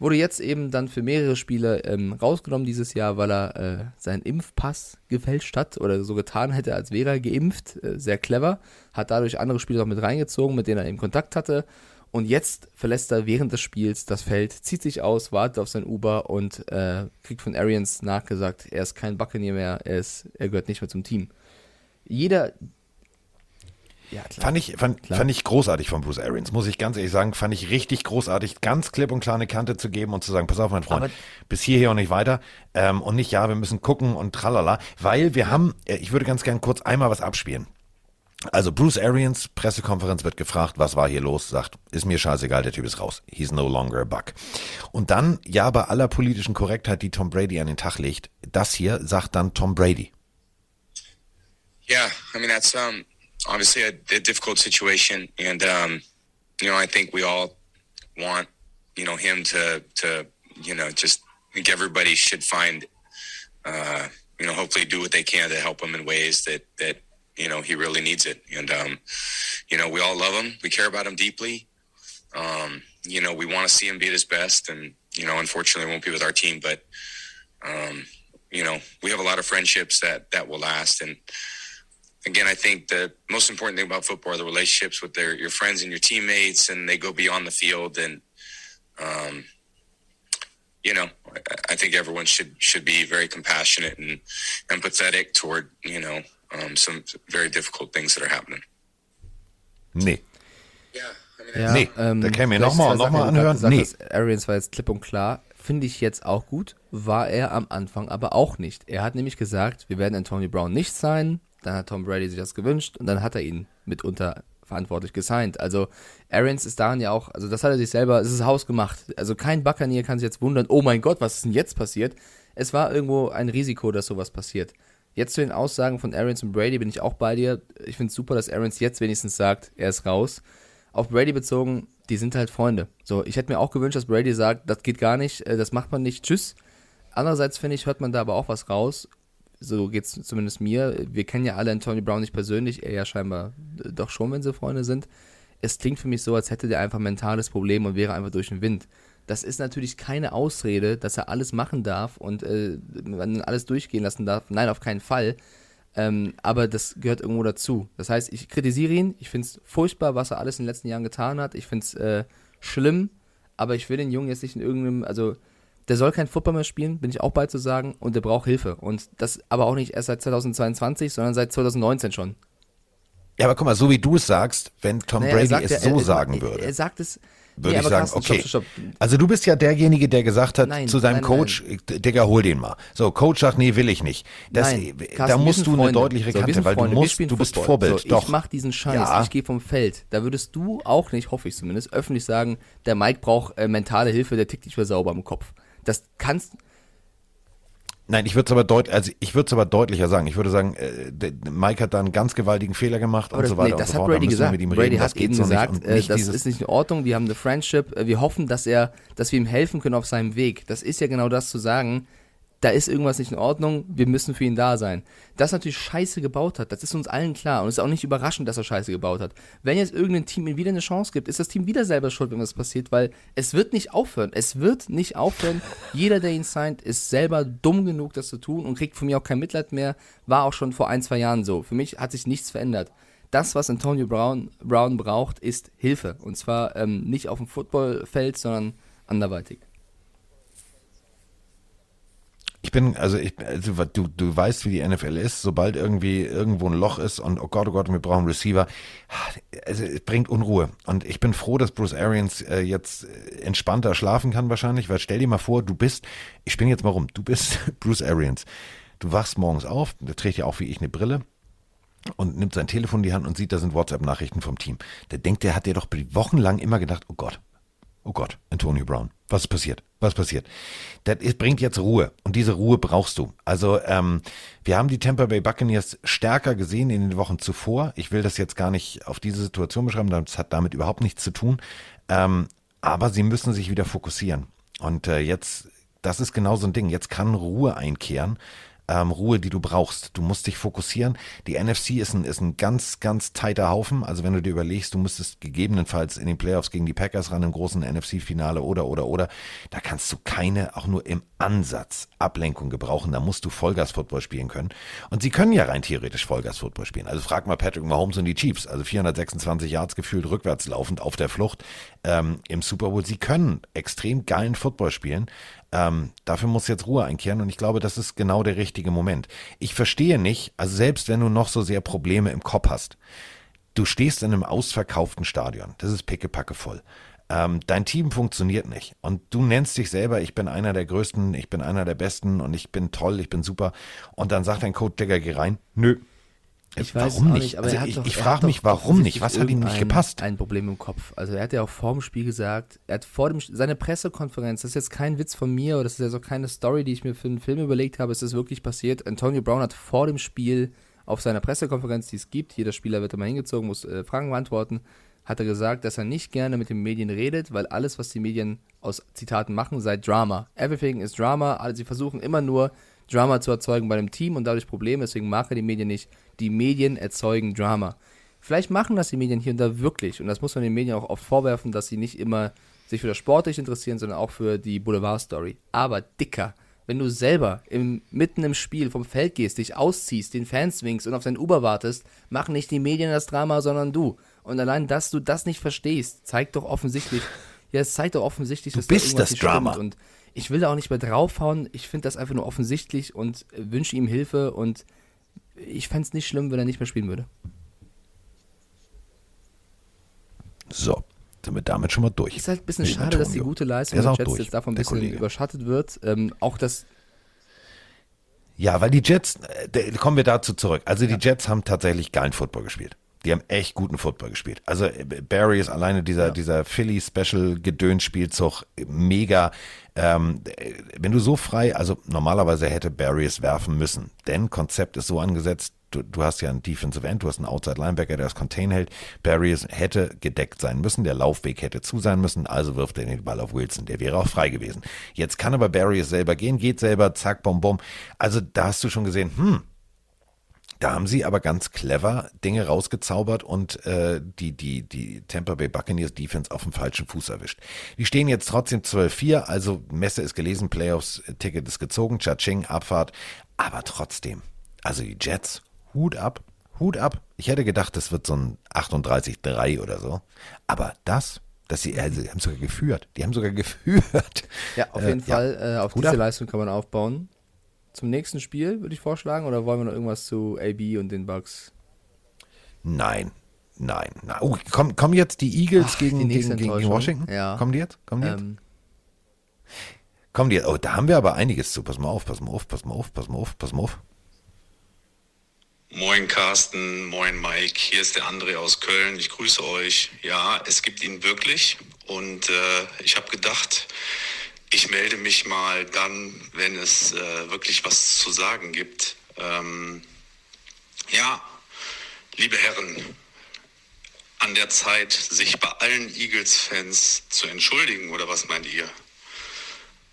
Wurde jetzt eben dann für mehrere Spiele ähm, rausgenommen dieses Jahr, weil er äh, seinen Impfpass gefälscht hat oder so getan hätte, als wäre er geimpft. Äh, sehr clever. Hat dadurch andere Spieler noch mit reingezogen, mit denen er eben Kontakt hatte. Und jetzt verlässt er während des Spiels das Feld, zieht sich aus, wartet auf sein Uber und äh, kriegt von Arians nachgesagt, er ist kein Buccaneer mehr, er, ist, er gehört nicht mehr zum Team. Jeder, ja, klar. Fand ich, fand, fand ich großartig von Bruce Arians, muss ich ganz ehrlich sagen. Fand ich richtig großartig, ganz klipp und klar eine Kante zu geben und zu sagen, pass auf, mein Freund, Aber bis hierher und nicht weiter. Ähm, und nicht, ja, wir müssen gucken und tralala. Weil wir haben, äh, ich würde ganz gern kurz einmal was abspielen. Also Bruce Arians, Pressekonferenz wird gefragt, was war hier los? Sagt, ist mir scheißegal, der Typ ist raus. He's no longer a buck. Und dann, ja, bei aller politischen Korrektheit, die Tom Brady an den Tag legt, das hier sagt dann Tom Brady. Yeah, I mean, that's, um, obviously a, a difficult situation, and um, you know I think we all want you know him to to you know just I think everybody should find uh, you know hopefully do what they can to help him in ways that that you know he really needs it, and um, you know we all love him, we care about him deeply. Um, you know we want to see him be at his best, and you know unfortunately won't be with our team, but um, you know we have a lot of friendships that that will last. And again, I think the most important thing about football are the relationships with their your friends and your teammates, and they go beyond the field. And um, you know, I, I, think everyone should should be very compassionate and empathetic toward you know um, some very difficult things that are happening. Nee. Ja, nee, ähm, da können wir nochmal noch mal anhören. Gesagt, nee. Arians war jetzt klipp und klar. Finde ich jetzt auch gut. War er am Anfang aber auch nicht. Er hat nämlich gesagt, wir werden Anthony Brown nicht sein. Dann hat Tom Brady sich das gewünscht und dann hat er ihn mitunter verantwortlich gesigned. Also Arians ist daran ja auch, also das hat er sich selber, es ist hausgemacht. Also kein Buccaneer kann sich jetzt wundern, oh mein Gott, was ist denn jetzt passiert? Es war irgendwo ein Risiko, dass sowas passiert. Jetzt zu den Aussagen von Arians und Brady bin ich auch bei dir. Ich finde es super, dass Arians jetzt wenigstens sagt, er ist raus. Auf Brady bezogen, die sind halt Freunde. So, ich hätte mir auch gewünscht, dass Brady sagt, das geht gar nicht, äh, das macht man nicht, tschüss. Andererseits finde ich, hört man da aber auch was raus so geht es zumindest mir. Wir kennen ja alle Antonio Brown nicht persönlich, er ja scheinbar doch schon, wenn sie Freunde sind. Es klingt für mich so, als hätte der einfach ein mentales Problem und wäre einfach durch den Wind. Das ist natürlich keine Ausrede, dass er alles machen darf und äh, alles durchgehen lassen darf. Nein, auf keinen Fall. Ähm, aber das gehört irgendwo dazu. Das heißt, ich kritisiere ihn. Ich finde es furchtbar, was er alles in den letzten Jahren getan hat. Ich finde es äh, schlimm, aber ich will den Jungen jetzt nicht in irgendeinem, also der soll kein Football mehr spielen, bin ich auch bei zu sagen, und der braucht Hilfe. Und das aber auch nicht erst seit 2022, sondern seit 2019 schon. Ja, aber guck mal, so wie du es sagst, wenn Tom naja, Brady sagt, es so er, sagen er, würde. Er sagt es, würde nee, ich sagen, Carsten, okay. Stopp, stopp. Also du bist ja derjenige, der gesagt hat nein, zu seinem nein, Coach, nein. Digga, hol den mal. So, Coach sagt, nee, will ich nicht. Das, Carsten, da musst du eine deutliche Kante, so, weil du musst, du bist Football. Vorbild. So, Doch. Ich mach diesen Scheiß, ja. ich gehe vom Feld. Da würdest du auch nicht, hoffe ich zumindest, öffentlich sagen, der Mike braucht äh, mentale Hilfe, der tickt nicht mehr sauber im Kopf. Das kannst Nein, ich würde es aber, deut also aber deutlicher sagen. Ich würde sagen, äh, Mike hat da einen ganz gewaltigen Fehler gemacht aber und das, so weiter. Nee, das hat Brady gesagt. Brady reden. hat eben gesagt, äh, das ist nicht in Ordnung. Wir haben eine Friendship. Wir hoffen, dass er, dass wir ihm helfen können auf seinem Weg. Das ist ja genau das zu sagen da ist irgendwas nicht in Ordnung, wir müssen für ihn da sein. Dass er natürlich Scheiße gebaut hat, das ist uns allen klar. Und es ist auch nicht überraschend, dass er Scheiße gebaut hat. Wenn jetzt irgendein Team ihm wieder eine Chance gibt, ist das Team wieder selber schuld, wenn was passiert, weil es wird nicht aufhören. Es wird nicht aufhören. Jeder, der ihn signed, ist selber dumm genug, das zu tun und kriegt von mir auch kein Mitleid mehr. War auch schon vor ein, zwei Jahren so. Für mich hat sich nichts verändert. Das, was Antonio Brown, Brown braucht, ist Hilfe. Und zwar ähm, nicht auf dem Footballfeld, sondern anderweitig. Ich bin, also ich, also du, du weißt, wie die NFL ist, sobald irgendwie irgendwo ein Loch ist und oh Gott, oh Gott, wir brauchen Receiver, also es bringt Unruhe. Und ich bin froh, dass Bruce Arians äh, jetzt entspannter schlafen kann wahrscheinlich, weil stell dir mal vor, du bist, ich spinne jetzt mal rum, du bist Bruce Arians. Du wachst morgens auf, der trägt ja auch wie ich eine Brille und nimmt sein Telefon in die Hand und sieht, da sind WhatsApp-Nachrichten vom Team. Der denkt, der hat ja doch wochenlang immer gedacht, oh Gott, oh Gott, Antonio Brown, was passiert? Was passiert? Das bringt jetzt Ruhe und diese Ruhe brauchst du. Also ähm, wir haben die Tampa Bay Buccaneers stärker gesehen in den Wochen zuvor. Ich will das jetzt gar nicht auf diese Situation beschreiben, das hat damit überhaupt nichts zu tun. Ähm, aber sie müssen sich wieder fokussieren. Und äh, jetzt, das ist genau so ein Ding. Jetzt kann Ruhe einkehren. Ähm, Ruhe, die du brauchst. Du musst dich fokussieren. Die NFC ist ein, ist ein ganz, ganz tighter Haufen. Also wenn du dir überlegst, du müsstest gegebenenfalls in den Playoffs gegen die Packers ran im großen NFC-Finale oder, oder, oder, da kannst du keine, auch nur im Ansatz, Ablenkung gebrauchen. Da musst du Vollgas-Football spielen können. Und sie können ja rein theoretisch Vollgas-Football spielen. Also frag mal Patrick Mahomes und die Chiefs. Also 426 Yards gefühlt rückwärts laufend auf der Flucht ähm, im Super Bowl. Sie können extrem geilen Football spielen. Ähm, dafür muss jetzt Ruhe einkehren und ich glaube, das ist genau der richtige Moment. Ich verstehe nicht, also selbst wenn du noch so sehr Probleme im Kopf hast, du stehst in einem ausverkauften Stadion, das ist pickepacke voll. Ähm, dein Team funktioniert nicht und du nennst dich selber, ich bin einer der Größten, ich bin einer der Besten und ich bin toll, ich bin super und dann sagt dein Coach, Digga, geh rein. Nö, ich warum weiß auch nicht? nicht, aber also er hat ich, doch, ich frage mich, warum nicht? Was hat ihm nicht gepasst? Ein Problem im Kopf. Also er hat ja auch vor dem Spiel gesagt, er hat vor dem seine Pressekonferenz, das ist jetzt kein Witz von mir oder das ist jetzt auch keine Story, die ich mir für einen Film überlegt habe, es ist wirklich passiert. Antonio Brown hat vor dem Spiel auf seiner Pressekonferenz, die es gibt, jeder Spieler wird immer hingezogen, muss äh, Fragen beantworten, hat er gesagt, dass er nicht gerne mit den Medien redet, weil alles, was die Medien aus Zitaten machen, sei Drama. Everything is Drama. Also sie versuchen immer nur Drama zu erzeugen bei dem Team und dadurch Probleme, deswegen mag er die Medien nicht. Die Medien erzeugen Drama. Vielleicht machen das die Medien hier und da wirklich und das muss man den Medien auch oft vorwerfen, dass sie nicht immer sich für das Sportlich interessieren, sondern auch für die Boulevard-Story. Aber dicker, wenn du selber im, mitten im Spiel vom Feld gehst, dich ausziehst, den Fans winkst und auf dein Uber wartest, machen nicht die Medien das Drama, sondern du. Und allein, dass du das nicht verstehst, zeigt doch offensichtlich, ja, es zeigt doch offensichtlich, dass bist da das nicht Drama. Und ich will da auch nicht mehr draufhauen. Ich finde das einfach nur offensichtlich und wünsche ihm Hilfe und ich fände es nicht schlimm, wenn er nicht mehr spielen würde. So, sind wir damit schon mal durch. Ist halt ein bisschen schade, dass die gute Leistung Der Jets jetzt davon ein bisschen Kollege. überschattet wird. Ähm, auch das, Ja, weil die Jets, äh, kommen wir dazu zurück. Also die Jets haben tatsächlich geilen Football gespielt. Die haben echt guten Football gespielt. Also äh, Barry ist alleine dieser, dieser Philly Special Gedöns-Spielzug äh, mega. Ähm, äh, wenn du so frei, also normalerweise hätte Barry es werfen müssen. Denn Konzept ist so angesetzt, du, du hast ja einen Defensive End, du hast einen Outside Linebacker, der das Contain hält. Barry ist, hätte gedeckt sein müssen, der Laufweg hätte zu sein müssen, also wirft er den Ball auf Wilson. Der wäre auch frei gewesen. Jetzt kann aber Barry es selber gehen, geht selber, zack, bom, bom. Also da hast du schon gesehen, hm, da haben sie aber ganz clever Dinge rausgezaubert und äh, die, die, die Tampa Bay Buccaneers Defense auf dem falschen Fuß erwischt. Die stehen jetzt trotzdem 12-4, also Messe ist gelesen, Playoffs, äh, Ticket ist gezogen, Cha-Ching, Abfahrt, aber trotzdem, also die Jets, Hut ab, Hut ab. Ich hätte gedacht, das wird so ein 38-3 oder so, aber das, dass sie, also, die haben sogar geführt, die haben sogar geführt. ja, auf Äh, jeden Fall, äh, auf Hut diese ab. Leistung kann man aufbauen. Zum nächsten Spiel würde ich vorschlagen, oder wollen wir noch irgendwas zu AB und den Bucks? Nein, nein, nein. Oh, kommen kommen jetzt die Eagles Ach, die gegen, nächste gegen, gegen. Washington? Ja. Kommen die jetzt? Kommen die jetzt? Ähm, Kommen die jetzt? Oh, da haben wir aber einiges zu. Pass mal auf, pass mal auf, pass mal auf, pass mal auf, pass mal auf. Moin Carsten, moin Mike, hier ist der André aus Köln. Ich grüße euch. Ja, es gibt ihn wirklich und äh, ich habe gedacht, ich melde mich mal dann, wenn es äh, wirklich was zu sagen gibt. Ähm, ja, liebe Herren, an der Zeit, sich bei allen Eagles-Fans zu entschuldigen, oder was meint ihr?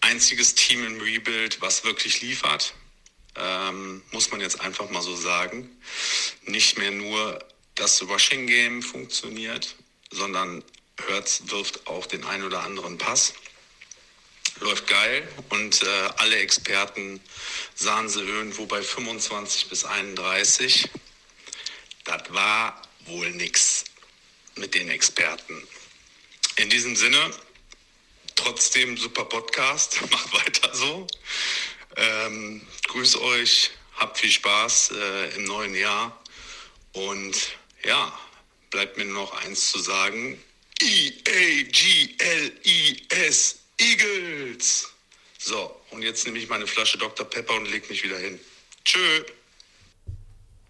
Einziges Team im Rebuild, was wirklich liefert, ähm, muss man jetzt einfach mal so sagen. Nicht mehr nur das Rushing Game funktioniert, sondern Hertz wirft auch den ein oder anderen Pass. Läuft geil und äh, alle Experten sahen sie irgendwo bei 25 bis 31. Das war wohl nix mit den Experten. In diesem Sinne, trotzdem super Podcast, macht weiter so. Ähm, grüße euch, habt viel Spaß äh, im neuen Jahr und ja, bleibt mir nur noch eins zu sagen. E E-A-G-L-E-S. So, und jetzt nehme ich meine Flasche Dr. Pepper und leg mich wieder hin. Tschö.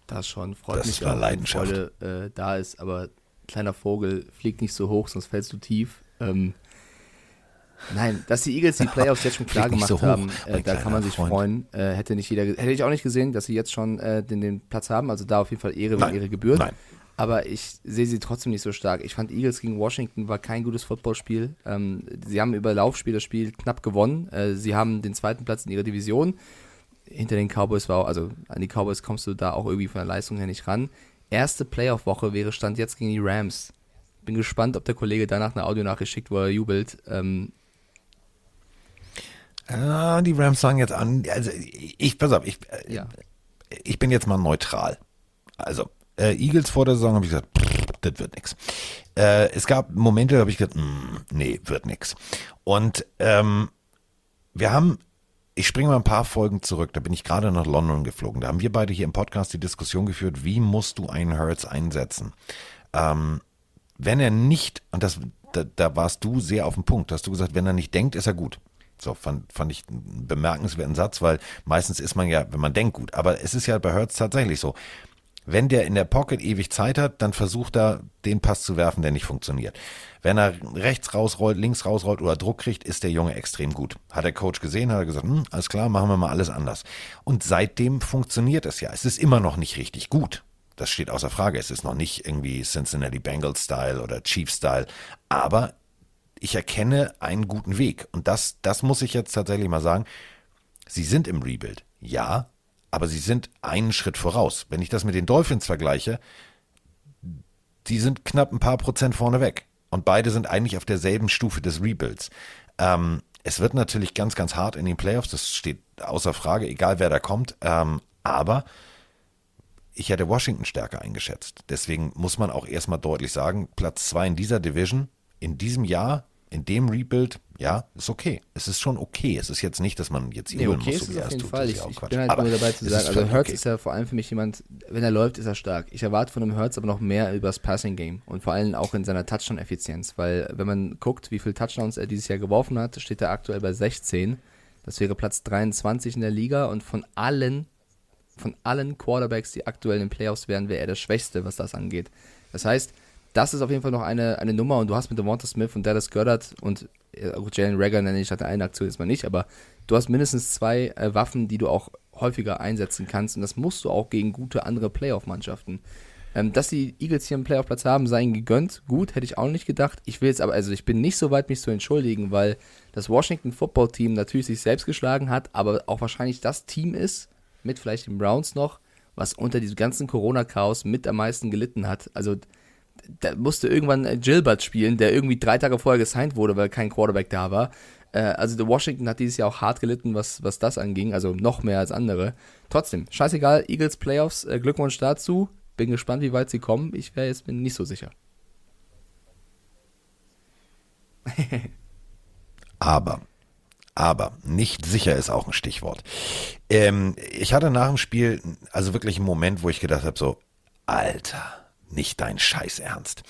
das schon, freut Das mich war auch, wenn Leidenschaft. Freude äh, da ist, aber kleiner Vogel, fliegt nicht so hoch, sonst fällst du tief. Ähm, nein, dass die Eagles die Playoffs jetzt schon klar Flieg gemacht so hoch, haben, äh, da kann man sich Freund. freuen. Äh, hätte nicht jeder, hätte ich auch nicht gesehen, dass sie jetzt schon äh, den, den Platz haben. Also da auf jeden Fall Ehre, wenn Nein, Ehre gebührt. nein. Aber ich sehe sie trotzdem nicht so stark. Ich fand Eagles gegen Washington war kein gutes Footballspiel. Ähm, sie haben über Laufspiel das Spiel knapp gewonnen. Äh, sie haben den zweiten Platz in ihrer Division. hinter den Cowboys war, also an die Cowboys kommst du da auch irgendwie von der Leistung her nicht ran. Erste Playoff-Woche wäre Stand jetzt gegen die Rams. Bin gespannt, ob der Kollege danach eine Audionachricht schickt, wo er jubelt. Ähm, Ah, die Rams sagen jetzt an, also ich, pass auf, ich, äh, ja. ich bin jetzt mal neutral. Also, äh, Eagles vor der Saison habe ich gesagt, pff, das wird nix. Äh, es gab Momente, da habe ich gesagt, mm, nee, wird nix. Und ähm, wir haben, ich springe mal ein paar Folgen zurück, da bin ich gerade nach London geflogen. Da haben wir beide hier im Podcast die Diskussion geführt, wie musst du einen Hurts einsetzen? Ähm, wenn er nicht, und das, da, da warst du sehr auf den Punkt, hast du gesagt, wenn er nicht denkt, ist er gut. So, fand, fand ich einen bemerkenswerten Satz, weil meistens ist man ja, wenn man denkt, gut. Aber es ist ja bei Hertz tatsächlich so. Wenn der in der Pocket ewig Zeit hat, dann versucht er, den Pass zu werfen, der nicht funktioniert. Wenn er rechts rausrollt, links rausrollt oder Druck kriegt, ist der Junge extrem gut. Hat der Coach gesehen, hat er gesagt, hm, alles klar, machen wir mal alles anders. Und seitdem funktioniert es ja. Es ist immer noch nicht richtig gut. Das steht außer Frage. Es ist noch nicht irgendwie Cincinnati Bengals Style oder Chiefs Style. Aber ich erkenne einen guten Weg. Und das, das muss ich jetzt tatsächlich mal sagen. Sie sind im Rebuild. Ja, aber sie sind einen Schritt voraus. Wenn ich das mit den Dolphins vergleiche, die sind knapp ein paar Prozent vorne weg. Und beide sind eigentlich auf derselben Stufe des Rebuilds. Ähm, es wird natürlich ganz, ganz hart in den Playoffs. Das steht außer Frage, egal wer da kommt. Ähm, aber ich hätte Washington stärker eingeschätzt. Deswegen muss man auch erstmal deutlich sagen, Platz zwei in dieser Division in diesem Jahr, in dem Rebuild, ja, ist okay. Es ist schon okay. Es ist jetzt nicht, dass man jetzt nee, jubeln okay muss, so wie er es tut. Fall. Ich, ist ja auch ich bin halt Aber nur dabei zu sagen, also Hertz okay. ist ja vor allem für mich jemand, wenn er läuft, ist er stark. Ich erwarte von dem Hertz aber noch mehr über das Passing Game und vor allem auch in seiner Touchdown-Effizienz, weil wenn man guckt, wie viele Touchdowns er dieses Jahr geworfen hat, steht er aktuell bei 16. Das wäre Platz 23 in der Liga und von allen, von allen Quarterbacks, die aktuell in den Playoffs wären, wäre er der Schwächste, was das angeht. Das heißt, das ist auf jeden Fall noch eine, eine Nummer und du hast mit Devonta Smith und Dallas Goddard und äh, Jalen Rager nenne ich hatte eine Aktion jetzt mal nicht, aber du hast mindestens zwei äh, Waffen, die du auch häufiger einsetzen kannst und das musst du auch gegen gute andere Playoff-Mannschaften. Ähm, dass die Eagles hier einen Playoff-Platz haben, sei ihnen gegönnt. Gut, hätte ich auch nicht gedacht. Ich will jetzt aber, also ich bin nicht so weit, mich zu entschuldigen, weil das Washington Football Team natürlich sich selbst geschlagen hat, aber auch wahrscheinlich das Team ist, mit vielleicht den Browns noch, was unter diesem ganzen Corona-Chaos mit am meisten gelitten hat. Also da musste irgendwann äh, Gilbert spielen, der irgendwie drei Tage vorher gesigned wurde, weil kein Quarterback da war. Äh, also der Washington hat dieses Jahr auch hart gelitten, was, was das anging, also noch mehr als andere. Trotzdem, scheißegal, Eagles Playoffs, äh, Glückwunsch dazu. Bin gespannt, wie weit sie kommen. Ich wäre jetzt bin nicht so sicher. Aber, aber, nicht sicher ist auch ein Stichwort. Ähm, ich hatte nach dem Spiel also wirklich einen Moment, wo ich gedacht habe, so, Alter, nicht dein Scheiß Ernst.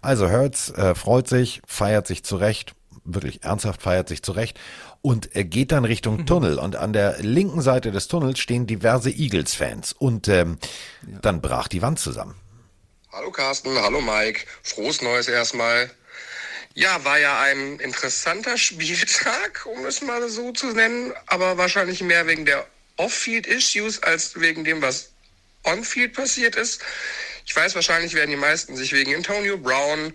Also Hertz äh, freut sich, feiert sich zurecht, wirklich ernsthaft feiert sich zurecht und äh, geht dann Richtung Tunnel. Und an der linken Seite des Tunnels stehen diverse Eagles-Fans. Und ähm, dann brach die Wand zusammen. Hallo Carsten, hallo Mike. Frohes Neues erstmal. Ja, war ja ein interessanter Spieltag, um es mal so zu nennen, aber wahrscheinlich mehr wegen der Off-Field-Issues als wegen dem, was on-Field passiert ist. Ich weiß, wahrscheinlich werden die meisten sich wegen Antonio Brown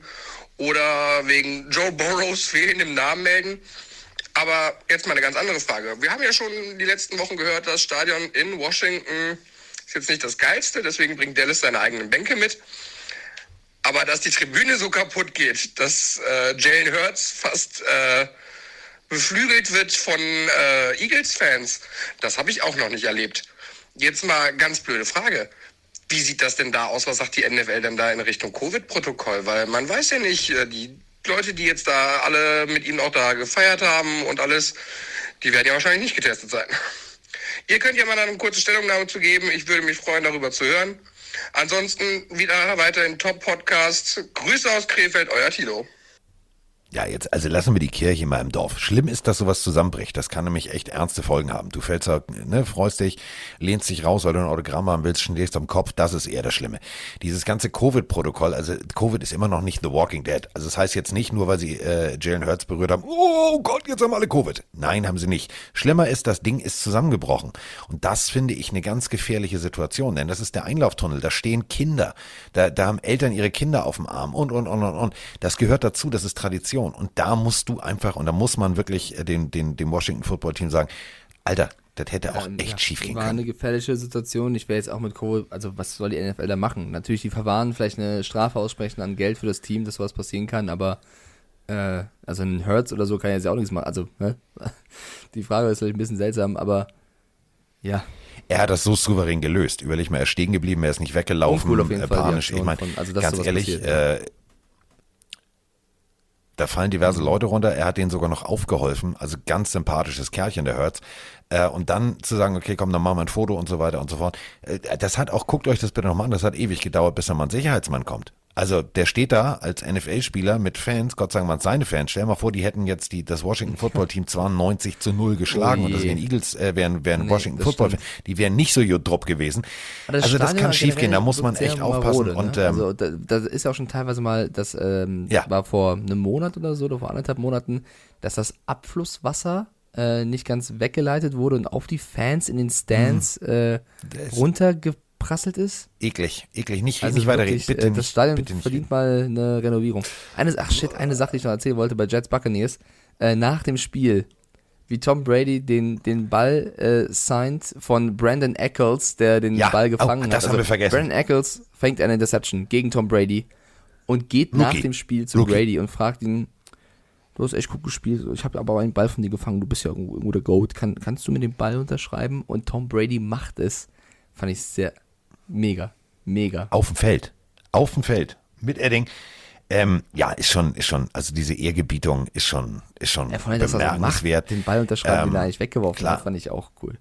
oder wegen Joe Burrows fehlendem Namen melden. Aber jetzt mal eine ganz andere Frage. Wir haben ja schon die letzten Wochen gehört, das Stadion in Washington ist jetzt nicht das geilste, deswegen bringt Dallas seine eigenen Bänke mit. Aber dass die Tribüne so kaputt geht, dass äh, Jalen Hurts fast äh, beflügelt wird von äh, Eagles-Fans, das habe ich auch noch nicht erlebt. Jetzt mal ganz blöde Frage. Wie sieht das denn da aus? Was sagt die NFL denn da in Richtung Covid-Protokoll? Weil man weiß ja nicht, äh, die Leute, die jetzt da alle mit ihnen auch da gefeiert haben und alles, die werden ja wahrscheinlich nicht getestet sein. Ihr könnt ja mal eine kurze Stellungnahme zu geben. Ich würde mich freuen, darüber zu hören. Ansonsten wieder weiter in Top-Podcast. Grüße aus Krefeld, euer Tilo. Ja, jetzt, also lassen wir die Kirche mal im Dorf. Schlimm ist, dass sowas zusammenbricht. Das kann nämlich echt ernste Folgen haben. Du fällst, da, ne, freust dich, lehnst dich raus, weil du ein Autogramm haben willst, schlägst am Kopf. Das ist eher das Schlimme. Dieses ganze Covid-Protokoll, also Covid ist immer noch nicht The Walking Dead. Also das heißt jetzt nicht nur, weil sie äh, Jalen Hurts berührt haben, oh Gott, jetzt haben alle Covid. Nein, haben sie nicht. Schlimmer ist, das Ding ist zusammengebrochen. Und das finde ich eine ganz gefährliche Situation, denn das ist der Einlauftunnel. Da stehen Kinder. Da, da haben Eltern ihre Kinder auf dem Arm und, und, und, und, und. Das gehört dazu, das ist Tradition. Und da musst du einfach, und da muss man wirklich äh, dem, dem, dem Washington Football Team sagen, Alter, Das hätte auch Ähm, echt ja, schief gehen War können. eine gefährliche Situation. Ich wäre jetzt auch mit Cole, also was soll die NFL da machen? Natürlich die verwahren, vielleicht eine Strafe aussprechen an Geld für das Team, dass sowas passieren kann, aber äh, also ein Hurts oder so kann jetzt ja auch nichts machen. Also, ne? Die Frage ist vielleicht ein bisschen seltsam, aber ja. Er hat das so souverän gelöst. Überleg mal, er ist stehen geblieben, er ist nicht weggelaufen, jeden äh, panisch. Ich meine, also, ganz ehrlich, passiert, äh, da fallen diverse Leute runter. Er hat denen sogar noch aufgeholfen. Also ganz sympathisches Kerlchen, der Hurts. Äh, und dann zu sagen, okay, komm, dann machen wir ein Foto und so weiter und so fort. Äh, das hat auch, guckt euch das bitte nochmal an, das hat ewig gedauert, bis da mal ein Sicherheitsmann kommt. Also der steht da als NFL-Spieler mit Fans, Gott sei Dank seine Fans. Stell dir mal vor, die hätten jetzt die, das Washington Football Team 92 zu 0 geschlagen Oh und das wären Eagles, äh, wären, wären Nee, Washington das Football, stimmt. die wären nicht so drupp gewesen. Aber also das Stadion kann schiefgehen, da muss man echt aufpassen. marode, ne? Und ähm, also da, da ist ja auch schon teilweise mal, das ähm, Ja. war vor einem Monat oder so, oder vor anderthalb Monaten, dass das Abflusswasser äh, nicht ganz weggeleitet wurde und auf die Fans in den Stands äh, Das- runtergeprasselt ist. eklig, eklig, nicht, Also nicht weiterreden, bitte äh, nicht. das Stadion bitte nicht. verdient mal eine Renovierung. Eine, ach shit, eine Sache, die ich noch erzählen wollte bei Jets Buccaneers. Äh, nach dem Spiel, wie Tom Brady den, den Ball äh, signed von Brandon Eccles, der den Ja, Ball oh, gefangen hat. das haben wir vergessen. Brandon Eccles fängt eine Interception gegen Tom Brady und geht nach Rookie. dem Spiel zu Rookie. Brady und fragt ihn, du hast echt gut gespielt, ich habe aber einen Ball von dir gefangen, du bist ja irgendwo, irgendwo der Goat, Kann, kannst du mir den Ball unterschreiben? Und Tom Brady macht es. Fand ich sehr mega, mega. Auf dem Feld. Auf dem Feld. Mit Edding. Ähm, ja, ist schon, ist schon, also diese Ehrgebietung ist schon, ist schon Ja, vor allem, er so macht, bemerkenswert. den Ball unterschreiben, Ähm, den er eigentlich weggeworfen klar. hat, fand ich auch cool.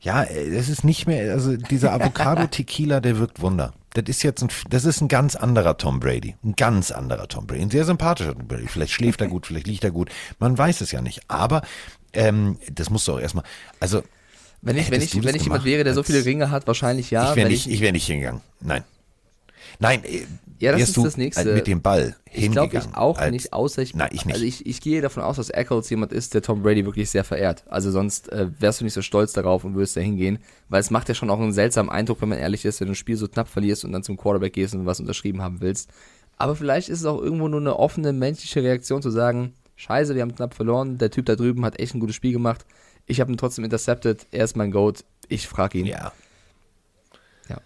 Ja, äh, es ist nicht mehr, also dieser Avocado Tequila, der wirkt Wunder. Das ist jetzt ein, das ist ein ganz anderer Tom Brady. Ein ganz anderer Tom Brady. Ein sehr sympathischer Tom Brady. Vielleicht schläft er gut, vielleicht liegt er gut. Man weiß es ja nicht. Aber, ähm, das musst du auch erstmal, also, Wenn ich, wenn ich, wenn ich jemand wäre, der so viele Ringe hat, wahrscheinlich ja. ich wäre nicht, ich wäre nicht hingegangen. Nein. Nein, äh, Ja, das ist das Nächste. Mit dem Ball Ich glaube, hingegangen. ich auch als- nicht, außer ich, Nein, ich nicht. Also ich, ich gehe davon aus, dass Eccles jemand ist, der Tom Brady wirklich sehr verehrt. Also sonst äh, wärst du nicht so stolz darauf und würdest da hingehen, weil es macht ja schon auch einen seltsamen Eindruck, wenn man ehrlich ist, wenn du ein Spiel so knapp verlierst und dann zum Quarterback gehst und was unterschrieben haben willst. Aber vielleicht ist es auch irgendwo nur eine offene menschliche Reaktion zu sagen, scheiße, wir haben knapp verloren, der Typ da drüben hat echt ein gutes Spiel gemacht, ich habe ihn trotzdem intercepted, er ist mein Goat, ich frage ihn. Ja. ja.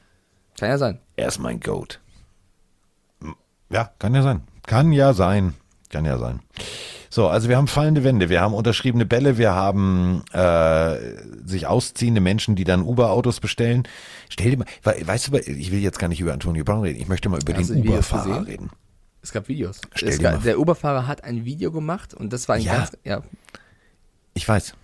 Kann ja sein. Er ist mein Goat. Ja, kann ja sein. Kann ja sein. Kann ja sein. So, also wir haben fallende Wände, wir haben unterschriebene Bälle, wir haben äh, sich ausziehende Menschen, die dann Uber-Autos bestellen. Stell dir mal, we- weißt du, ich will jetzt gar nicht über Antonio Brown reden, ich möchte mal über Hast den Uber-Fahrer reden. Es gab Videos. Stell es dir gab, mal der Uberfahrer hat ein Video gemacht und das war ein Ja. ganz, ja, Ich weiß.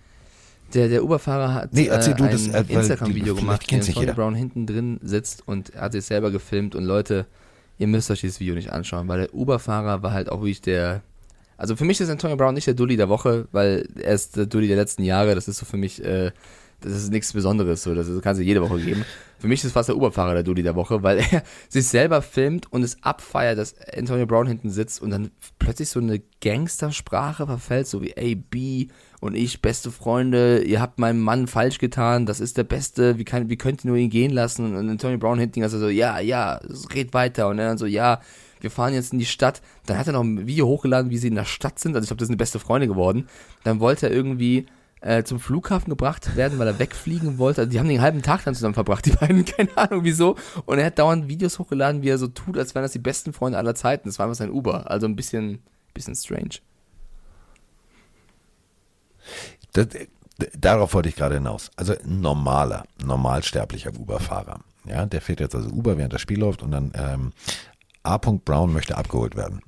Der, der Uberfahrer hat Nee, erzähl äh, du ein das, äh, Instagram-Video gemacht, in dem Tony jeder. Brown hinten drin sitzt und er hat sich selber gefilmt und Leute, ihr müsst euch dieses Video nicht anschauen, weil der Uberfahrer war halt auch wirklich der, also für mich ist Antonio Brown nicht der Dulli der Woche, weil er ist der Dulli der letzten Jahre, das ist so für mich, äh, das ist nichts Besonderes, so, das kannst du jede Woche geben. Für mich ist fast der Uberfahrer der Dulli der Woche, weil er sich selber filmt und es abfeiert, dass Antonio Brown hinten sitzt und dann plötzlich so eine Gangstersprache verfällt, so wie, ey, B und ich, beste Freunde, ihr habt meinem Mann falsch getan, das ist der Beste, wie, kann, wie könnt ihr nur ihn gehen lassen? Und Antonio Brown hinten, also so, ja, ja, red weiter. Und er dann so, ja, wir fahren jetzt in die Stadt. Dann hat er noch ein Video hochgeladen, wie sie in der Stadt sind. Also ich glaube, das sind beste Freunde geworden. Dann wollte er irgendwie äh, zum Flughafen gebracht werden, weil er wegfliegen wollte. Also die haben den halben Tag dann zusammen verbracht, die beiden, keine Ahnung wieso. Und er hat dauernd Videos hochgeladen, wie er so tut, als wären das die besten Freunde aller Zeiten. Das war einfach sein Uber. Also ein bisschen, bisschen strange. Das, d- darauf wollte ich gerade hinaus. Also ein normaler, normalsterblicher Uber-Fahrer. Ja, der fährt jetzt also Uber, während das Spiel läuft und dann ähm, A. Brown möchte abgeholt werden.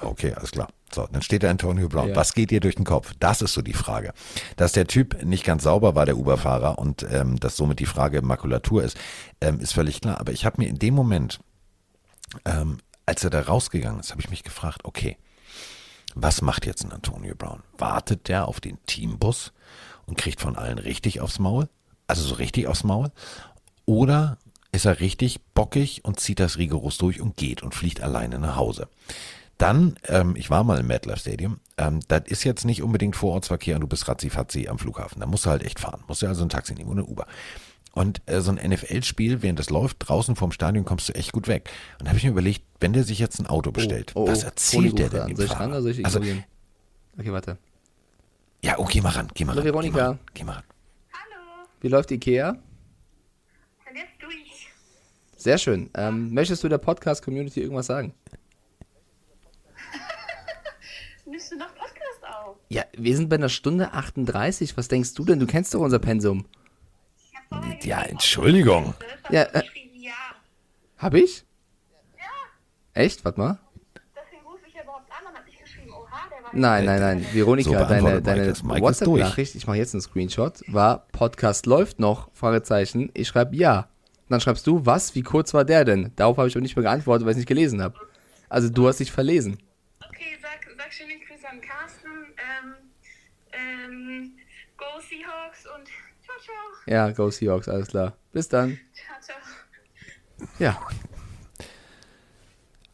Okay, alles klar. So, dann steht da Antonio Brown. Ja. Was geht dir durch den Kopf? Das ist so die Frage. Dass der Typ nicht ganz sauber war, der Uber-Fahrer, und ähm, dass somit die Frage Makulatur ist, ähm, ist völlig klar. Aber ich habe mir in dem Moment, ähm, als er da rausgegangen ist, habe ich mich gefragt, okay, was macht jetzt ein Antonio Brown? Wartet der auf den Teambus und kriegt von allen richtig aufs Maul? Also so richtig aufs Maul? Oder ist er richtig bockig und zieht das rigoros durch und geht und fliegt alleine nach Hause? Dann, ähm, ich war mal im MetLife Stadium, ähm, das ist jetzt nicht unbedingt Vorortsverkehr und du bist ratzi am Flughafen. Da musst du halt echt fahren. Musst du also ein Taxi nehmen oder ein Uber. Und äh, so ein NFL-Spiel, während das läuft, draußen vorm Stadion kommst du echt gut weg. Und da habe ich mir überlegt, wenn der sich jetzt ein Auto bestellt, Oh, oh, was erzählt der ruft denn dem Soll ich ran soll ich Also? Okay, warte. Ja, oh, geh mal ran, geh mal Hallo ran. Geh mal Veronika. ran, Geh mal ran. Wie läuft Ikea? Sehr schön. Ähm, möchtest du der Podcast-Community irgendwas sagen? Nimmst du noch Podcast auf? Ja, wir sind bei einer Stunde 38. Was denkst du denn? Du kennst doch unser Pensum. Ja, Entschuldigung. Ja, äh, hab ich? Echt? Warte mal. Nein, nein, nein. So Veronika, deine, Mike deine ist WhatsApp-Nachricht, ich mache jetzt einen Screenshot, war Podcast läuft noch, Fragezeichen. Ich schreibe ja. Dann schreibst du, was, wie kurz war der denn? Darauf habe ich auch nicht mehr geantwortet, weil ich nicht gelesen habe. Also du hast dich verlesen. Okay, sag, sag schöne Grüße an Carsten. Ähm, ähm, go Seahawks und ciao, ciao. Ja, go Seahawks, alles klar. Bis dann. Ciao, ciao. Ja.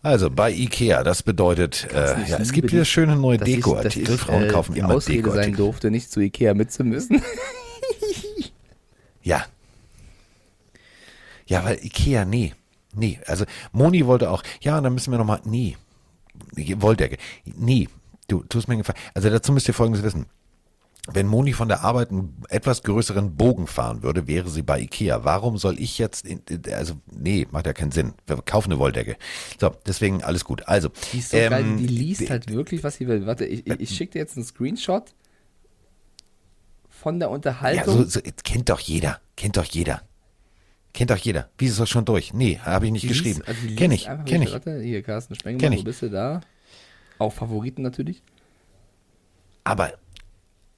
Also bei Ikea, das bedeutet, äh, ja, es gibt die- schöne neue Dekoartikel. Frauen äh, kaufen die immer Ausrede sein Dekoartikel. durfte, nicht zu Ikea mitzumüssen. Ja. Ja, weil Ikea, nee. Nee, also Moni wollte auch, ja, dann müssen wir nochmal, nee. Wolldecke. Nee, du tust mir einen Gefallen. Also dazu müsst ihr Folgendes wissen. Wenn Moni von der Arbeit einen etwas größeren Bogen fahren würde, wäre sie bei Ikea. Warum soll ich jetzt, in, also nee, macht ja keinen Sinn. Wir kaufen eine Wolldecke. So, deswegen alles gut. Also, Die ist so geil, ähm, die liest halt wirklich, was sie will. Warte, ich, ich, ich schicke dir jetzt einen Screenshot von der Ja, Unterhaltung. so, so, kennt doch jeder. Kennt doch jeder. Kennt doch jeder. Wie ist das schon durch? Nee, habe ich nicht Die geschrieben. liest- also die Kenn liest ich, einfach kenn wirklich- ich. Warte, hier, Carsten Spengemann, wo bist du da? Auch Favoriten natürlich. Aber,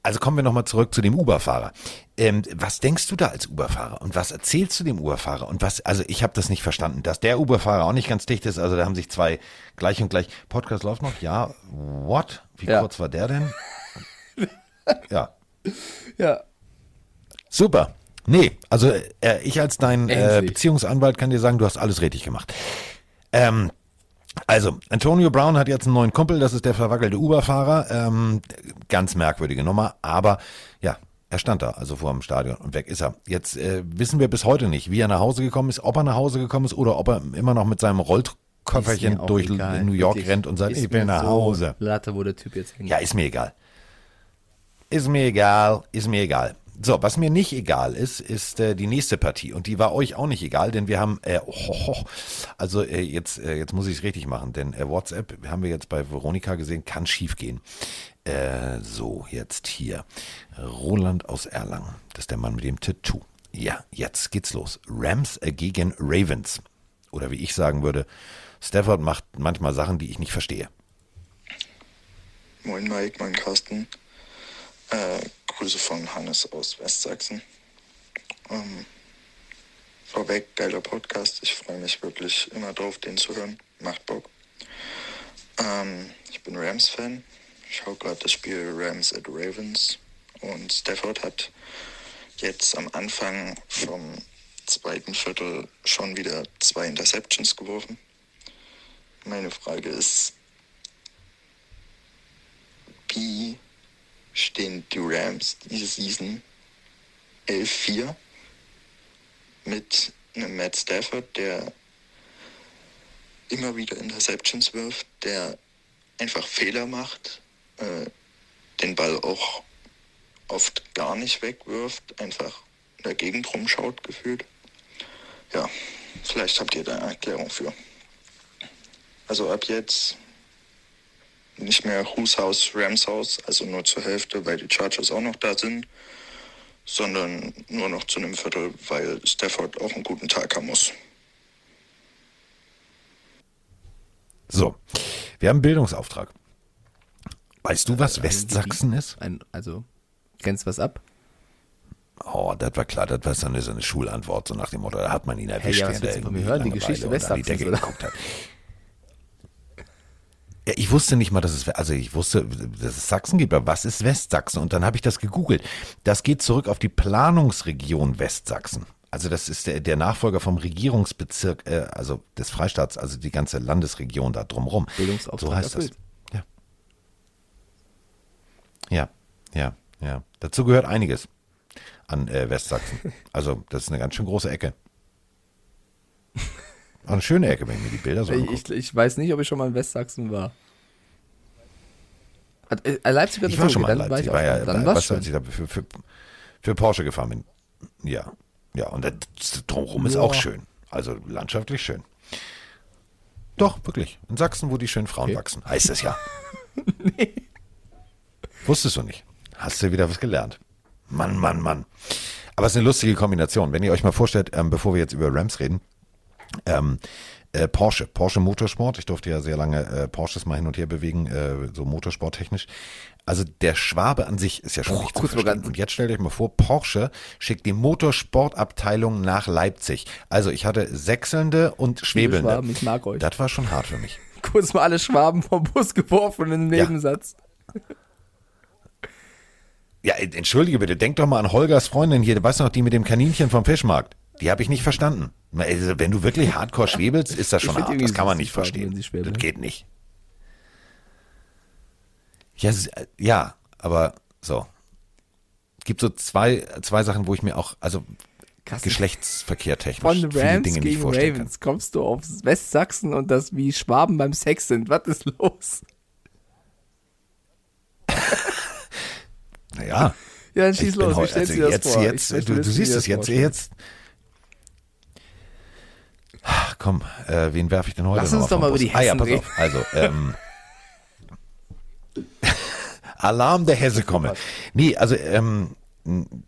also kommen wir nochmal zurück zu dem Uber-Fahrer. Ähm, was denkst du da als Uber-Fahrer? Und was erzählst du dem Uber-Fahrer? Und was, also ich habe das nicht verstanden, dass der Uber-Fahrer auch nicht ganz dicht ist. Also da haben sich zwei gleich und gleich. Podcast läuft noch? Ja. What? Wie Ja. kurz war der denn? ja. Ja. Super. Nee, also äh, ich als dein äh. Beziehungsanwalt kann dir sagen, du hast alles richtig gemacht. Ähm, also, Antonio Brown hat jetzt einen neuen Kumpel, das ist der verwackelte Uber-Fahrer. Ähm, ganz merkwürdige Nummer, aber ja, er stand da, also vor dem Stadion und weg ist er. Jetzt äh, wissen wir bis heute nicht, wie er nach Hause gekommen ist, ob er nach Hause gekommen ist oder ob er immer noch mit seinem Rollköfferchen durch egal, New York wirklich. rennt und sagt, ich bin nach so Hause. Latte, wo der Typ jetzt hängt. Ja, ist mir egal. Ist mir egal, ist mir egal. So, was mir nicht egal ist, ist äh, die nächste Partie. Und die war euch auch nicht egal, denn wir haben, äh, oh, also äh, jetzt, äh, jetzt muss ich es richtig machen, denn äh, WhatsApp, haben wir jetzt bei Veronika gesehen, kann schief gehen. Äh, so, jetzt hier. Roland aus Erlangen. Das ist der Mann mit dem Tattoo. Ja, jetzt geht's los. Rams äh, gegen Ravens. Oder wie ich sagen würde, Stafford macht manchmal Sachen, die ich nicht verstehe. Moin Mike, moin Carsten. Äh, Grüße von Hannes aus Westsachsen. Ähm, vorweg, geiler Podcast. Ich freue mich wirklich immer drauf, den zu hören. Macht Bock. Ähm, ich bin Rams-Fan. Ich schaue gerade das Spiel Rams at Ravens. Und Stafford hat jetzt am Anfang vom zweiten Viertel schon wieder zwei Interceptions geworfen. Meine Frage ist, wie stehen die Rams diese Season 11-4 mit einem Matt Stafford, der immer wieder Interceptions wirft, der einfach Fehler macht, äh, den Ball auch oft gar nicht wegwirft, einfach in der Gegend rumschaut gefühlt. Ja, vielleicht habt ihr da eine Erklärung für. Also ab jetzt nicht mehr Whose House, Rams Haus, also nur zur Hälfte, weil die Chargers auch noch da sind, sondern nur noch zu einem Viertel, weil Stafford auch einen guten Tag haben muss. So, wir haben einen Bildungsauftrag. Weißt du, was Ein Westsachsen Gebiet- ist? Ein, also, kennst du was ab? Oh, das war klar, das war so eine, so eine Schulantwort, so nach dem Motto, da hat man ihn erwischt, ja, was während er von mir hören? Die Geschichte Westsachsens, Decke oder? geguckt hat. Ja, ich wusste nicht mal, dass es, also ich wusste, dass es Sachsen gibt, aber was ist Westsachsen? Und dann habe ich das gegoogelt. Das geht zurück auf die Planungsregion Westsachsen. Also das ist der, der Nachfolger vom Regierungsbezirk, äh, also des Freistaats, also die ganze Landesregion da drumrum. Bildungsauftrag So heißt erfüllt. das. Ja. Ja, ja, ja. Dazu gehört einiges an äh, Westsachsen. Also das ist eine ganz schön große Ecke. Auch eine schöne Ecke, wenn ich mir die Bilder so angucke. Ich, ich weiß nicht, ob ich schon mal in Westsachsen war. Äh, Leipzig hat Ich war schon mal in Leipzig. War War ich auch. ja, dann war, was, als ich da für, für, für Porsche gefahren bin. Ja, ja, und das drumherum ist Ja. auch schön. Also landschaftlich schön. Doch, wirklich. In Sachsen, wo die schönen Frauen wachsen. Heißt es ja. Wusstest du nicht. Hast du wieder was gelernt. Mann, Mann, Mann. Aber es ist eine lustige Kombination. Wenn ihr euch mal vorstellt, ähm, bevor wir jetzt über Rams reden, ähm, äh, Porsche, Porsche Motorsport. Ich durfte ja sehr lange äh, Porsches mal hin und her bewegen, äh, so motorsporttechnisch. Also der Schwabe an sich ist ja schon Oh, nicht kurz Und jetzt stellt euch mal vor, Porsche schickt die Motorsportabteilung nach Leipzig. Also ich hatte sechselnde und schwebelnde. Schwaben, ich mag euch. Das war schon hart für mich. Kurz mal alle Schwaben vom Bus geworfen in den Ja. Nebensatz. Ja, entschuldige bitte, denk doch mal an Holgers Freundin hier, weißt du noch, die mit dem Kaninchen vom Fischmarkt. Die habe ich nicht verstanden. Also, wenn du wirklich hardcore schwebelst, ist das Ich schon hart. Das kann man nicht verstehen. Das geht nicht. Ja, äh, ja, aber so. Gibt so zwei, zwei Sachen, wo ich mir auch, also Krass. Geschlechtsverkehr technisch Von viele Rams Dinge nicht gegen vorstellen Ravens kommst du auf Westsachsen und das wie Schwaben beim Sex sind. Was ist los? kann. Naja. Ja, dann ich schieß bin los. Heu- stellst also du dir jetzt, das vor? Ich jetzt, du, du siehst es jetzt, jetzt. Ach, komm, äh, wen werfe ich denn heute Lass uns mal doch mal über Bus? die Ah ja, Hessen pass reden. auf. Also, ähm, Alarm der Hesse komme. Nee, also ähm,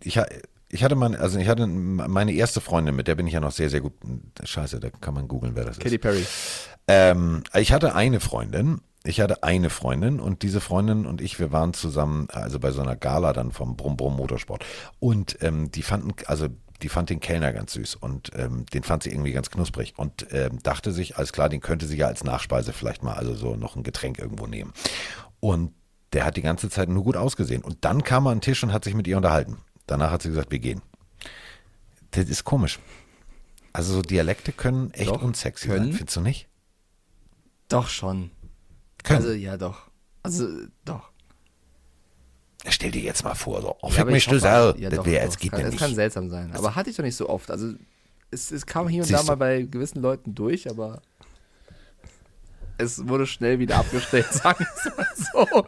ich, ich hatte meine, also ich hatte meine erste Freundin, mit der bin ich ja noch sehr, sehr gut. Scheiße, da kann man googeln, wer das Katy ist. Perry. Ähm, ich hatte eine Freundin. Ich hatte eine Freundin und diese Freundin und ich, wir waren zusammen, also bei so einer Gala dann vom Brumm Brumm Motorsport. Und ähm, die fanden, also die fand den Kellner ganz süß und ähm, den fand sie irgendwie ganz knusprig und ähm, dachte sich, alles klar, den könnte sie ja als Nachspeise vielleicht mal, also so noch ein Getränk irgendwo nehmen. Und der hat die ganze Zeit nur gut ausgesehen. Und dann kam er an den Tisch und hat sich mit ihr unterhalten. Danach hat sie gesagt, wir gehen. Das ist komisch. Also so Dialekte können echt Doch, unsexy können. sein, findest du nicht? Doch schon. Können. Also ja, doch. Also doch. Stell dir jetzt mal vor, so, oh, Ja, fick mich ich du ja, das wäre, es geht kann, nicht. kann seltsam sein. Aber hatte ich doch nicht so oft. Also es, es kam hier und da Siehst mal du. bei gewissen Leuten durch, aber es wurde schnell wieder abgestellt, sagen wir es mal so.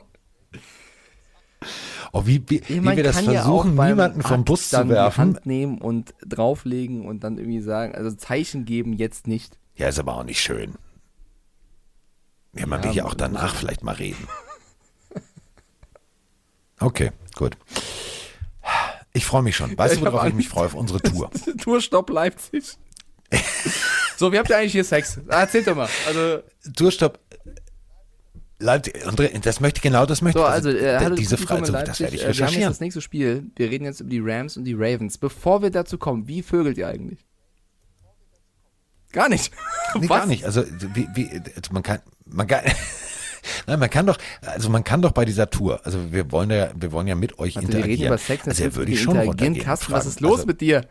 Oh, wie, wie, wie Man wir das kann ja versuchen, auch beim niemanden vom Akt Bus zu werfen. Die Hand nehmen und drauflegen und dann irgendwie sagen, also Zeichen geben, jetzt nicht. Ja, ist aber auch nicht schön. Ja, man Ja, will ja auch danach vielleicht mal reden. Okay, gut. Ich freue mich schon. Weißt Ich du, worauf ich mich freue? Auf unsere Tour. Tourstopp Leipzig. so, wie habt ihr eigentlich hier Sex? Ah, Erzählt doch mal. Also, Tourstopp. Leipzig, André, das möchte ich genau, das möchte so, ich. also, äh, hallo, diese Frage, in das werde ich Leipzig. Äh, Wir haben jetzt recherchieren. das nächste Spiel. Wir reden jetzt über die Rams und die Ravens. Bevor wir dazu kommen, wie vögelt ihr eigentlich? Gar nicht. Nee, gar nicht. Also, wie, wie, also man kann, man kann, nein, man kann doch, also man kann doch bei dieser Tour, also wir wollen ja, wir wollen ja mit euch Warte, wir reden interagieren. über Sex, also würde ich schon interagieren. Carsten, was ist los also, mit dir?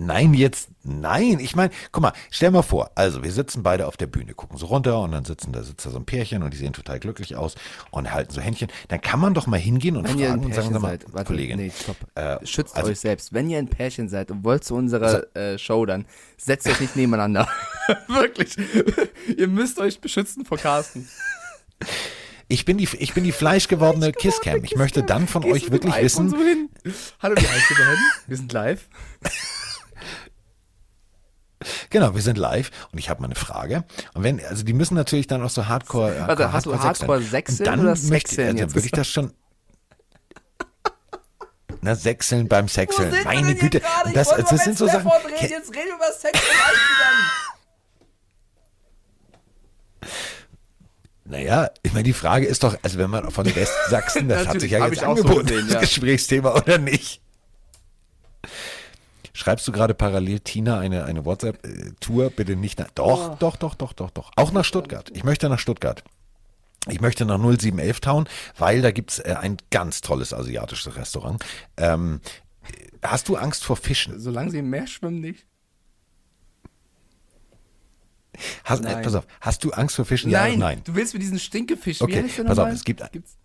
Nein, jetzt, nein. Ich meine, guck mal, stell mal vor, also wir sitzen beide auf der Bühne, gucken so runter und dann sitzen da sitzt da so ein Pärchen und die sehen total glücklich aus und halten so Händchen. Dann kann man doch mal hingehen und Wenn fragen und sagen, sag mal, warte, Kollegin, nee, stopp. äh, Schützt also- euch selbst. Wenn ihr ein Pärchen seid und wollt zu unserer äh, Show, dann setzt euch nicht nebeneinander. Wirklich. ihr müsst euch beschützen vor Carsten. ich bin die, ich bin die fleischgewordene Kisscam. Ich möchte dann von Gehst euch wirklich wissen, So? Hallo, wie heißt ihr beiden? Wir sind live. genau, wir sind live und ich habe mal eine Frage. Und wenn, also die müssen natürlich dann auch so Hardcore, Warte, hast du Hardcore sechseln. Sechseln Und dann oder möchte, Sechseln also jetzt würde ich das schon. Na, Sechseln beim Sechseln. Meine Güte. das, das mal sind so Sachen. Reden, Jetzt reden wir über Sex und Naja, ich meine, die Frage ist doch, also wenn man von Westsachsen, das hat sich ja jetzt angeboten, gesehen, das ja. Gesprächsthema oder nicht? Schreibst du gerade parallel Tina eine, eine WhatsApp-Tour? Bitte nicht nach. Doch, Oh. doch, doch, doch, doch, doch. Auch nach Stuttgart. Ich möchte nach Stuttgart. Ich möchte nach 0711 Town, weil da gibt's äh, ein ganz tolles asiatisches Restaurant. Ähm, hast du Angst vor Fischen? Solange sie im Meer schwimmen, nicht. Hast, äh, pass auf, hast du Angst vor Fischen? Nein, Ja nein? du willst mir diesen Stinkefisch. Okay, pass auf, es gibt- Gibt's?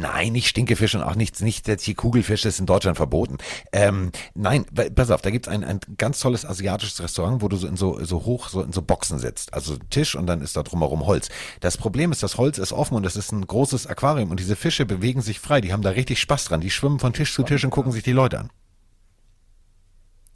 Nein, nicht Stinkefisch und auch nichts, nicht jetzt hier Kugelfisch, das ist in Deutschland verboten. Ähm, nein, pass auf, da gibt's ein, ein ganz tolles asiatisches Restaurant, wo du so in so, so hoch, so in so Boxen sitzt. Also Tisch und dann ist da drumherum Holz. Das Problem ist, das Holz ist offen und es ist ein großes Aquarium und diese Fische bewegen sich frei. Die haben da richtig Spaß dran. Die schwimmen von Tisch zu Tisch und gucken sich die Leute an.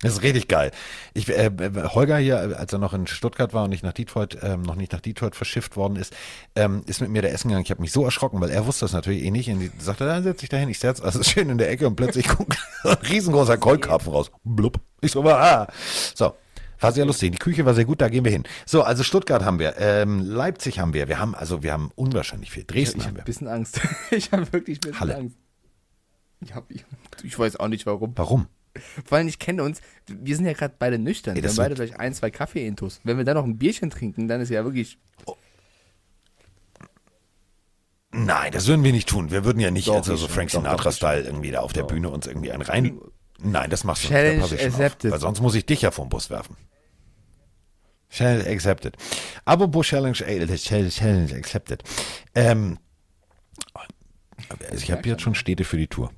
Das ist richtig geil. Ich, äh, Holger hier, als er noch in Stuttgart war und nicht nach Detroit, ähm, noch nicht nach Detroit verschifft worden ist, ähm, ist mit mir der Essen gegangen. Ich habe mich so erschrocken, weil er wusste das natürlich eh nicht. Und die sagte, dann setz dich dahin, ich setz, also schön in der Ecke und plötzlich guckt ein riesengroßer Keulkarpfen raus. Blub. Ich so, ah. So. War sehr lustig. Die Küche war sehr gut, da gehen wir hin. So, also Stuttgart haben wir, ähm, Leipzig haben wir, wir haben, also wir haben unwahrscheinlich viel. Dresden ich haben habe wir. ein bisschen Angst. ich habe wirklich ein bisschen Halle. Angst. Ich, hab, ich, ich weiß auch nicht warum. Warum? Vor allem, ich kenne uns, wir sind ja gerade beide nüchtern. Ey, wir haben beide vielleicht ein, zwei Kaffee-Intos. Wenn wir dann noch ein Bierchen trinken, dann ist ja wirklich. Nein, das würden wir nicht tun. Wir würden ja nicht Doch, also so. Frank Doch, doch, Sinatra-Style irgendwie da auf der Bühne uns irgendwie einen rein. Nein, das machst du Challenge nicht. Schon auf. accepted. Weil sonst muss ich dich ja vom Bus werfen. Challenge accepted. Apropos Challenge, Challenge, Challenge accepted. Ähm, also ich habe jetzt schon Städte für die Tour.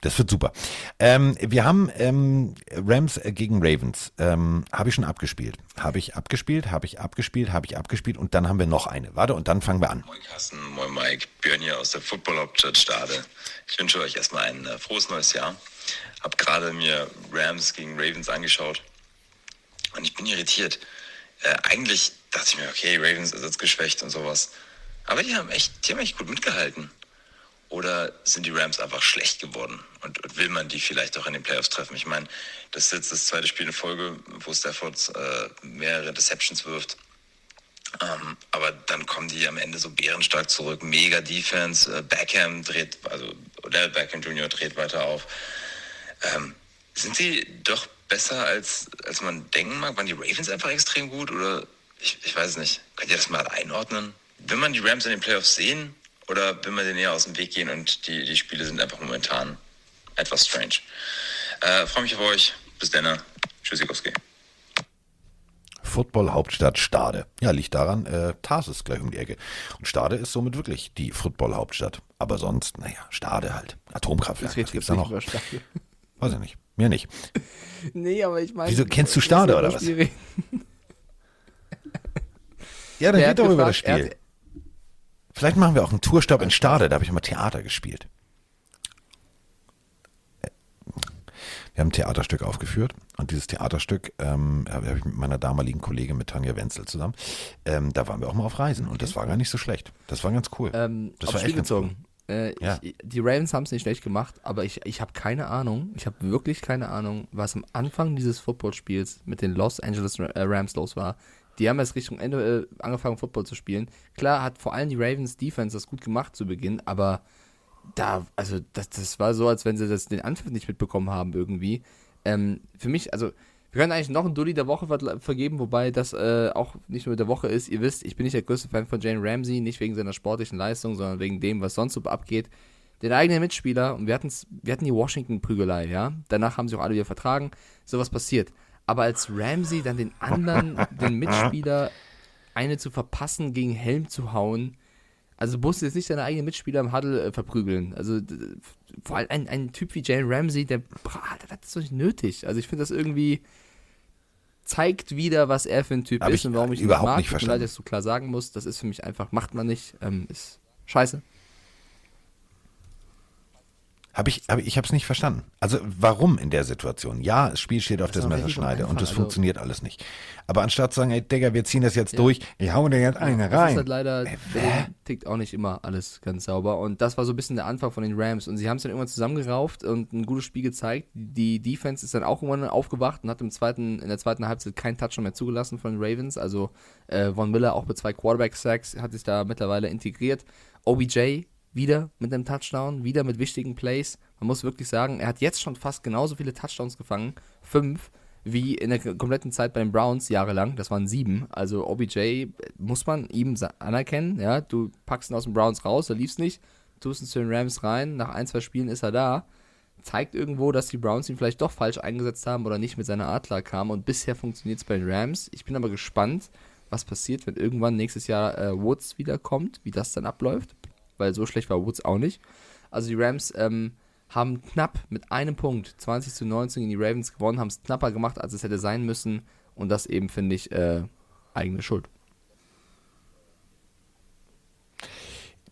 Das wird super. Ähm, wir haben ähm, Rams äh, gegen Ravens. Ähm, habe ich schon abgespielt. Habe ich abgespielt, habe ich abgespielt, habe ich abgespielt und dann haben wir noch eine. Warte, und dann fangen wir an. Moin Carsten, moin Mike, Björn hier aus der Football-Hauptstadt Stade. Ich wünsche euch erstmal ein äh, frohes neues Jahr. Hab gerade mir Rams gegen Ravens angeschaut und ich bin irritiert. Äh, eigentlich dachte ich mir, okay, Ravens ist jetzt geschwächt und sowas. Aber die haben echt, die haben echt gut mitgehalten. Oder sind die Rams einfach schlecht geworden? Und, und will man die vielleicht auch in den Playoffs treffen? Ich meine, das ist jetzt das zweite Spiel in Folge, wo Stafford äh, mehrere Deceptions wirft. Ähm, aber dann kommen die am Ende so bärenstark zurück. Mega Defense. Äh, Beckham dreht, also Odell Beckham Jr. dreht weiter auf. Ähm, sind sie doch besser, als, als man denken mag? Waren die Ravens einfach extrem gut? Oder ich, ich weiß nicht. Könnt ihr das mal einordnen? Will man die Rams in den Playoffs sehen? Oder will man denen eher aus dem Weg gehen und die, die Spiele sind einfach momentan etwas strange? Äh, Freue mich auf euch. Bis dann. Tschüssikowski. Football-Hauptstadt Stade. Ja, liegt daran, äh, Tars ist gleich um die Ecke. Und Stade ist somit wirklich die Football-Hauptstadt. Aber sonst, naja, Stade halt. Atomkraftwerk. Ich Was gibt's jetzt da noch? Weiß ich nicht. Mir nicht. Nee, aber ich meine. Wieso, kennst du Stade oder was? Ja, dann hat doch über das Spiel. Vielleicht machen wir auch einen Tourstopp in Stade, da habe ich mal Theater gespielt. Wir haben ein Theaterstück aufgeführt und dieses Theaterstück ähm, habe ich mit meiner damaligen Kollegin, mit Tanja Wenzel zusammen, ähm, da waren wir auch mal auf Reisen und das war gar nicht so schlecht. Das war ganz cool. Ähm, das war Spiel echt ganz bezogen. cool. Äh, Ja. ich, die Ravens haben es nicht schlecht gemacht, aber ich, ich habe keine Ahnung, ich habe wirklich keine Ahnung, was am Anfang dieses Footballspiels mit den Los Angeles äh, Rams los war. Die haben erst Richtung Ende äh, angefangen, Football zu spielen. Klar hat vor allem die Ravens Defense das gut gemacht zu Beginn, aber da, also das, das war so, als wenn sie das den Anpfiff nicht mitbekommen haben irgendwie. Ähm, für mich, also wir können eigentlich noch einen Dulli der Woche ver vergeben, wobei das äh, auch nicht nur der Woche ist. Ihr wisst, ich bin nicht der größte Fan von Jane Ramsey, nicht wegen seiner sportlichen Leistung, sondern wegen dem, was sonst so abgeht. Den eigenen Mitspieler, und wir, wir hatten die Washington-Prügelei, ja. Danach haben sie auch alle wieder vertragen. Sowas passiert. Aber als Ramsey dann den anderen, den Mitspieler, eine zu verpassen, gegen Helm zu hauen, also du musst jetzt nicht deine eigenen Mitspieler im Huddle äh, verprügeln. Also vor allem ein, ein Typ wie Jane Ramsey, der bra, das ist doch nicht nötig. Also ich finde das irgendwie zeigt wieder, was er für ein Typ Hab ist ich und warum ich ihn überhaupt mag. nicht mir verstanden. leid, dass du klar sagen musst, das ist für mich einfach, macht man nicht, ähm, ist scheiße. Hab ich hab, ich habe es nicht verstanden. Also warum in der Situation? Ja, das Spiel steht auf Das relativ Messerschneide und das also- funktioniert alles nicht. Aber anstatt zu sagen, ey Digga, wir ziehen das jetzt Ja. durch, ich hau dir jetzt eine Das ist rein. halt leider, Ey, denen tickt auch nicht immer alles ganz sauber. Und das war so ein bisschen der Anfang von den Rams. Und sie haben es dann irgendwann zusammengerauft und ein gutes Spiel gezeigt. Die Defense ist dann auch irgendwann aufgewacht und hat im zweiten, in der zweiten Halbzeit keinen Touchdown mehr zugelassen von den Ravens. Also äh, Von Miller auch mit zwei Quarterback-Sacks hat sich da mittlerweile integriert. OBJ wieder mit einem Touchdown, wieder mit wichtigen Plays. Man muss wirklich sagen, er hat jetzt schon fast genauso viele Touchdowns gefangen, fünf, wie in der kompletten Zeit bei den Browns jahrelang. Das waren sieben. Also OBJ muss man ihm anerkennen. Ja, du packst ihn aus den Browns raus, er lief's nicht, tust ihn zu den Rams rein. Nach ein, zwei Spielen ist er da. Zeigt irgendwo, dass die Browns ihn vielleicht doch falsch eingesetzt haben oder nicht mit seiner Art klar kam. Und bisher funktioniert es bei den Rams. Ich bin aber gespannt, was passiert, wenn irgendwann nächstes Jahr äh, Woods wiederkommt, wie das dann abläuft. Weil so schlecht war Woods auch nicht. Also die Rams ähm, haben knapp mit einem Punkt 20 zu 19 gegen die Ravens gewonnen, haben es knapper gemacht, als es hätte sein müssen. Und das eben, finde ich, äh, eigene Schuld.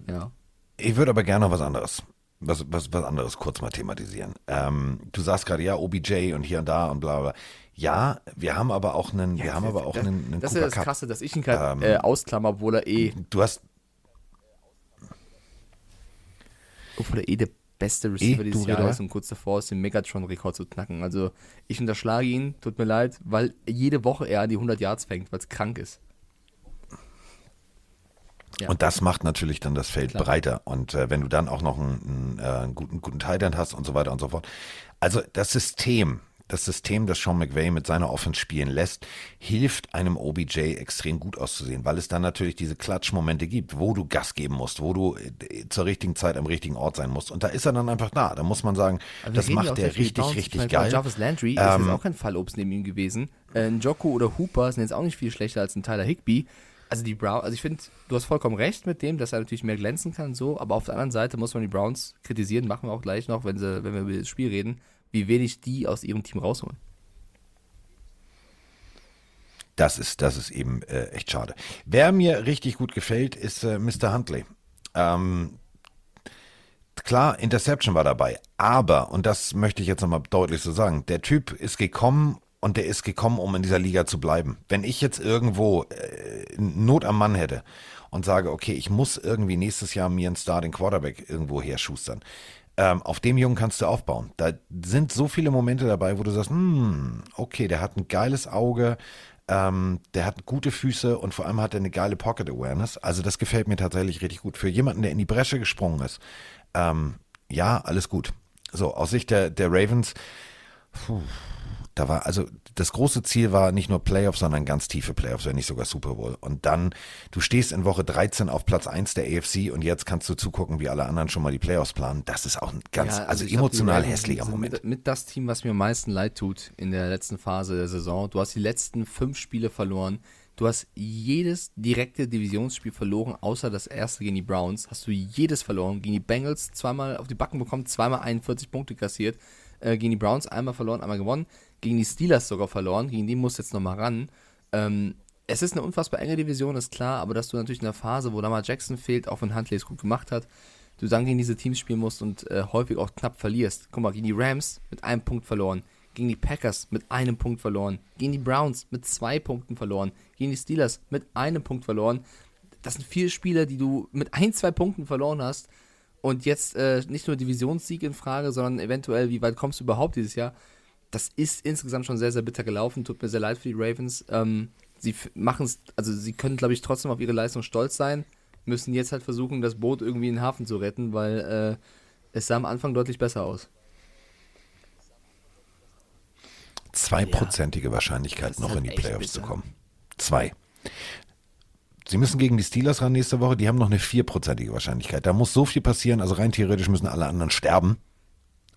Ja. Ich würde aber gerne noch was anderes, was, was, was anderes kurz mal thematisieren. Ähm, du sagst gerade, ja, OBJ und hier und da und bla bla. Ja, wir haben aber auch einen, wir haben aber auch das, einen, einen Das ist Cooper ja das. Krasse, dass ich ihn gerade Ähm, äh, ausklammer, obwohl er eh, Du hast, obwohl er eh der beste Receiver Eh, dieses du Jahr Reda? ist und kurz davor ist, den Megatron-Rekord zu knacken. Also ich unterschlage ihn, tut mir leid, weil jede Woche er an die 100 Yards fängt, weil es krank ist. Ja. Und das macht natürlich dann das Feld Klar. breiter. Und äh, wenn du dann auch noch einen, einen, äh, einen guten, guten Tight End hast und so weiter und so fort. Also das System, das System, das Sean McVay mit seiner Offense spielen lässt, hilft einem OBJ extrem gut auszusehen, weil es dann natürlich diese Klatschmomente gibt, wo du Gas geben musst, wo du äh, zur richtigen Zeit am richtigen Ort sein musst. Und da ist er dann einfach da. Da muss man sagen, wir das macht er viel richtig, Downs. richtig ich meine, geil. Jarvis Landry ist Ähm, jetzt auch kein Fallobst neben ihm gewesen. Äh, Njoku oder Hooper sind jetzt auch nicht viel schlechter als ein Tyler Higby. Also die Browns, also ich finde, du hast vollkommen recht mit dem, dass er natürlich mehr glänzen kann, so, aber auf der anderen Seite muss man die Browns kritisieren, machen wir auch gleich noch, wenn, sie, wenn wir über das Spiel reden, wie wenig die aus ihrem Team rausholen. Das ist, das ist eben äh, echt schade. Wer mir richtig gut gefällt, ist äh, Mr. Huntley. Ähm, klar, Interception war dabei, aber, und das möchte ich jetzt nochmal deutlich so sagen, der Typ ist gekommen und der ist gekommen, um in dieser Liga zu bleiben. Wenn ich jetzt irgendwo äh, Not am Mann hätte und sage, okay, ich muss irgendwie nächstes Jahr mir einen Starting Quarterback irgendwo herschustern, ähm, auf dem Jungen kannst du aufbauen. Da sind so viele Momente dabei, wo du sagst, hm, okay, der hat ein geiles Auge, ähm, der hat gute Füße und vor allem hat er eine geile Pocket Awareness. Also das gefällt mir tatsächlich richtig gut. Für jemanden, der in die Bresche gesprungen ist, ähm, ja, alles gut. So, aus Sicht der, der Ravens, puh, da war, also das große Ziel war nicht nur Playoffs, sondern ganz tiefe Playoffs, wenn nicht sogar Super Bowl. Und dann, du stehst in Woche 13 auf Platz 1 der AFC und jetzt kannst du zugucken, wie alle anderen schon mal die Playoffs planen. Das ist auch ein ganz, Ja, also, glaub, die emotional Ravens hässlicher Moment. Mit, mit das Team, was mir am meisten leid tut in der letzten Phase der Saison. Du hast die letzten fünf Spiele verloren. Du hast jedes direkte Divisionsspiel verloren, außer das erste gegen die Browns. Hast du jedes verloren. Gegen die Bengals zweimal auf die Backen bekommen, zweimal 41 Punkte kassiert. Äh, gegen die Browns einmal verloren, einmal gewonnen. Gegen die Steelers sogar verloren. Gegen die musst du jetzt nochmal ran. Ähm, es ist eine unfassbar enge Division, ist klar, aber dass du natürlich in der Phase, wo Lamar Jackson fehlt, auch wenn Huntley es gut gemacht hat, du dann gegen diese Teams spielen musst und äh, häufig auch knapp verlierst. Guck mal, gegen die Rams mit einem Punkt verloren, gegen die Packers mit einem Punkt verloren, gegen die Browns mit zwei Punkten verloren, gegen die Steelers mit einem Punkt verloren. Das sind vier Spiele, die du mit ein, zwei Punkten verloren hast und jetzt äh, nicht nur Divisionssieg in Frage, sondern eventuell, wie weit kommst du überhaupt dieses Jahr? Das ist insgesamt schon sehr, sehr bitter gelaufen. Tut mir sehr leid für die Ravens. Ähm, sie machen es, also sie können, glaube ich, trotzdem auf ihre Leistung stolz sein, müssen jetzt halt versuchen, das Boot irgendwie in den Hafen zu retten, weil äh, es sah am Anfang deutlich besser aus. Zweiprozentige Wahrscheinlichkeit, noch halt in die echt Playoffs zu bitter. kommen. Zwei. Sie müssen gegen die Steelers ran nächste Woche, die haben noch eine vierprozentige Wahrscheinlichkeit. Da muss so viel passieren, also rein theoretisch müssen alle anderen sterben.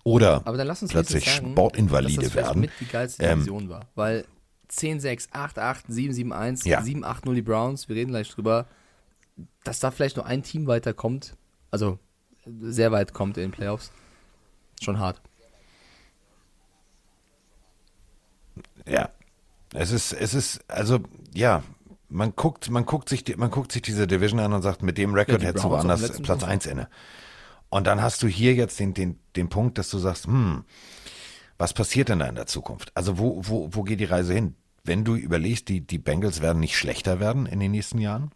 Oder plötzlich sagen, Sportinvalide dass das werden. mit die geilste Ähm, Division war. Weil 10-6, 8-8, 7-7-1, Ja. 7-8-0 die Browns, wir reden gleich drüber, dass da vielleicht nur ein Team weiterkommt, also sehr weit kommt in den Playoffs, schon hart. Ja. Es ist, es ist, also, ja, man guckt, man guckt sich, die- man guckt sich diese Division an und sagt, mit dem Rekord die hättest du woanders Platz. 1 inne. Und dann hast du hier jetzt den, den, den Punkt, dass du sagst, hm, was passiert denn da in der Zukunft? Also wo, wo, wo geht die Reise hin? Wenn du überlegst, die, die Bengals werden nicht schlechter werden in den nächsten Jahren.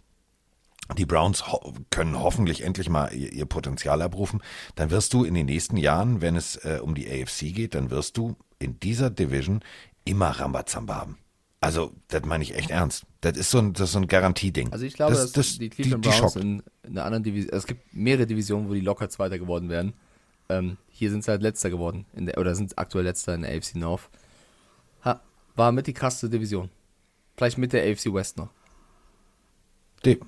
Die Browns ho können hoffentlich endlich mal ihr, ihr Potenzial abrufen. Dann wirst du in den nächsten Jahren, wenn es äh, um die AFC geht, dann wirst du in dieser Division immer Rambazamba haben. Also, das meine ich echt ernst. Das ist so ein, das ist so ein Garantieding. Also ich glaube, das, dass das, die Cleveland die, die Browns in, in einer anderen Division, es gibt mehrere Divisionen, wo die locker Zweiter geworden wären. Ähm, hier sind sie halt Letzter geworden, in der, oder sind aktuell Letzter in der AFC North. Ha, war mit die krasseste Division. Vielleicht mit der AFC West noch. Die,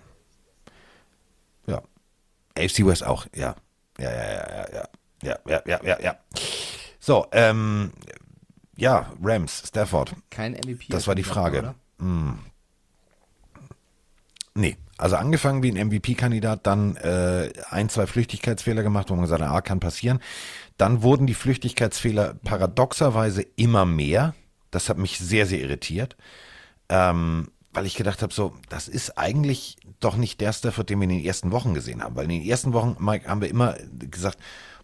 ja. AFC West auch, ja. Ja, ja, ja, ja, ja. Ja, ja, ja, ja, ja. So, ähm, ja, Rams, Stafford. Kein MVP. Das war die Frage. Hm. Nee, Also angefangen wie ein MVP-Kandidat, dann äh, ein, zwei Flüchtigkeitsfehler gemacht, wo man gesagt hat, ah, kann passieren. Dann wurden die Flüchtigkeitsfehler paradoxerweise immer mehr. Das hat mich sehr, sehr irritiert. Ähm, weil ich gedacht habe, so, das ist eigentlich doch nicht der Stafford, den wir in den ersten Wochen gesehen haben. Weil in den ersten Wochen, Mike, haben wir immer gesagt,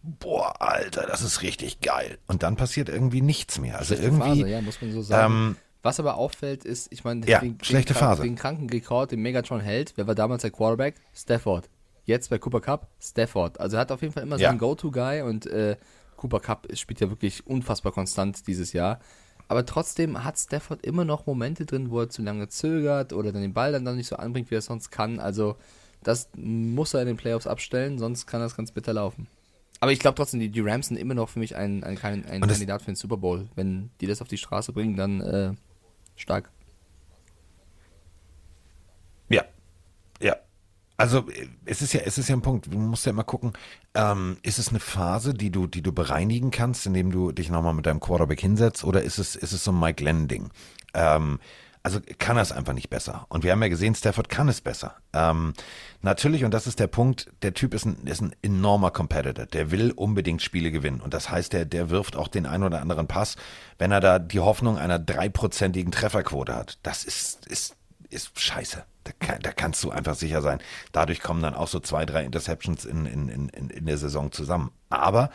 boah, Alter, das ist richtig geil. Und dann passiert irgendwie nichts mehr. Also Schlechte irgendwie. Phase, ja, muss man so sagen. Ähm, Was aber auffällt, ist, ich meine, Ja, den, schlechte den, Phase. den kranken Rekord, den Megatron hält, wer war damals der Quarterback? Stafford. Jetzt bei Cooper Cup, Stafford. Also er hat auf jeden Fall immer Ja. seinen Go-To-Guy und äh, Cooper Cup spielt ja wirklich unfassbar konstant dieses Jahr. Aber trotzdem hat Stafford immer noch Momente drin, wo er zu lange zögert oder dann den Ball dann, dann nicht so anbringt, wie er es sonst kann. Also das muss er in den Playoffs abstellen, sonst kann das ganz bitter laufen. Aber ich glaube trotzdem, die, die Rams sind immer noch für mich ein, ein, ein, ein Kandidat für den Super Bowl. Wenn die das auf die Straße bringen, dann äh, stark. Ja, ja. Also es ist ja, es ist ja ein Punkt. Du musst ja immer gucken, ähm, ist es eine Phase, die du, die du bereinigen kannst, indem du dich nochmal mit deinem Quarterback hinsetzt, oder ist es, ist es so ein Mike Lennon-Ding? Ähm, also kann er es einfach nicht besser. Und wir haben ja gesehen, Stafford kann es besser. Ähm, natürlich, und das ist der Punkt, der Typ ist ein, ist ein enormer Competitor. Der will unbedingt Spiele gewinnen. Und das heißt, der, der wirft auch den einen oder anderen Pass, wenn er da die Hoffnung einer dreiprozentigen Trefferquote hat. Das ist, ist, ist scheiße. Da, kann, da kannst du einfach sicher sein. Dadurch kommen dann auch so zwei, drei Interceptions in, in, in, in der Saison zusammen. Aber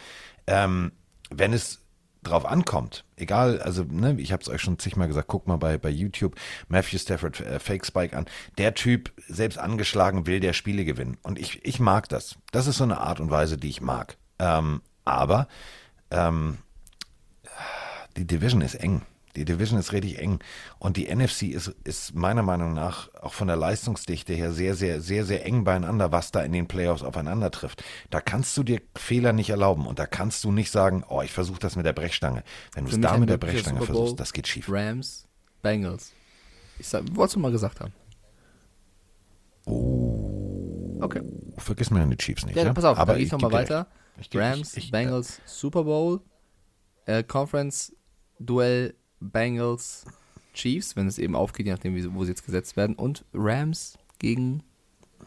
ähm, wenn es drauf ankommt, egal, also ne, ich habe es euch schon zigmal gesagt, guckt mal bei, bei YouTube Matthew Stafford äh, Fake Spike an. Der Typ, selbst angeschlagen, will der Spiele gewinnen. Und ich, ich mag das. Das ist so eine Art und Weise, die ich mag. Ähm, aber ähm, die Division ist eng. Die Division ist richtig eng. Und die NFC ist, ist meiner Meinung nach auch von der Leistungsdichte her sehr, sehr, sehr, sehr eng beieinander, was da in den Playoffs aufeinander trifft. Da kannst du dir Fehler nicht erlauben und da kannst du nicht sagen, oh, ich versuche das mit der Brechstange. Wenn du es da mit der Brechstange versuchst, das geht schief. Rams, Bengals. Ich sag, wolltest du mal gesagt haben. Okay. Vergiss mir die Chiefs nicht. Ja, Ja, pass auf, Aber ich nochmal weiter. Ich Rams, ich- ich- Bengals, Super Bowl, äh, Conference, Duell, Bengals, Chiefs, wenn es eben aufgeht, je nachdem, wo sie jetzt gesetzt werden, und Rams gegen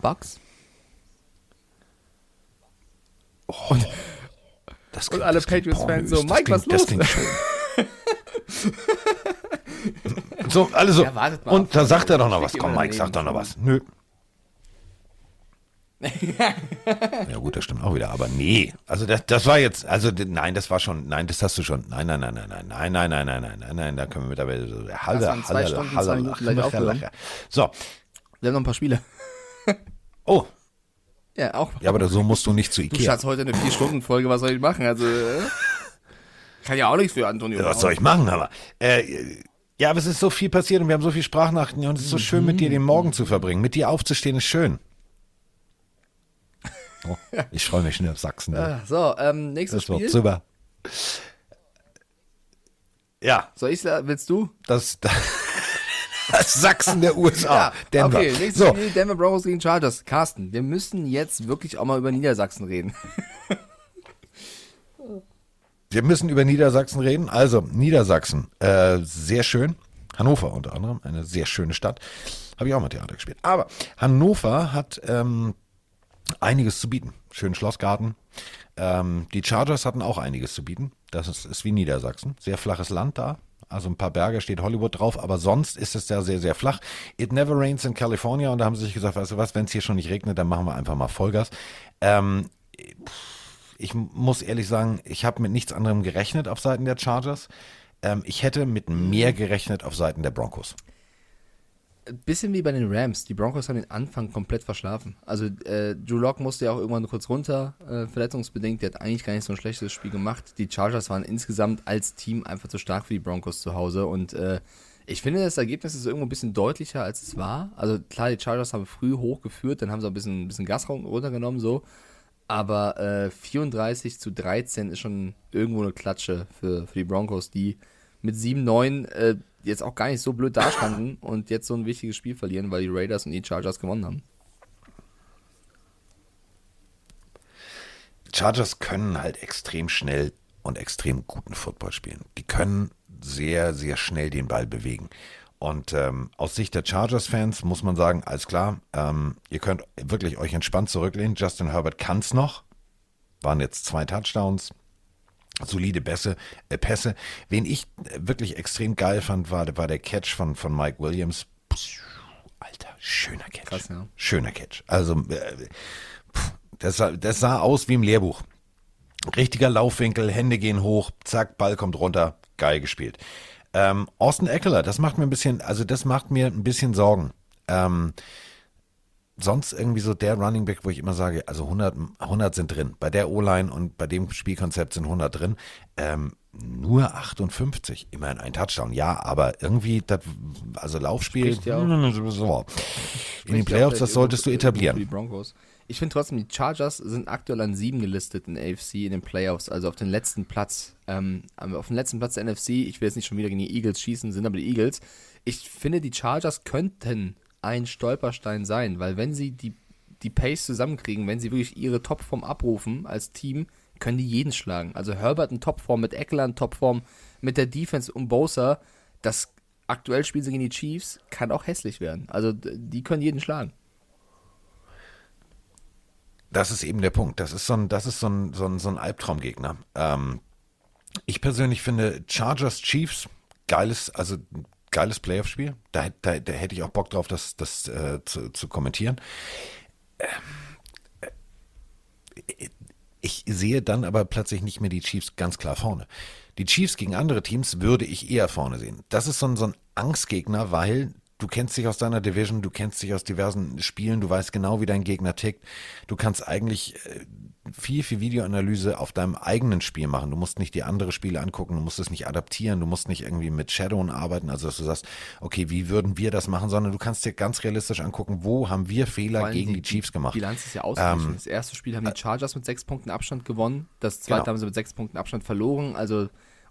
Bucks. und, Das und alle klingt Patriots-Fans so, Mike, was klingt- das los? klingt schön. So, alle so. Ja, und da sagt er doch noch was. Komm, Mike, sag doch noch was. Nö. Ja gut, das stimmt auch wieder, aber nee. Also das, das war jetzt, also nein, das war schon, nein, das hast du schon. Nein, nein, nein, nein, nein, nein, nein, nein, nein, nein, nein, nein, da können wir mittlerweile so Halle, zwei Halle, Stunden, Halle, Halle. Halle. So, Wir haben noch ein paar Spiele. oh, Ja, auch. ja, aber so musst du nicht zu Du Ikea. Schatz, heute eine 4-Stunden-Folge, was soll ich machen? Also, äh, kann ja auch nichts für Antonio. Ja, was soll ich machen, aber äh, ja, aber es ist so viel passiert und wir haben so viel Sprachnachrichten und es ist so schön, mit dir den Morgen zu verbringen. Mit dir aufzustehen ist schön. Oh, ich freue mich schon auf Sachsen. du. Ah, so, ähm, nächstes Das wird Spiel. super. Ja, Soll ich willst du? das, das Sachsen der USA. Denver. Okay, nächstes so, Spiel Denver Broncos gegen Chargers. Carsten, wir müssen jetzt wirklich auch mal über Niedersachsen reden. wir müssen über Niedersachsen reden. Also, Niedersachsen, äh, sehr schön. Hannover unter anderem, eine sehr schöne Stadt. Habe ich auch mal Theater gespielt. Aber Hannover hat ähm, einiges zu bieten. Schönen Schlossgarten. Ähm, die Chargers hatten auch einiges zu bieten. Das ist, ist wie Niedersachsen. Sehr flaches Land da. Also ein paar Berge steht Hollywood drauf, aber sonst ist es da sehr, sehr flach. It never rains in California und da haben sie sich gesagt, weißt du was, wenn es hier schon nicht regnet, dann machen wir einfach mal Vollgas. Ähm, ich muss ehrlich sagen, ich habe mit nichts anderem gerechnet auf Seiten der Chargers. Ähm, ich hätte mit mehr gerechnet auf Seiten der Broncos. Bisschen wie bei den Rams. Die Broncos haben den Anfang komplett verschlafen. Also, äh, Drew Lock musste ja auch irgendwann kurz runter, äh, verletzungsbedingt. Der hat eigentlich gar nicht so ein schlechtes Spiel gemacht. Die Chargers waren insgesamt als Team einfach zu stark für die Broncos zu Hause. Und äh, ich finde, das Ergebnis ist irgendwo ein bisschen deutlicher, als es war. Also, klar, die Chargers haben früh hochgeführt, dann haben sie auch ein bisschen, ein bisschen Gas run- runtergenommen, so. Aber äh, 34 zu 13 ist schon irgendwo eine Klatsche für, für die Broncos, die mit 7-9 äh, jetzt auch gar nicht so blöd dastanden und jetzt so ein wichtiges Spiel verlieren, weil die Raiders und die Chargers gewonnen haben. Chargers können halt extrem schnell und extrem guten Football spielen. Die können sehr, sehr schnell den Ball bewegen. Und ähm, aus Sicht der Chargers-Fans muss man sagen, alles klar, ähm, ihr könnt wirklich euch entspannt zurücklehnen. Justin Herbert kann es noch. Waren jetzt zwei Touchdowns, solide Pässe, äh, Pässe. Wen ich wirklich extrem geil fand, war, war der Catch von, von Mike Williams. Alter, schöner Catch. Krass, ja. Schöner Catch. Also, äh, das, sah, das sah aus wie im Lehrbuch. Richtiger Laufwinkel, Hände gehen hoch, zack, Ball kommt runter, geil gespielt. Ähm, Austin Eckler, das macht mir ein bisschen, also das macht mir ein bisschen Sorgen. Ähm, sonst irgendwie so der Running Back, wo ich immer sage, also 100, 100 sind drin. Bei der O-Line und bei dem Spielkonzept sind 100 drin. Ähm, nur 58, immerhin ein Touchdown, ja, aber irgendwie, das, also Laufspiel, auch- so. in den Playoffs, das solltest du etablieren. Ich finde trotzdem, die Chargers sind aktuell an sieben gelistet in AFC in den Playoffs, also auf den letzten Platz. Ähm, auf den letzten Platz der NFC, ich will jetzt nicht schon wieder gegen die Eagles schießen, sind aber die Eagles. Ich finde, die Chargers könnten ein Stolperstein sein, weil wenn sie die, die Pace zusammenkriegen, wenn sie wirklich ihre Topform abrufen als Team, können die jeden schlagen. Also Herbert in Topform, mit Eckler in Topform, mit der Defense um Bosa, das aktuell spielen sie gegen die Chiefs, kann auch hässlich werden. Also die können jeden schlagen. Das ist eben der Punkt. Das ist so ein, das ist so ein, so ein, so ein Albtraumgegner. Ähm, ich persönlich finde Chargers Chiefs geiles, also geiles Playoff-Spiel. Da, da, da hätte ich auch Bock drauf, das, das äh, zu, zu kommentieren. Ähm, äh, ich sehe dann aber plötzlich nicht mehr die Chiefs ganz klar vorne. Die Chiefs gegen andere Teams würde ich eher vorne sehen. Das ist so ein, so ein Angstgegner, weil du kennst dich aus deiner Division, du kennst dich aus diversen Spielen, du weißt genau, wie dein Gegner tickt. Du kannst eigentlich äh, viel, viel Videoanalyse auf deinem eigenen Spiel machen. Du musst nicht die andere Spiele angucken, du musst es nicht adaptieren, du musst nicht irgendwie mit Shadowen arbeiten, also dass du sagst, okay, wie würden wir das machen, sondern du kannst dir ganz realistisch angucken, wo haben wir Fehler gegen die, Chiefs gemacht. Bilanz ist ja ausgeglichen. Ähm, das erste Spiel haben die Chargers mit sechs Punkten Abstand gewonnen. Das zweite Genau. haben sie mit sechs Punkten Abstand verloren. Also,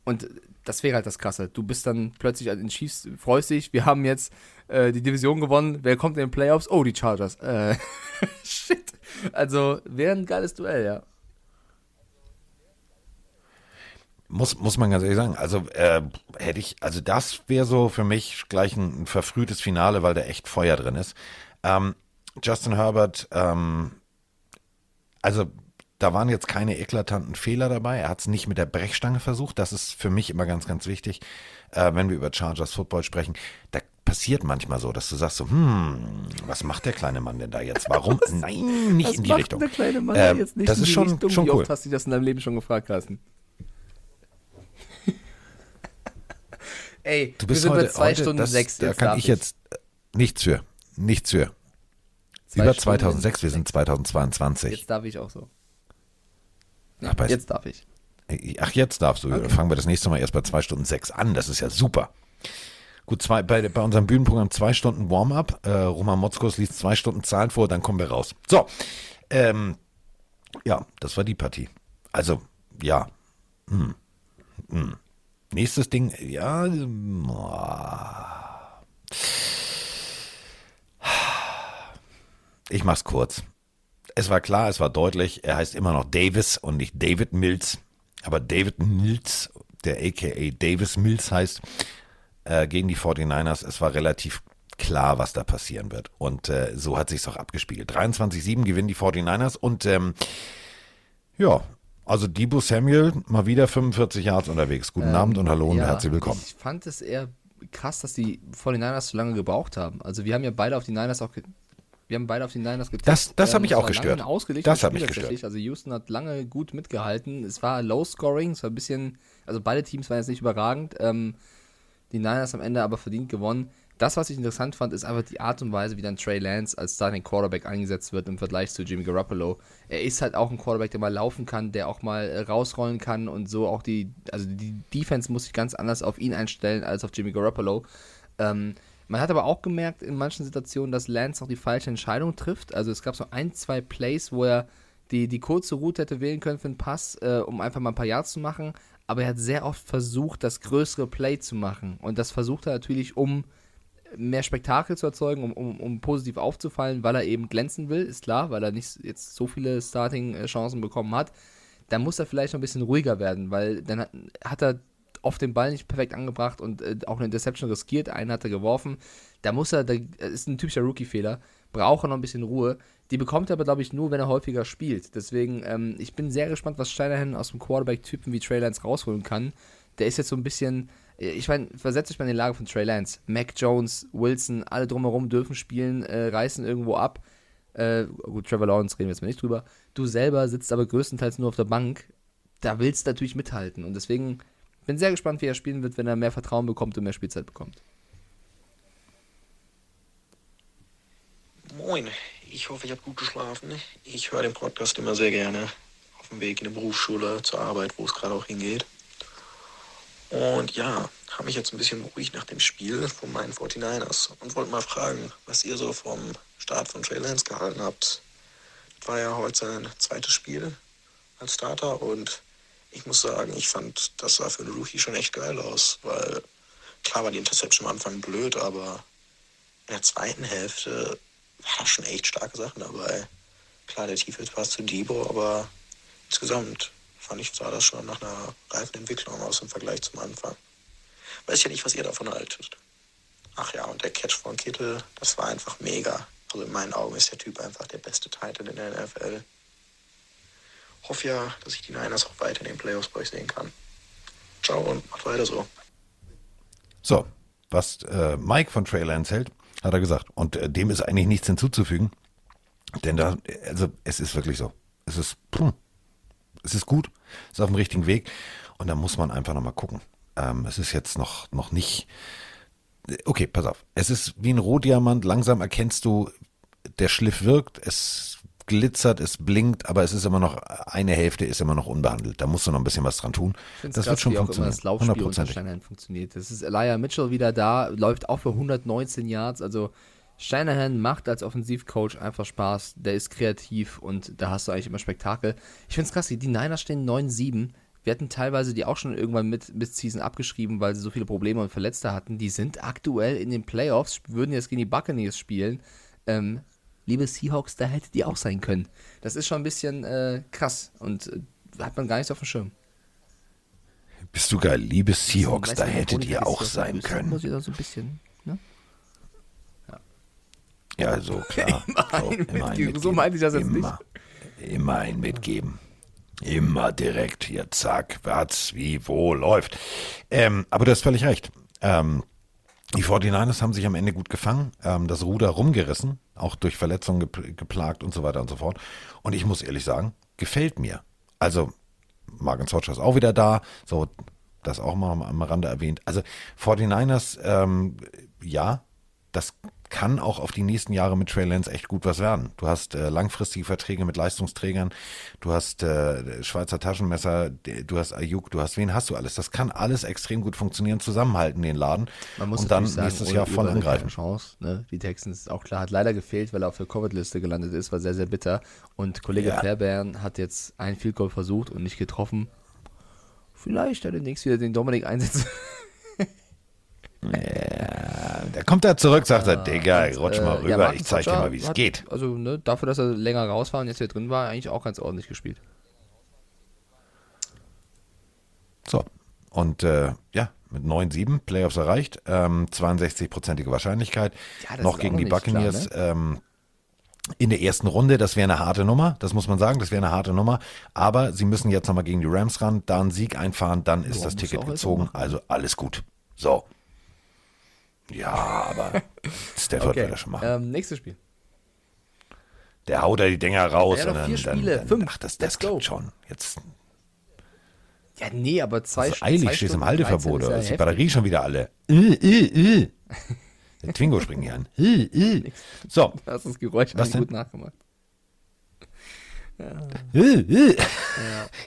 und das wäre halt das Krasse. Du bist dann plötzlich an den Chiefs, freust dich, wir haben jetzt äh, die Division gewonnen. Wer kommt in den Playoffs? Oh, die Chargers. Äh, shit. Also, wäre ein geiles Duell, ja. Muss, muss man ganz ehrlich sagen. Also äh, hätte ich, also das wäre so für mich gleich ein, ein verfrühtes Finale, weil da echt Feuer drin ist. Ähm, Justin Herbert, ähm, also da waren jetzt keine eklatanten Fehler dabei. Er hat es nicht mit der Brechstange versucht. Das ist für mich immer ganz, ganz wichtig, äh, wenn wir über Chargers Football sprechen. Da passiert manchmal so, dass du sagst so, hm, was macht der kleine Mann denn da jetzt? Warum? Nein, nicht Was in die macht Richtung. Der kleine Mann Ähm, jetzt nicht das ist schon, Richtung? schon Wie cool. oft hast du das in deinem Leben schon gefragt, Carsten? Ey, Du bist wir sind heute, bei zwei heute, Stunden das, sechs. Da kann ich jetzt äh, nichts für. Nichts für. Zwei Über Stunden 2006, wir sind 2022. Jetzt darf ich auch so. Ach, Jetzt darf ich. Ach, jetzt darfst du. Dann fangen wir das nächste Mal erst bei zwei Stunden sechs an. Das ist ja super. Gut, zwei, bei, bei unserem Bühnenprogramm zwei Stunden Warm-up. Äh, Roman Motzkos liest zwei Stunden Zahlen vor, dann kommen wir raus. So, ähm, ja, das war die Partie. Also, ja. Hm. Hm. Nächstes Ding, ja. Ich mach's kurz. Es war klar, es war deutlich, er heißt immer noch Davis und nicht David Mills, aber David Mills, der aka Davis Mills heißt, äh, gegen die 49ers. Es war relativ klar, was da passieren wird. Und äh, so hat sich's auch abgespiegelt. 23-7 gewinnen die 49ers und ähm, ja, also Debo Samuel mal wieder 45 Yards unterwegs. Guten Ähm, Abend und hallo und ja, herzlich willkommen. Ich fand es eher krass, dass die 49ers so lange gebraucht haben. Also wir haben ja beide auf die Niners auch wir haben beide auf die Niners getippt. Das- das hat mich auch gestört. Das hat mich tatsächlich. Also Houston hat lange gut mitgehalten. Es war low scoring, es war ein bisschen, also beide Teams waren jetzt nicht überragend. Ähm, die Niners am Ende aber verdient gewonnen. Das, was ich interessant fand, ist einfach die Art und Weise, wie dann Trey Lance als Starting Quarterback eingesetzt wird im Vergleich zu Jimmy Garoppolo. Er ist halt auch ein Quarterback, der mal laufen kann, der auch mal äh, rausrollen kann und so auch die, also die Defense muss sich ganz anders auf ihn einstellen als auf Jimmy Garoppolo. Ähm, man hat aber auch gemerkt in manchen Situationen, dass Lance auch die falsche Entscheidung trifft. Also es gab so ein, zwei Plays, wo er die, die kurze Route hätte wählen können für einen Pass, äh, um einfach mal ein paar Yards zu machen. Aber er hat sehr oft versucht, das größere Play zu machen. Und das versucht er natürlich, um mehr Spektakel zu erzeugen, um, um, um positiv aufzufallen, weil er eben glänzen will, ist klar, weil er nicht jetzt so viele Starting-Chancen bekommen hat. Dann muss er vielleicht noch ein bisschen ruhiger werden, weil dann hat, hat er oft den Ball nicht perfekt angebracht und äh, auch eine Interception riskiert. Einen hat er geworfen. Da muss er, da ist ein typischer Rookie-Fehler. Braucht er noch ein bisschen Ruhe. Die bekommt er aber, glaube ich, nur, wenn er häufiger spielt. Deswegen, ähm, ich bin sehr gespannt, was Steinahan aus dem Quarterback-Typen wie Trey Lance rausholen kann. Der ist jetzt so ein bisschen, äh, ich meine, versetzt euch mal in die Lage von Trey Lance. Mac Jones, Wilson, alle drumherum dürfen spielen, äh, reißen irgendwo ab. Äh, gut, Trevor Lawrence reden wir jetzt mal nicht drüber. Du selber sitzt aber größtenteils nur auf der Bank. Da willst du natürlich mithalten. Und deswegen bin sehr gespannt, wie er spielen wird, wenn er mehr Vertrauen bekommt und mehr Spielzeit bekommt. Moin, ich hoffe, ich habe gut geschlafen. Ich höre den Podcast immer sehr gerne auf dem Weg in die Berufsschule zur Arbeit, wo es gerade auch hingeht. Und ja, habe mich jetzt ein bisschen beruhigt nach dem Spiel von meinen 49ers und wollte mal fragen, was ihr so vom Start von Trey Lance gehalten habt. Das war ja heute sein zweites Spiel als Starter und ich muss sagen, ich fand, das sah für einen Rookie schon echt geil aus, weil klar war die Interception am Anfang blöd, aber in der zweiten Hälfte waren schon echt starke Sachen dabei. Klar, der tiefe Pass zu Debo, aber insgesamt fand ich, sah das schon nach einer reifen Entwicklung aus im Vergleich zum Anfang. Weiß ja nicht, was ihr davon haltet. Ach ja, und der Catch von Kittel, das war einfach mega. Also in meinen Augen ist der Typ einfach der beste Titan in der NFL. Hoffe ja, dass ich die Niners auch weiter in den Playoffs bei euch sehen kann. Ciao und macht weiter so. So, was äh, Mike von Trey Lance hält, hat er gesagt. Und äh, dem ist eigentlich nichts hinzuzufügen. Denn da, also es ist wirklich so. Es ist, pff, es ist gut, ist auf dem richtigen Weg. Und da muss man einfach nochmal gucken. Ähm, es ist jetzt noch, noch nicht. Okay, pass auf. Es ist wie ein Rohdiamant. Langsam erkennst du, der Schliff wirkt. Es glitzert, es blinkt, aber es ist immer noch, eine Hälfte ist immer noch unbehandelt. Da musst du noch ein bisschen was dran tun. Das wird schon wie auch immer das Laufspiel unter Steinheim funktioniert. Das ist Elijah Mitchell wieder da, läuft auch für 119 Yards. Also Steinahan macht als Offensivcoach einfach Spaß. Der ist kreativ und da hast du eigentlich immer Spektakel. Ich finde es krass, die Niners stehen 9-7. Wir hatten teilweise die auch schon irgendwann mit Season abgeschrieben, weil sie so viele Probleme und Verletzte hatten. Die sind aktuell in den Playoffs, würden jetzt gegen die Buccaneers spielen. Ähm, liebe Seahawks, da hättet ihr auch sein können. Das ist schon ein bisschen äh, krass und äh, hat man gar nicht auf dem Schirm. Bist du geil, liebe Seahawks, da hättet ihr auch sein können. Muss ich da so ein bisschen, ne? Ja, ja so klar. immer so, immer mitgeben. so meinte ich das jetzt immer, nicht. Immer ein mitgeben. Immer direkt hier, zack, was, wie, wo läuft. Ähm, aber du hast völlig recht. Ähm, die 49ers haben sich am Ende gut gefangen, ähm, das Ruder rumgerissen, auch durch Verletzungen gep geplagt und so weiter und so fort. Und ich muss ehrlich sagen, gefällt mir. Also, Martin Socha ist auch wieder da, so, das auch mal am Rande erwähnt. Also, 49ers, ähm, ja, das kann auch auf die nächsten Jahre mit Trey Lance echt gut was werden. Du hast äh, langfristige Verträge mit Leistungsträgern, du hast äh, Schweizer Taschenmesser, du hast Ayuk, du hast wen hast du alles. Das kann alles extrem gut funktionieren, zusammenhalten den Laden Man muss und dann sagen, nächstes Jahr voll angreifen. Chance, ne? Die Texans ist auch klar, hat leider gefehlt, weil er auf der Covid-Liste gelandet ist, war sehr, sehr bitter. Und Kollege Ja. Fairbairn hat jetzt ein Field Goal versucht und nicht getroffen. Vielleicht hat er demnächst wieder den Dominik einsetzen. Ja, der kommt da zurück, sagt er, Digga, rutsch mal Äh, rüber, ja, ich zeig dir mal, wie es geht. Also, ne, dafür, dass er länger raus war und jetzt wieder drin war, eigentlich auch ganz ordentlich gespielt. So, und äh, ja, mit 9-7 Playoffs erreicht, ähm, 62-prozentige Wahrscheinlichkeit, Ja, noch gegen die nicht klar, Buccaneers ne? ähm, in der ersten Runde, das wäre eine harte Nummer, das muss man sagen, das wäre eine harte Nummer, aber sie müssen jetzt nochmal gegen die Rams ran, da einen Sieg einfahren, dann ist Ja, das Ticket gezogen, also alles gut. So. Ja, aber Stafford wird das schon machen. Ähm, nächstes Spiel. Der haut da die Dinger raus. Ja, und dann, vier dann, Spiele, dann, fünf. Ach, das, das klappt schon. Jetzt Ja, nee, aber zwei also eilig, zwei stehst im Halteverbot. 13 Oder ist ist ja die heftig. Batterie schon wieder alle? Äh, äh, äh. Der Twingo springt hier an. So. Du hast das Geräusch Was denn? gut nachgemacht. Äh, äh.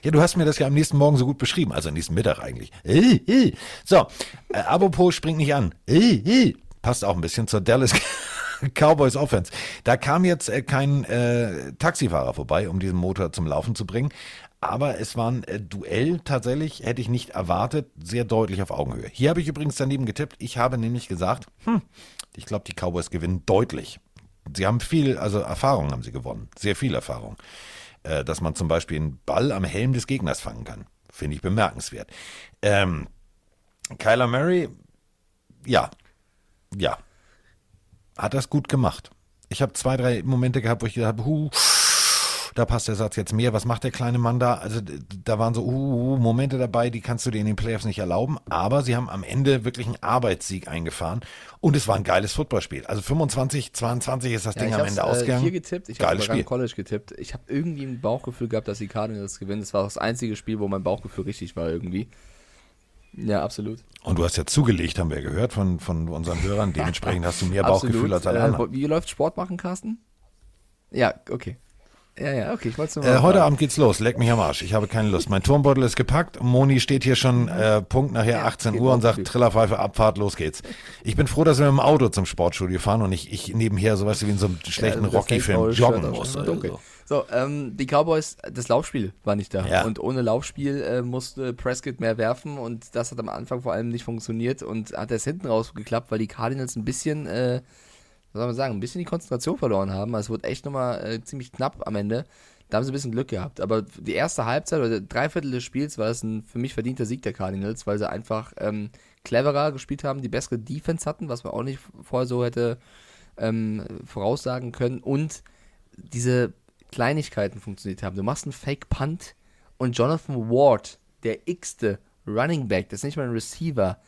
Ja, du hast mir das ja am nächsten Morgen so gut beschrieben, also am nächsten Mittag eigentlich. Äh, äh. So, Apropos springt nicht an. Passt auch ein bisschen zur Dallas Cowboys Offense. Da kam jetzt kein Taxifahrer vorbei, um diesen Motor zum Laufen zu bringen. Aber es war ein Duell tatsächlich, hätte ich nicht erwartet, sehr deutlich auf Augenhöhe. Hier habe ich übrigens daneben getippt. Ich habe nämlich gesagt, hm, ich glaube, die Cowboys gewinnen deutlich. Sie haben viel, also Erfahrung haben sie gewonnen. Sehr viel Erfahrung. Äh, dass man zum Beispiel einen Ball am Helm des Gegners fangen kann. Finde ich bemerkenswert. Ähm, Kyler Murray, ja, ja, hat das gut gemacht. Ich habe zwei, drei Momente gehabt, wo ich gedacht habe, huh, da passt der Satz jetzt mehr. Was macht der kleine Mann da? Also da waren so uh, Momente dabei, die kannst du dir in den Playoffs nicht erlauben. Aber sie haben am Ende wirklich einen Arbeitssieg eingefahren und es war ein geiles Footballspiel. Also 25, 22 ist das Ja, Ding ich am Ende äh, ausgegangen. hier getippt, ich habe sogar im. College getippt. Ich habe irgendwie ein Bauchgefühl gehabt, dass die Cardinals gewinnen. Das war das einzige Spiel, wo mein Bauchgefühl richtig war irgendwie. Ja, absolut. Und du hast ja zugelegt, haben wir gehört von, von unseren Hörern. Dementsprechend hast du mehr. Bauchgefühl als alle Äh, anderen. Wie läuft Sport machen, Carsten? Ja, okay. Ja, ja, okay, ich wollte nur mal Äh, heute fragen. Abend geht's los. Leck mich am Arsch. Ich habe keine Lust. Mein Turmbeutel ist gepackt. Moni steht hier schon äh, Punkt nachher 18 geht Uhr und sagt. Trillerpfeife, Abfahrt, los geht's. Ich bin froh, dass wir mit dem Auto zum Sportstudio fahren und nicht ich nebenher so weißt du wie in so einem schlechten Ja, Rocky-Film joggen muss. dunkel. so. So, ähm, die Cowboys, das Laufspiel war nicht da. Ja. Und ohne Laufspiel äh, musste Prescott mehr werfen und das hat am Anfang vor allem nicht funktioniert und hat es hinten raus geklappt, weil die Cardinals ein bisschen, äh, soll man sagen, ein bisschen die Konzentration verloren haben. Also es wurde echt nochmal äh, ziemlich knapp am Ende. Da haben sie ein bisschen Glück gehabt. Aber die erste Halbzeit oder drei Viertel des Spiels war es ein für mich verdienter Sieg der Cardinals, weil sie einfach ähm, cleverer gespielt haben, die bessere Defense hatten, was man auch nicht vorher so hätte ähm, voraussagen können und diese Kleinigkeiten funktioniert haben. Du machst einen Fake Punt und Jonathan Ward, der x-te Running Back, das ist nicht mal ein Receiver,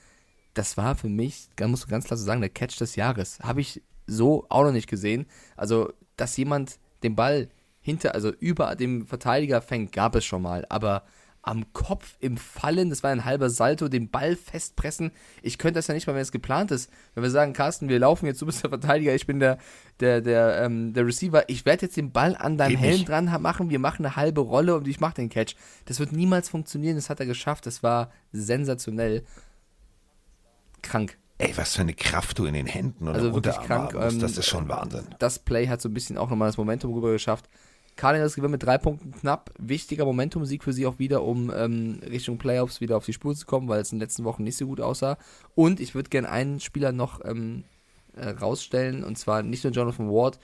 das war für mich, musst du ganz klar so sagen, der Catch des Jahres. Habe ich so auch noch nicht gesehen. Also, dass jemand den Ball hinter, also über dem Verteidiger fängt, gab es schon mal. Aber am Kopf im Fallen, das war ein halber Salto, den Ball festpressen. Ich könnte das ja nicht mal, wenn es geplant ist. Wenn wir sagen, Carsten, wir laufen jetzt, du bist der Verteidiger, ich bin der, der, der, ähm, der Receiver. Ich werde jetzt den Ball an deinem Helm nicht. dran machen, wir machen eine halbe Rolle und ich mache den Catch. Das wird niemals funktionieren, das hat er geschafft. Das war sensationell. Krank. Ey, was für eine Kraft du in den Händen oder Also wirklich Unterarmen krank. haben musst, ähm, das ist schon Wahnsinn. Das Play hat so ein bisschen auch nochmal das Momentum rüber geschafft. Cardinals gewinnen mit drei Punkten knapp. Wichtiger Momentum-Sieg für sie auch wieder, um ähm, Richtung Playoffs wieder auf die Spur zu kommen, weil es in den letzten Wochen nicht so gut aussah. Und ich würde gerne einen Spieler noch ähm, äh, rausstellen, und zwar nicht nur Jonathan Ward,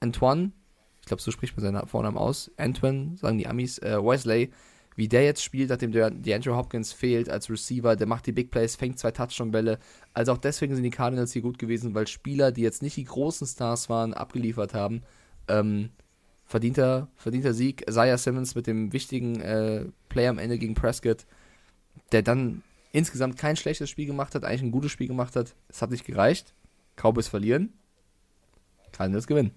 Antoine, ich glaube, so spricht man seinen Vornamen aus, Antoine, sagen die Amis, äh, Wesley, wie der jetzt spielt, nachdem der DeAndre Hopkins fehlt als Receiver, der macht die Big Plays, fängt zwei Touchdown-Bälle. Also auch deswegen sind die Cardinals hier gut gewesen, weil Spieler, die jetzt nicht die großen Stars waren, abgeliefert haben. Ähm, verdienter, verdienter Sieg. Isaiah Simmons mit dem wichtigen äh, Play am Ende gegen Prescott, der dann insgesamt kein schlechtes Spiel gemacht hat, eigentlich ein gutes Spiel gemacht hat. Es hat nicht gereicht. Cowboys verlieren. Cardinals gewinnen.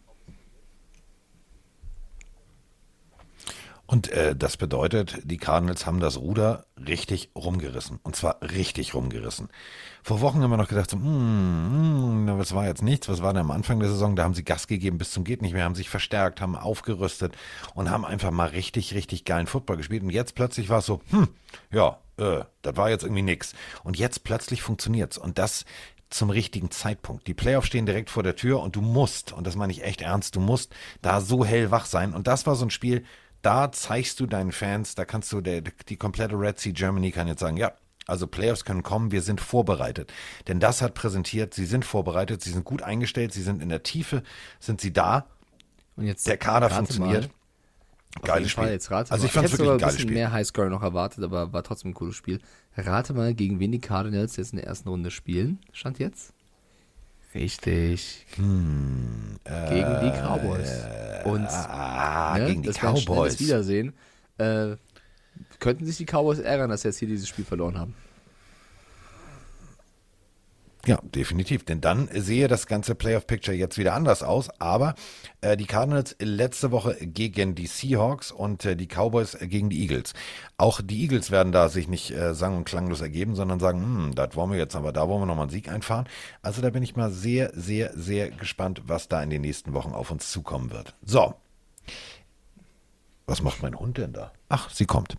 Und äh, das bedeutet, die Cardinals haben das Ruder richtig rumgerissen. Und zwar richtig rumgerissen. Vor Wochen haben wir noch gedacht, so, mm, mm, was war jetzt nichts, was war denn am Anfang der Saison? Da haben sie Gas gegeben bis zum geht nicht mehr, haben sich verstärkt, haben aufgerüstet und haben einfach mal richtig, richtig geilen Football gespielt. Und jetzt plötzlich war es so, hm, ja, äh, das war jetzt irgendwie nix. Und jetzt plötzlich funktioniert's. Und das zum richtigen Zeitpunkt. Die Playoffs stehen direkt vor der Tür und du musst, und das meine ich echt ernst, du musst da so hellwach sein. Und das war so ein Spiel, da zeigst du deinen Fans, da kannst du, der, die komplette Red Sea Germany kann jetzt sagen, ja, also Playoffs können kommen, wir sind vorbereitet. Denn das hat präsentiert, sie sind vorbereitet, sie sind gut eingestellt, sie sind in der Tiefe, sind sie da. Und jetzt der Kader funktioniert. mal. Geiles Fall, Spiel. Jetzt rate also ich fand es wirklich ein geiles bisschen Spiel. mehr Highscore noch erwartet, aber war trotzdem ein cooles Spiel. Rate mal, gegen wen die Cardinals jetzt in der ersten Runde spielen. Stand jetzt? Richtig. Hm, gegen die Cowboys. Und ah, ne, gegen die das ein Cowboys. Wiedersehen. Äh, könnten sich die Cowboys ärgern, dass sie jetzt hier dieses Spiel verloren haben? Ja, definitiv. Denn dann sehe das ganze Playoff-Picture jetzt wieder anders aus. Aber äh, die Cardinals letzte Woche gegen die Seahawks und äh, die Cowboys gegen die Eagles. Auch die Eagles werden da sich nicht äh, sang- und klanglos ergeben, sondern sagen, hm, das wollen wir jetzt, aber da wollen wir nochmal einen Sieg einfahren. Also da bin ich mal sehr, sehr, sehr gespannt, was da in den nächsten Wochen auf uns zukommen wird. So. Was macht mein Hund denn da? Ach, sie kommt.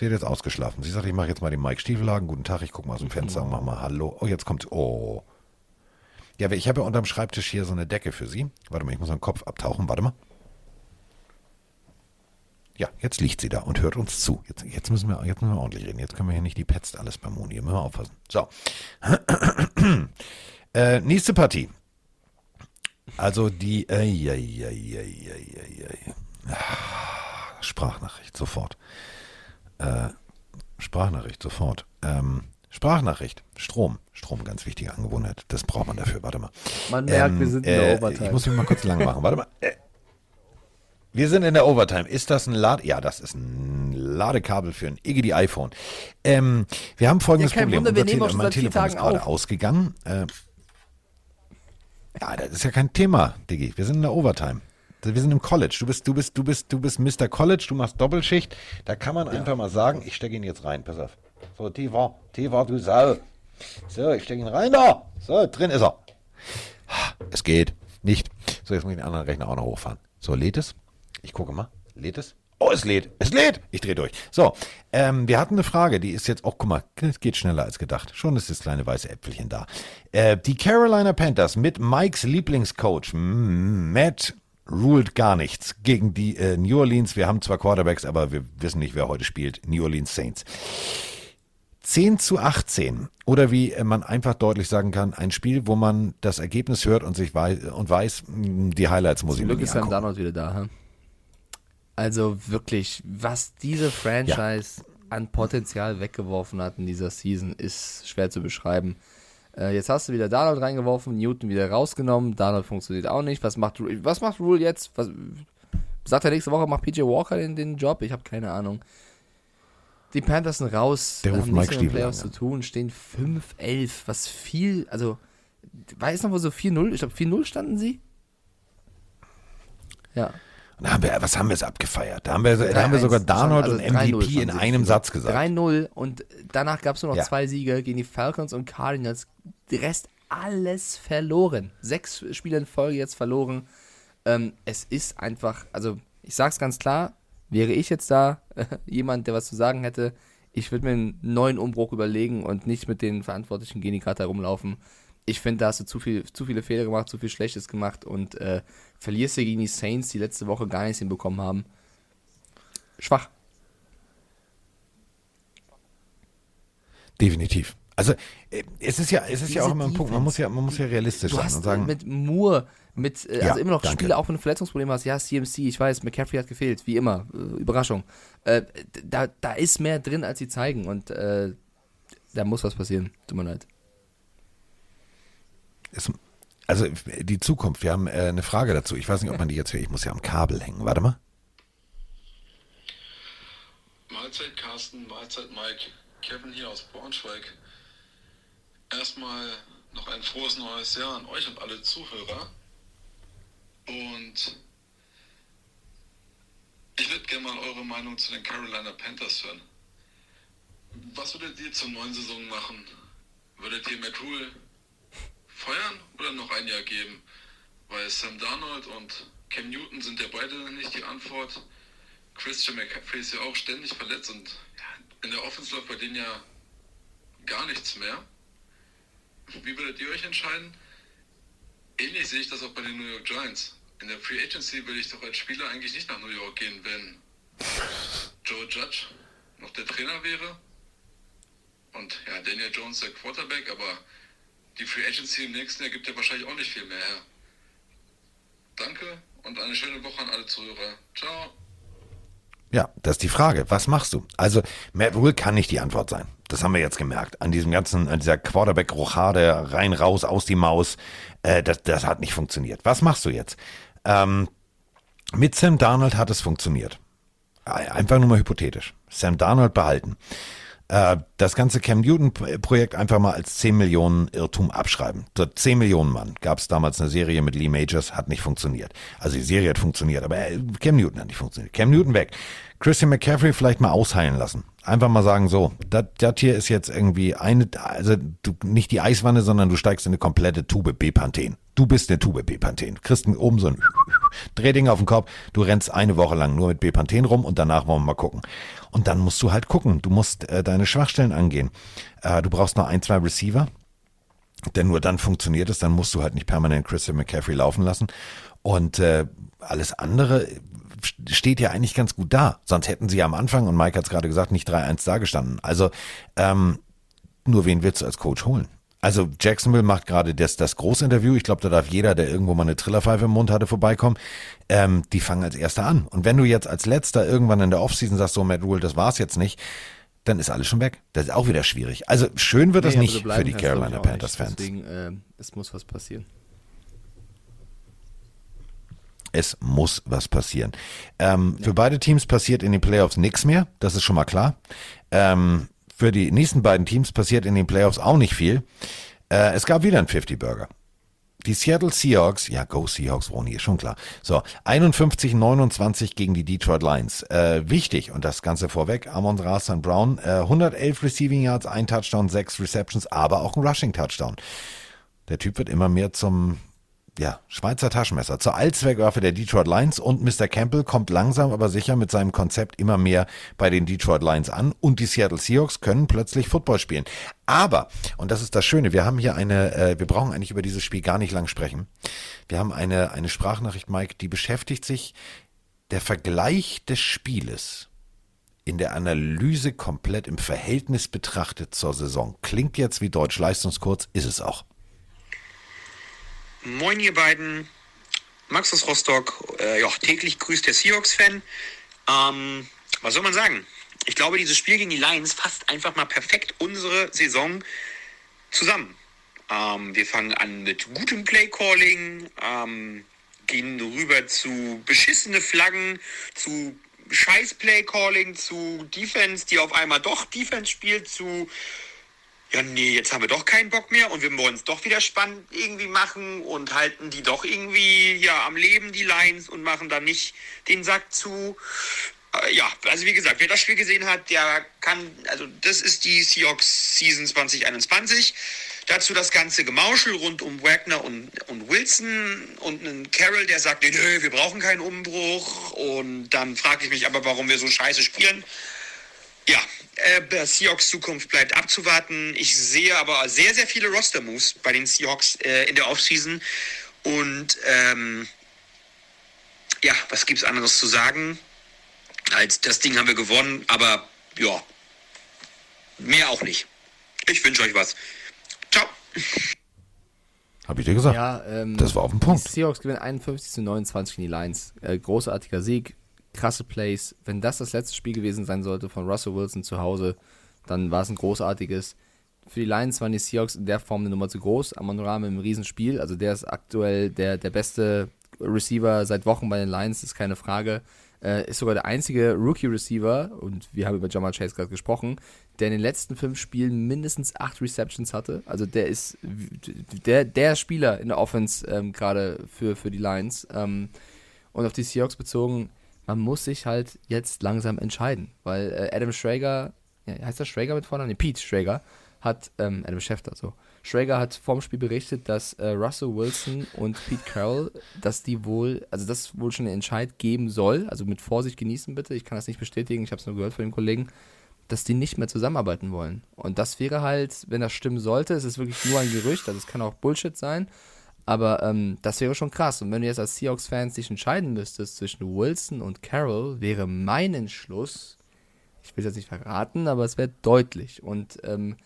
Sie hat jetzt ausgeschlafen. Sie sagt, ich mache jetzt mal den Mike Stiefelhagen. Guten Tag, ich gucke mal aus dem Fenster und mach mal Hallo. Oh, jetzt kommt. Oh. Ja, ich habe ja unterm Schreibtisch hier so eine Decke für Sie. Warte mal, ich muss meinen Kopf abtauchen. Warte mal. Ja, jetzt liegt sie da und hört uns zu. Jetzt, jetzt, müssen, wir, jetzt müssen wir ordentlich reden. Jetzt können wir hier nicht die Petzt alles beim Moni. Hier müssen wir aufpassen. So. äh, nächste Partie. Also die. Äh, ja, ja, ja, ja, ja, ja. Ah, Sprachnachricht, sofort. Äh, Sprachnachricht, sofort. Ähm, Sprachnachricht. Strom. Strom, ganz wichtige Angewohnheit. Das braucht man dafür. Warte mal. Man merkt, wir sind in der äh, Overtime. Ich muss mich mal kurz lang machen. Warte mal. Äh, wir sind in der Overtime. Ist das ein Lade? Ja, das ist ein Ladekabel für ein Iggy iPhone. Ähm, wir haben folgendes Ja, kein Problem. Wunder, wir Unser nehmen Tele- mein Telefon ist Tagen gerade auf. ausgegangen. Äh, ja, das ist ja kein Thema, Diggi. Wir sind in der Overtime. Wir sind im College. Du bist, du bist, du bist, du bist Mr. College, du machst Doppelschicht. Da kann man einfach mal sagen, ich stecke ihn jetzt rein. Pass auf. So, Tiva, Tiva, du Sau. So, ich stecke ihn rein da. So, drin ist er. Es geht. Nicht. So, jetzt muss ich den anderen Rechner auch noch hochfahren. So, lädt es? Ich gucke mal. Lädt es? Oh, es lädt. Es lädt. Ich drehe durch. So, ähm, wir hatten eine Frage, die ist jetzt auch, guck mal, es geht schneller als gedacht. Schon ist das kleine weiße Äpfelchen da. Äh, die Carolina Panthers mit Mikes Lieblingscoach, Matt ruled gar nichts gegen die äh, New Orleans. Wir haben zwar Quarterbacks, aber wir wissen nicht, wer heute spielt. New Orleans Saints. 10 zu 18. Oder wie äh, man einfach deutlich sagen kann, ein Spiel, wo man das Ergebnis hört und sich weiß, und weiß, mh, die Highlights muss ich Zum mir Glück ist Sam. Darnold wieder da. Hm? Also wirklich, was diese Franchise an Potenzial weggeworfen hat in dieser Season, ist schwer zu beschreiben. Äh, jetzt hast du wieder Darnold reingeworfen, Newton wieder rausgenommen, Darnold funktioniert auch nicht. Was macht, was macht Rule jetzt? Was, sagt er nächste Woche, macht PJ Walker den, den Job? Ich habe keine Ahnung. Die Panthers sind raus, Der ruft haben Mike nichts mit den Stiefel Playoffs an, zu tun, stehen 5-11, was viel, also, weiß noch, wo so 4-0, ich glaube 4-0 standen sie? Ja. Und haben wir, was haben wir es abgefeiert? Da haben wir, da haben wir sogar 3-1 Darnold und also 3-0 MVP in einem. Satz gesagt. 3-0 und danach gab es nur noch Ja. zwei Siege gegen die Falcons und Cardinals. Der Rest alles verloren. Sechs Spiele in Folge jetzt verloren. Ähm, es ist einfach, also ich sag's ganz klar, wäre ich jetzt da jemand, der was zu sagen hätte, ich würde mir einen neuen Umbruch überlegen und nicht mit den Verantwortlichen die Karte herumlaufen. Ich finde, da hast du zu, viel, zu viele Fehler gemacht, zu viel Schlechtes gemacht und äh, verlierst du gegen die Saints, die letzte Woche gar nichts hinbekommen haben. Schwach. Definitiv. Also äh, es ist ja, es ist ja Diese auch immer ein Punkt. Man muss ja, man muss ja realistisch Du sein hast und sagen, mit Moore, mit, äh, Ja, also immer noch danke. Spiele, auch wenn du Verletzungsprobleme hast. Ja, CMC, ich weiß, McCaffrey hat gefehlt, wie immer. Äh, Überraschung. Äh, da, da ist mehr drin, als sie zeigen und äh, da muss was passieren. Tut mir leid. es, also die Zukunft. Wir haben äh, eine Frage dazu. Ich weiß nicht, ob man die jetzt hört. Ich muss ja am Kabel hängen. Warte mal. Mahlzeit Carsten, Mahlzeit Mike, Kevin hier aus Braunschweig. Erstmal noch ein frohes neues Jahr an euch und alle Zuhörer. Und ich würde gerne mal eure Meinung zu den Carolina Panthers hören. Was würdet ihr zur neuen Saison machen? Würdet ihr Matt Rule feuern oder noch ein Jahr geben? Weil Sam Darnold und Cam Newton sind ja beide nicht die Antwort. Christian McCaffrey ist ja auch ständig verletzt und in der Offense läuft bei denen ja gar nichts mehr. Wie würdet ihr euch entscheiden? Ähnlich sehe ich das auch bei den New York Giants. In der Free Agency will ich doch als Spieler eigentlich nicht nach New York gehen, wenn Joe Judge noch der Trainer wäre und ja, Daniel Jones der Quarterback, aber die Free Agency im nächsten Jahr gibt ja wahrscheinlich auch nicht viel mehr her. Danke und eine schöne Woche an alle Zuhörer. Ciao. Ja, das ist die Frage. Was machst du? Also, Matt Rule kann nicht die Antwort sein. Das haben wir jetzt gemerkt. An diesem ganzen, an dieser Quarterback-Rochade, rein, raus, aus die Maus. Äh, das, das hat nicht funktioniert. Was machst du jetzt? Ähm, mit Sam Darnold hat es funktioniert. Einfach nur mal hypothetisch. Sam Darnold behalten. Äh, das ganze Cam Newton-Projekt einfach mal als 10 Millionen Irrtum abschreiben. So 10 Millionen Mann gab es damals eine Serie mit Lee Majors, hat nicht funktioniert. Also die Serie hat funktioniert, aber äh, Cam Newton hat nicht funktioniert. Cam Newton weg. Christian McCaffrey vielleicht mal ausheilen lassen. Einfach mal sagen, so, das hier ist jetzt irgendwie eine, also du, nicht die Eiswanne, sondern du steigst in eine komplette Tube Bepanthen. Du bist eine Tube Bepanthen. Kriegst oben so ein Drehding auf den Kopf. Du rennst eine Woche lang nur mit Bepanthen rum und danach wollen wir mal gucken. Und dann musst du halt gucken. Du musst äh, deine Schwachstellen angehen. Äh, du brauchst noch ein, zwei Receiver. Denn nur dann funktioniert es. Dann musst du halt nicht permanent Christian McCaffrey laufen lassen. Und äh, alles andere steht ja eigentlich ganz gut da. Sonst hätten sie ja am Anfang, und Mike hat es gerade gesagt, nicht 3-1 dagestanden. Also ähm, nur wen willst du als Coach holen? Also Jacksonville macht gerade das, das Großinterview. Ich glaube, da darf jeder, der irgendwo mal eine Trillerpfeife im Mund hatte, vorbeikommen. Ähm, die fangen als Erster an. Und wenn du jetzt als Letzter irgendwann in der Offseason sagst, so Matt Rule, das war's jetzt nicht, dann ist alles schon weg. Das ist auch wieder schwierig. Also schön wird das Nee, aber nicht für die ich, Carolina. Panthers-Fans. Deswegen, äh, es muss was passieren. Es muss was passieren. Ähm, Für beide Teams passiert in den Playoffs nichts mehr, das ist schon mal klar. Ähm, für die nächsten beiden Teams passiert in den Playoffs auch nicht viel. Äh, es gab wieder einen 50-Burger. Die Seattle Seahawks, ja, go Seahawks, Ronny, ist schon klar. So, 51-29 gegen die Detroit Lions. Äh, wichtig, und das Ganze vorweg, Amon Ra St. Brown, äh, 111 Receiving Yards, ein Touchdown, sechs Receptions, aber auch ein Rushing Touchdown. Der Typ wird immer mehr zum ja, Schweizer Taschenmesser zur Allzweckwaffe der Detroit Lions und Mr. Campbell kommt langsam aber sicher mit seinem Konzept immer mehr bei den Detroit Lions an und die Seattle Seahawks können plötzlich Football spielen. Aber, und das ist das Schöne, wir haben hier eine, äh, wir brauchen eigentlich über dieses Spiel gar nicht lang sprechen. Wir haben eine, eine Sprachnachricht, Mike, die beschäftigt sich der Vergleich des Spieles in der Analyse komplett im Verhältnis betrachtet zur Saison. Klingt jetzt wie Deutsch Leistungskurs, ist es auch. Moin ihr beiden, Max aus Rostock, äh, ja, täglich grüßt der Seahawks-Fan. Ähm, was soll man sagen? Ich glaube, dieses Spiel gegen die Lions fasst einfach mal perfekt unsere Saison zusammen. Ähm, wir fangen an mit gutem Play-Calling, ähm, gehen rüber zu beschissene Flaggen, zu scheiß Play-Calling, zu Defense, die auf einmal doch Defense spielt, zu ja, nee, jetzt haben wir doch keinen Bock mehr und wir wollen es doch wieder spannend irgendwie machen und halten die doch irgendwie ja am Leben, die Lions, und machen dann nicht den Sack zu. Äh, ja, also wie gesagt, wer das Spiel gesehen hat, der kann, also das ist die Seahawks Season 2021. Dazu das ganze Gemauschel rund um Wagner und, und Wilson und einen Carroll, der sagt, nee, nö, wir brauchen keinen Umbruch. Und dann frage ich mich aber, warum wir so scheiße spielen. Ja, äh, der Seahawks Zukunft bleibt abzuwarten. Ich sehe aber sehr, sehr viele Roster-Moves bei den Seahawks äh, in der Offseason. Und ähm, ja, was gibt's anderes zu sagen? Als das Ding haben wir gewonnen, aber ja, mehr auch nicht. Ich wünsche euch was. Ciao. Hab ich dir gesagt. Ja, ähm, das war auf den Punkt. Die Seahawks gewinnen 51 zu 29 gegen die Lions. Äh, großartiger Sieg, krasse Plays. Wenn das das letzte Spiel gewesen sein sollte von Russell Wilson zu Hause, dann war es ein großartiges. Für die Lions waren die Seahawks in der Form eine Nummer zu groß. Amon Ra einem Riesenspiel. Also der ist aktuell der, der beste Receiver seit Wochen bei den Lions, ist keine Frage. Äh, ist sogar der einzige Rookie-Receiver, und wir haben über Jamal Chase gerade gesprochen, der in den letzten fünf Spielen mindestens acht Receptions hatte. Also der ist der, der Spieler in der Offense ähm, gerade für, für die Lions. Ähm, und auf die Seahawks bezogen, man muss sich halt jetzt langsam entscheiden, weil äh, Adam Schrager, ja, heißt das Schrager mit Vornamen? Nee, Pete Schrager hat, ähm, Adam Schefter, so. Schrager hat vorm Spiel berichtet, dass äh, Russell Wilson und Pete Carroll, dass die wohl, also das wohl schon einen Entscheid geben soll, also mit Vorsicht genießen bitte, ich kann das nicht bestätigen, ich habe es nur gehört von den Kollegen, dass die nicht mehr zusammenarbeiten wollen. Und das wäre halt, wenn das stimmen sollte, es ist wirklich nur ein Gerücht, also es kann auch Bullshit sein, aber ähm, das wäre schon krass. Und wenn du jetzt als Seahawks-Fans dich entscheiden müsstest zwischen Wilson und Carroll, wäre mein Entschluss, ich will es jetzt nicht verraten, aber es wäre deutlich. Und ähm,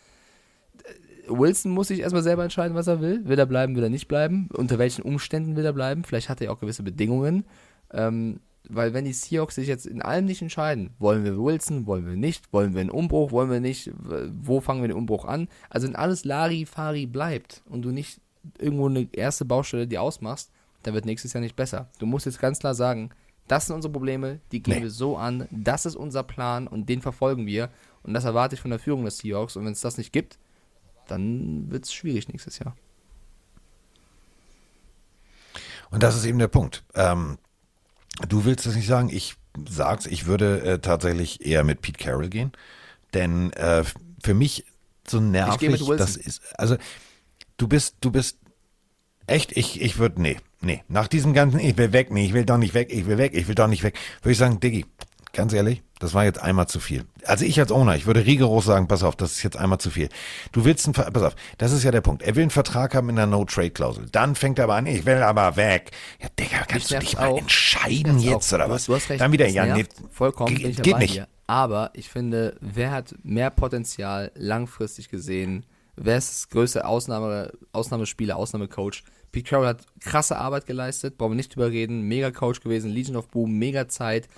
Wilson muss sich erstmal selber entscheiden, was er will. Will er bleiben, will er nicht bleiben? Unter welchen Umständen will er bleiben? Vielleicht hat er ja auch gewisse Bedingungen. Ähm, weil wenn die Seahawks sich jetzt in allem nicht entscheiden, wollen wir Wilson, wollen wir nicht, wollen wir einen Umbruch, wollen wir nicht, wo fangen wir den Umbruch an? Also wenn alles Larifari bleibt und du nicht irgendwo eine erste Baustelle die ausmachst, dann wird nächstes Jahr nicht besser. Du musst jetzt ganz klar sagen, das sind unsere Probleme, die gehen Nee. wir so an, das ist unser Plan und den verfolgen wir. Und das erwarte ich von der Führung des Seahawks. Und wenn es das nicht gibt, dann wird es schwierig nächstes Jahr. Und das ist eben der Punkt. Ähm, du willst es nicht sagen, ich sag's, ich würde äh, tatsächlich eher mit Pete Carroll gehen, denn äh, für mich so nervig, das ist, also du bist, du bist echt, ich, ich würde, nee, nee, nach diesem ganzen, ich will weg, nee, ich will doch nicht weg, ich will weg, ich will doch nicht weg, würde ich sagen, Diggi, ganz ehrlich, das war jetzt einmal zu viel. Also ich als Owner, ich würde rigoros sagen, pass auf, das ist jetzt einmal zu viel. Du willst einen, pass auf, das ist ja der Punkt. Er will einen Vertrag haben in der No-Trade-Klausel. Dann fängt er aber an, ich will aber weg. Ja, Digga, kannst du dich mal auch. entscheiden jetzt auch. oder Du was? Du hast recht, Dann wieder, ja, nee. Vollkommen, geht bei nicht. dir. Aber ich finde, wer hat mehr Potenzial langfristig gesehen? Wer ist das größte Ausnahme, Ausnahmespieler, Ausnahmecoach? Pete Carroll hat krasse Arbeit geleistet, brauchen wir nicht drüber reden. Mega Coach gewesen, Legion of Boom, mega Zeit.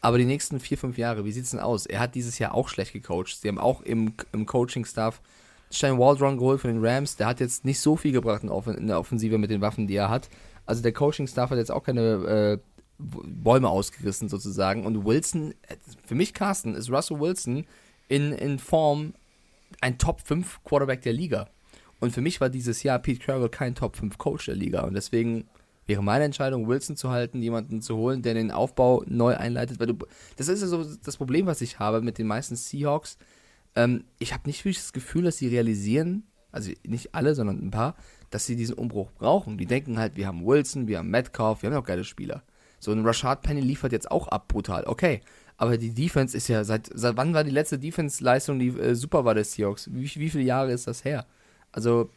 Aber die nächsten vier, fünf Jahre, wie sieht es denn aus? Er hat dieses Jahr auch schlecht gecoacht. Sie haben auch im, im Coaching-Staff Stein Waldron geholt von den Rams. Der hat jetzt nicht so viel gebracht in, der Offensive mit den Waffen, die er hat. Also der Coaching-Staff hat jetzt auch keine äh, Bäume ausgerissen sozusagen. Und Wilson, äh, für mich Carsten, ist Russell Wilson in, in Form ein Top 5 Quarterback der Liga. Und für mich war dieses Jahr Pete Carroll kein Top 5 Coach der Liga. Und deswegen wäre meine Entscheidung, Wilson zu halten, jemanden zu holen, der den Aufbau neu einleitet. Weil du, das ist ja so das Problem, was ich habe mit den meisten Seahawks. Ähm, ich habe nicht wirklich das Gefühl, dass sie realisieren, also nicht alle, sondern ein paar, dass sie diesen Umbruch brauchen. Die denken halt, wir haben Wilson, wir haben Metcalf, wir haben auch geile Spieler. So ein Rashad Penny liefert jetzt auch ab, brutal. Okay, aber die Defense ist ja, seit, seit wann war die letzte Defense-Leistung, die äh, super war des Seahawks? Wie, wie viele Jahre ist das her? Also.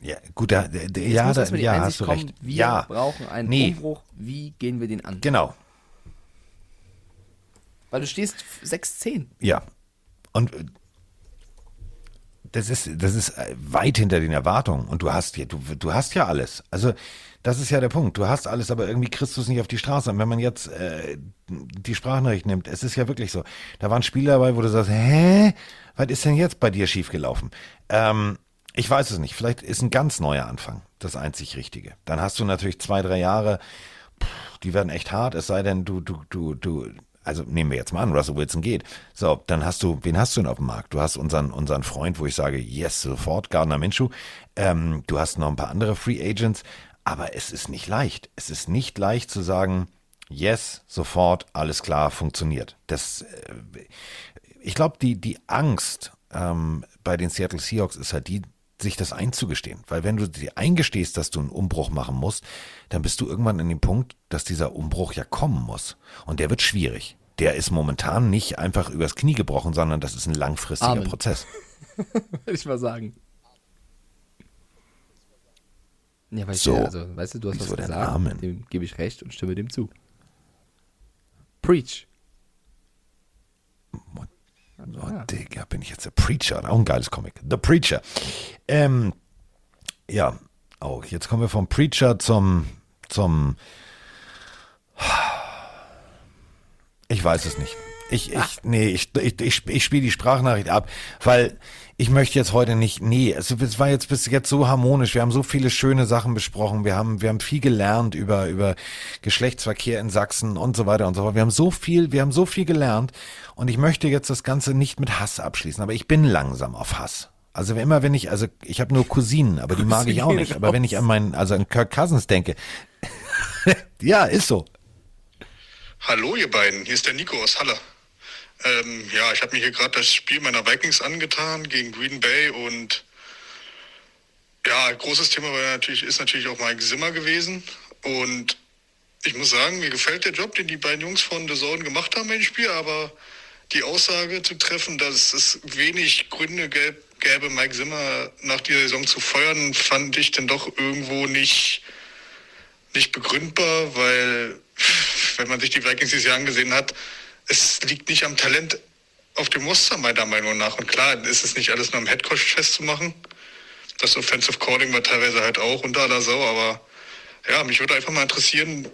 Ja, gut, da, da, ja, da, ja hast du kommen, recht. Wir ja. brauchen einen Nee. Umbruch. Wie gehen wir den an? Genau, Weil du stehst 6-10. ja. Und äh, das ist, das ist äh, weit hinter den Erwartungen. Und du hast ja, du, du hast ja alles. Also, das ist ja der Punkt. Du hast alles, aber irgendwie kriegst du es nicht auf die Straße. Und wenn man jetzt äh, die Sprachnachricht nimmt, es ist ja wirklich so. Da waren Spiele dabei, wo du sagst, hä? Was ist denn jetzt bei dir schiefgelaufen? Ähm, ich weiß es nicht. Vielleicht ist ein ganz neuer Anfang das einzig Richtige. Dann hast du natürlich zwei, drei Jahre, pff, die werden echt hart, es sei denn, du, du, du, du, also nehmen wir jetzt mal an, Russell Wilson geht. So, dann hast du, wen hast du denn auf dem Markt? Du hast unseren, unseren Freund, wo ich sage, yes, sofort, Gardner Minshew. Ähm, du hast noch ein paar andere Free Agents, aber es ist nicht leicht. Es ist nicht leicht zu sagen, yes, sofort, alles klar, funktioniert. Das, äh, ich glaube, die, die Angst ähm, bei den Seattle Seahawks ist halt die, sich das einzugestehen. Weil wenn du dir eingestehst, dass du einen Umbruch machen musst, dann bist du irgendwann an dem Punkt, dass dieser Umbruch ja kommen muss. Und der wird schwierig. Der ist momentan nicht einfach übers Knie gebrochen, sondern das ist ein langfristiger Amen. Prozess. Würde ich mal sagen. Ja, weil ich, So. also, weißt du, du hast Wieso was gesagt, Amen? dem gebe ich recht und stimme dem zu. Preach. Oh, Digga, bin ich jetzt der Preacher? Auch ein geiles Comic. The Preacher. Ähm, ja, auch jetzt kommen wir vom Preacher zum, zum, ich weiß es nicht. Ich, ich, nee, ich, ich, ich, ich spiele die Sprachnachricht ab, weil ich möchte jetzt heute nicht, nee, es, es war jetzt bis jetzt so harmonisch. Wir haben so viele schöne Sachen besprochen. Wir haben, wir haben viel gelernt über, über Geschlechtsverkehr in Sachsen und so weiter und so fort. Wir haben so viel, wir haben so viel gelernt und ich möchte jetzt das Ganze nicht mit Hass abschließen, aber ich bin langsam auf Hass. Also immer wenn ich, also ich habe nur Cousinen, aber die mag ich auch nicht. Aber wenn ich an meinen, also an Kirk Cousins denke, ja, ist so. Hallo ihr beiden, hier ist der Nico aus Halle. Ähm, ja, ich habe mir hier gerade das Spiel meiner Vikings angetan gegen Green Bay und ja, großes Thema war natürlich, ist natürlich auch Mike Zimmer gewesen und ich muss sagen, mir gefällt der Job, den die beiden Jungs von The Zone gemacht haben im Spiel, aber die Aussage zu treffen, dass es wenig Gründe gäb, gäbe, Mike Zimmer nach dieser Saison zu feuern, fand ich dann doch irgendwo nicht, nicht begründbar, weil wenn man sich die Vikings dieses Jahr angesehen hat, es liegt nicht am Talent auf dem Roster meiner Meinung nach. Und klar, ist es nicht alles nur am Headcoach festzumachen. Das Offensive Calling war teilweise halt auch unter aller Sau, aber ja, mich würde einfach mal interessieren,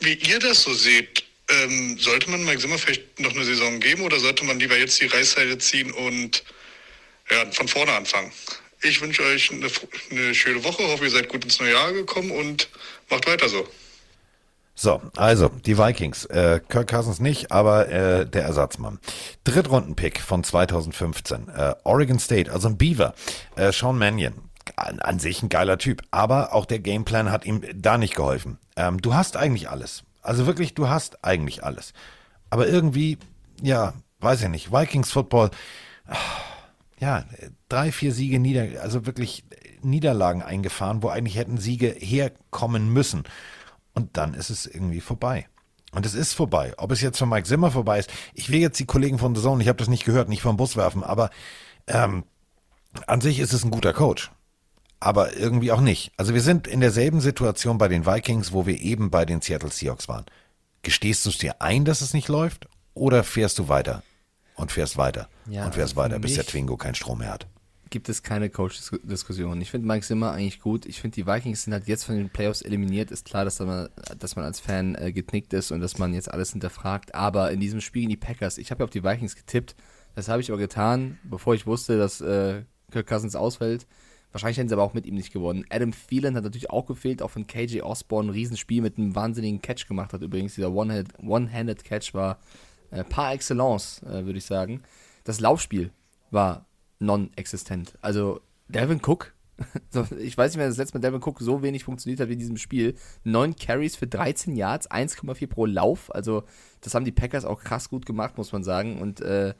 wie ihr das so seht. Ähm, sollte man Mike Zimmer vielleicht noch eine Saison geben oder sollte man lieber jetzt die Reißseite ziehen und ja, von vorne anfangen? Ich wünsche euch eine, eine schöne Woche, hoffe ihr seid gut ins neue Jahr gekommen und macht weiter so. So, also die Vikings. Äh, Kirk Cousins nicht, aber äh, der Ersatzmann. Drittrunden-Pick von 2015. Äh, Oregon State, also ein Beaver. Äh, Sean Mannion. An, an sich ein geiler Typ. Aber auch der Gameplan hat ihm da nicht geholfen. Ähm, du hast eigentlich alles. Also wirklich, du hast eigentlich alles. Aber irgendwie, ja, weiß ich nicht. Vikings Football, ah, ja, drei, vier Siege nieder, also wirklich Niederlagen eingefahren, wo eigentlich hätten Siege herkommen müssen. Und dann ist es irgendwie vorbei. Und es ist vorbei. Ob es jetzt von Mike Zimmer vorbei ist, ich will jetzt die Kollegen von The Zone, ich habe das nicht gehört, nicht vom Bus werfen, aber ähm, an sich ist es ein guter Coach. Aber irgendwie auch nicht. Also wir sind in derselben Situation bei den Vikings, wo wir eben bei den Seattle Seahawks waren. Gestehst du es dir ein, dass es nicht läuft? Oder fährst du weiter? Und fährst weiter. Ja, und fährst weiter, bis der Twingo keinen Strom mehr hat. Gibt es keine Coach-Diskussion. Ich finde Mike Zimmer eigentlich gut. Ich finde, die Vikings sind halt jetzt von den Playoffs eliminiert. Ist klar, dass man, dass man als Fan äh, geknickt ist und dass man jetzt alles hinterfragt. Aber in diesem Spiel gegen die Packers, ich habe ja auf die Vikings getippt. Das habe ich aber getan, bevor ich wusste, dass äh, Kirk Cousins ausfällt. Wahrscheinlich hätten sie aber auch mit ihm nicht gewonnen. Adam Thielen hat natürlich auch gefehlt, auch von KJ Osborne ein Riesenspiel mit einem wahnsinnigen Catch gemacht hat. Übrigens, dieser One-Handed Catch war äh, par excellence, äh, würde ich sagen. Das Laufspiel war non-existent. Also Devin Cook, ich weiß nicht mehr, das letzte Mal Devin Cook so wenig funktioniert hat wie in diesem Spiel. Neun Carries für 13 Yards, 1,4 pro Lauf. Also das haben die Packers auch krass gut gemacht, muss man sagen. Und äh,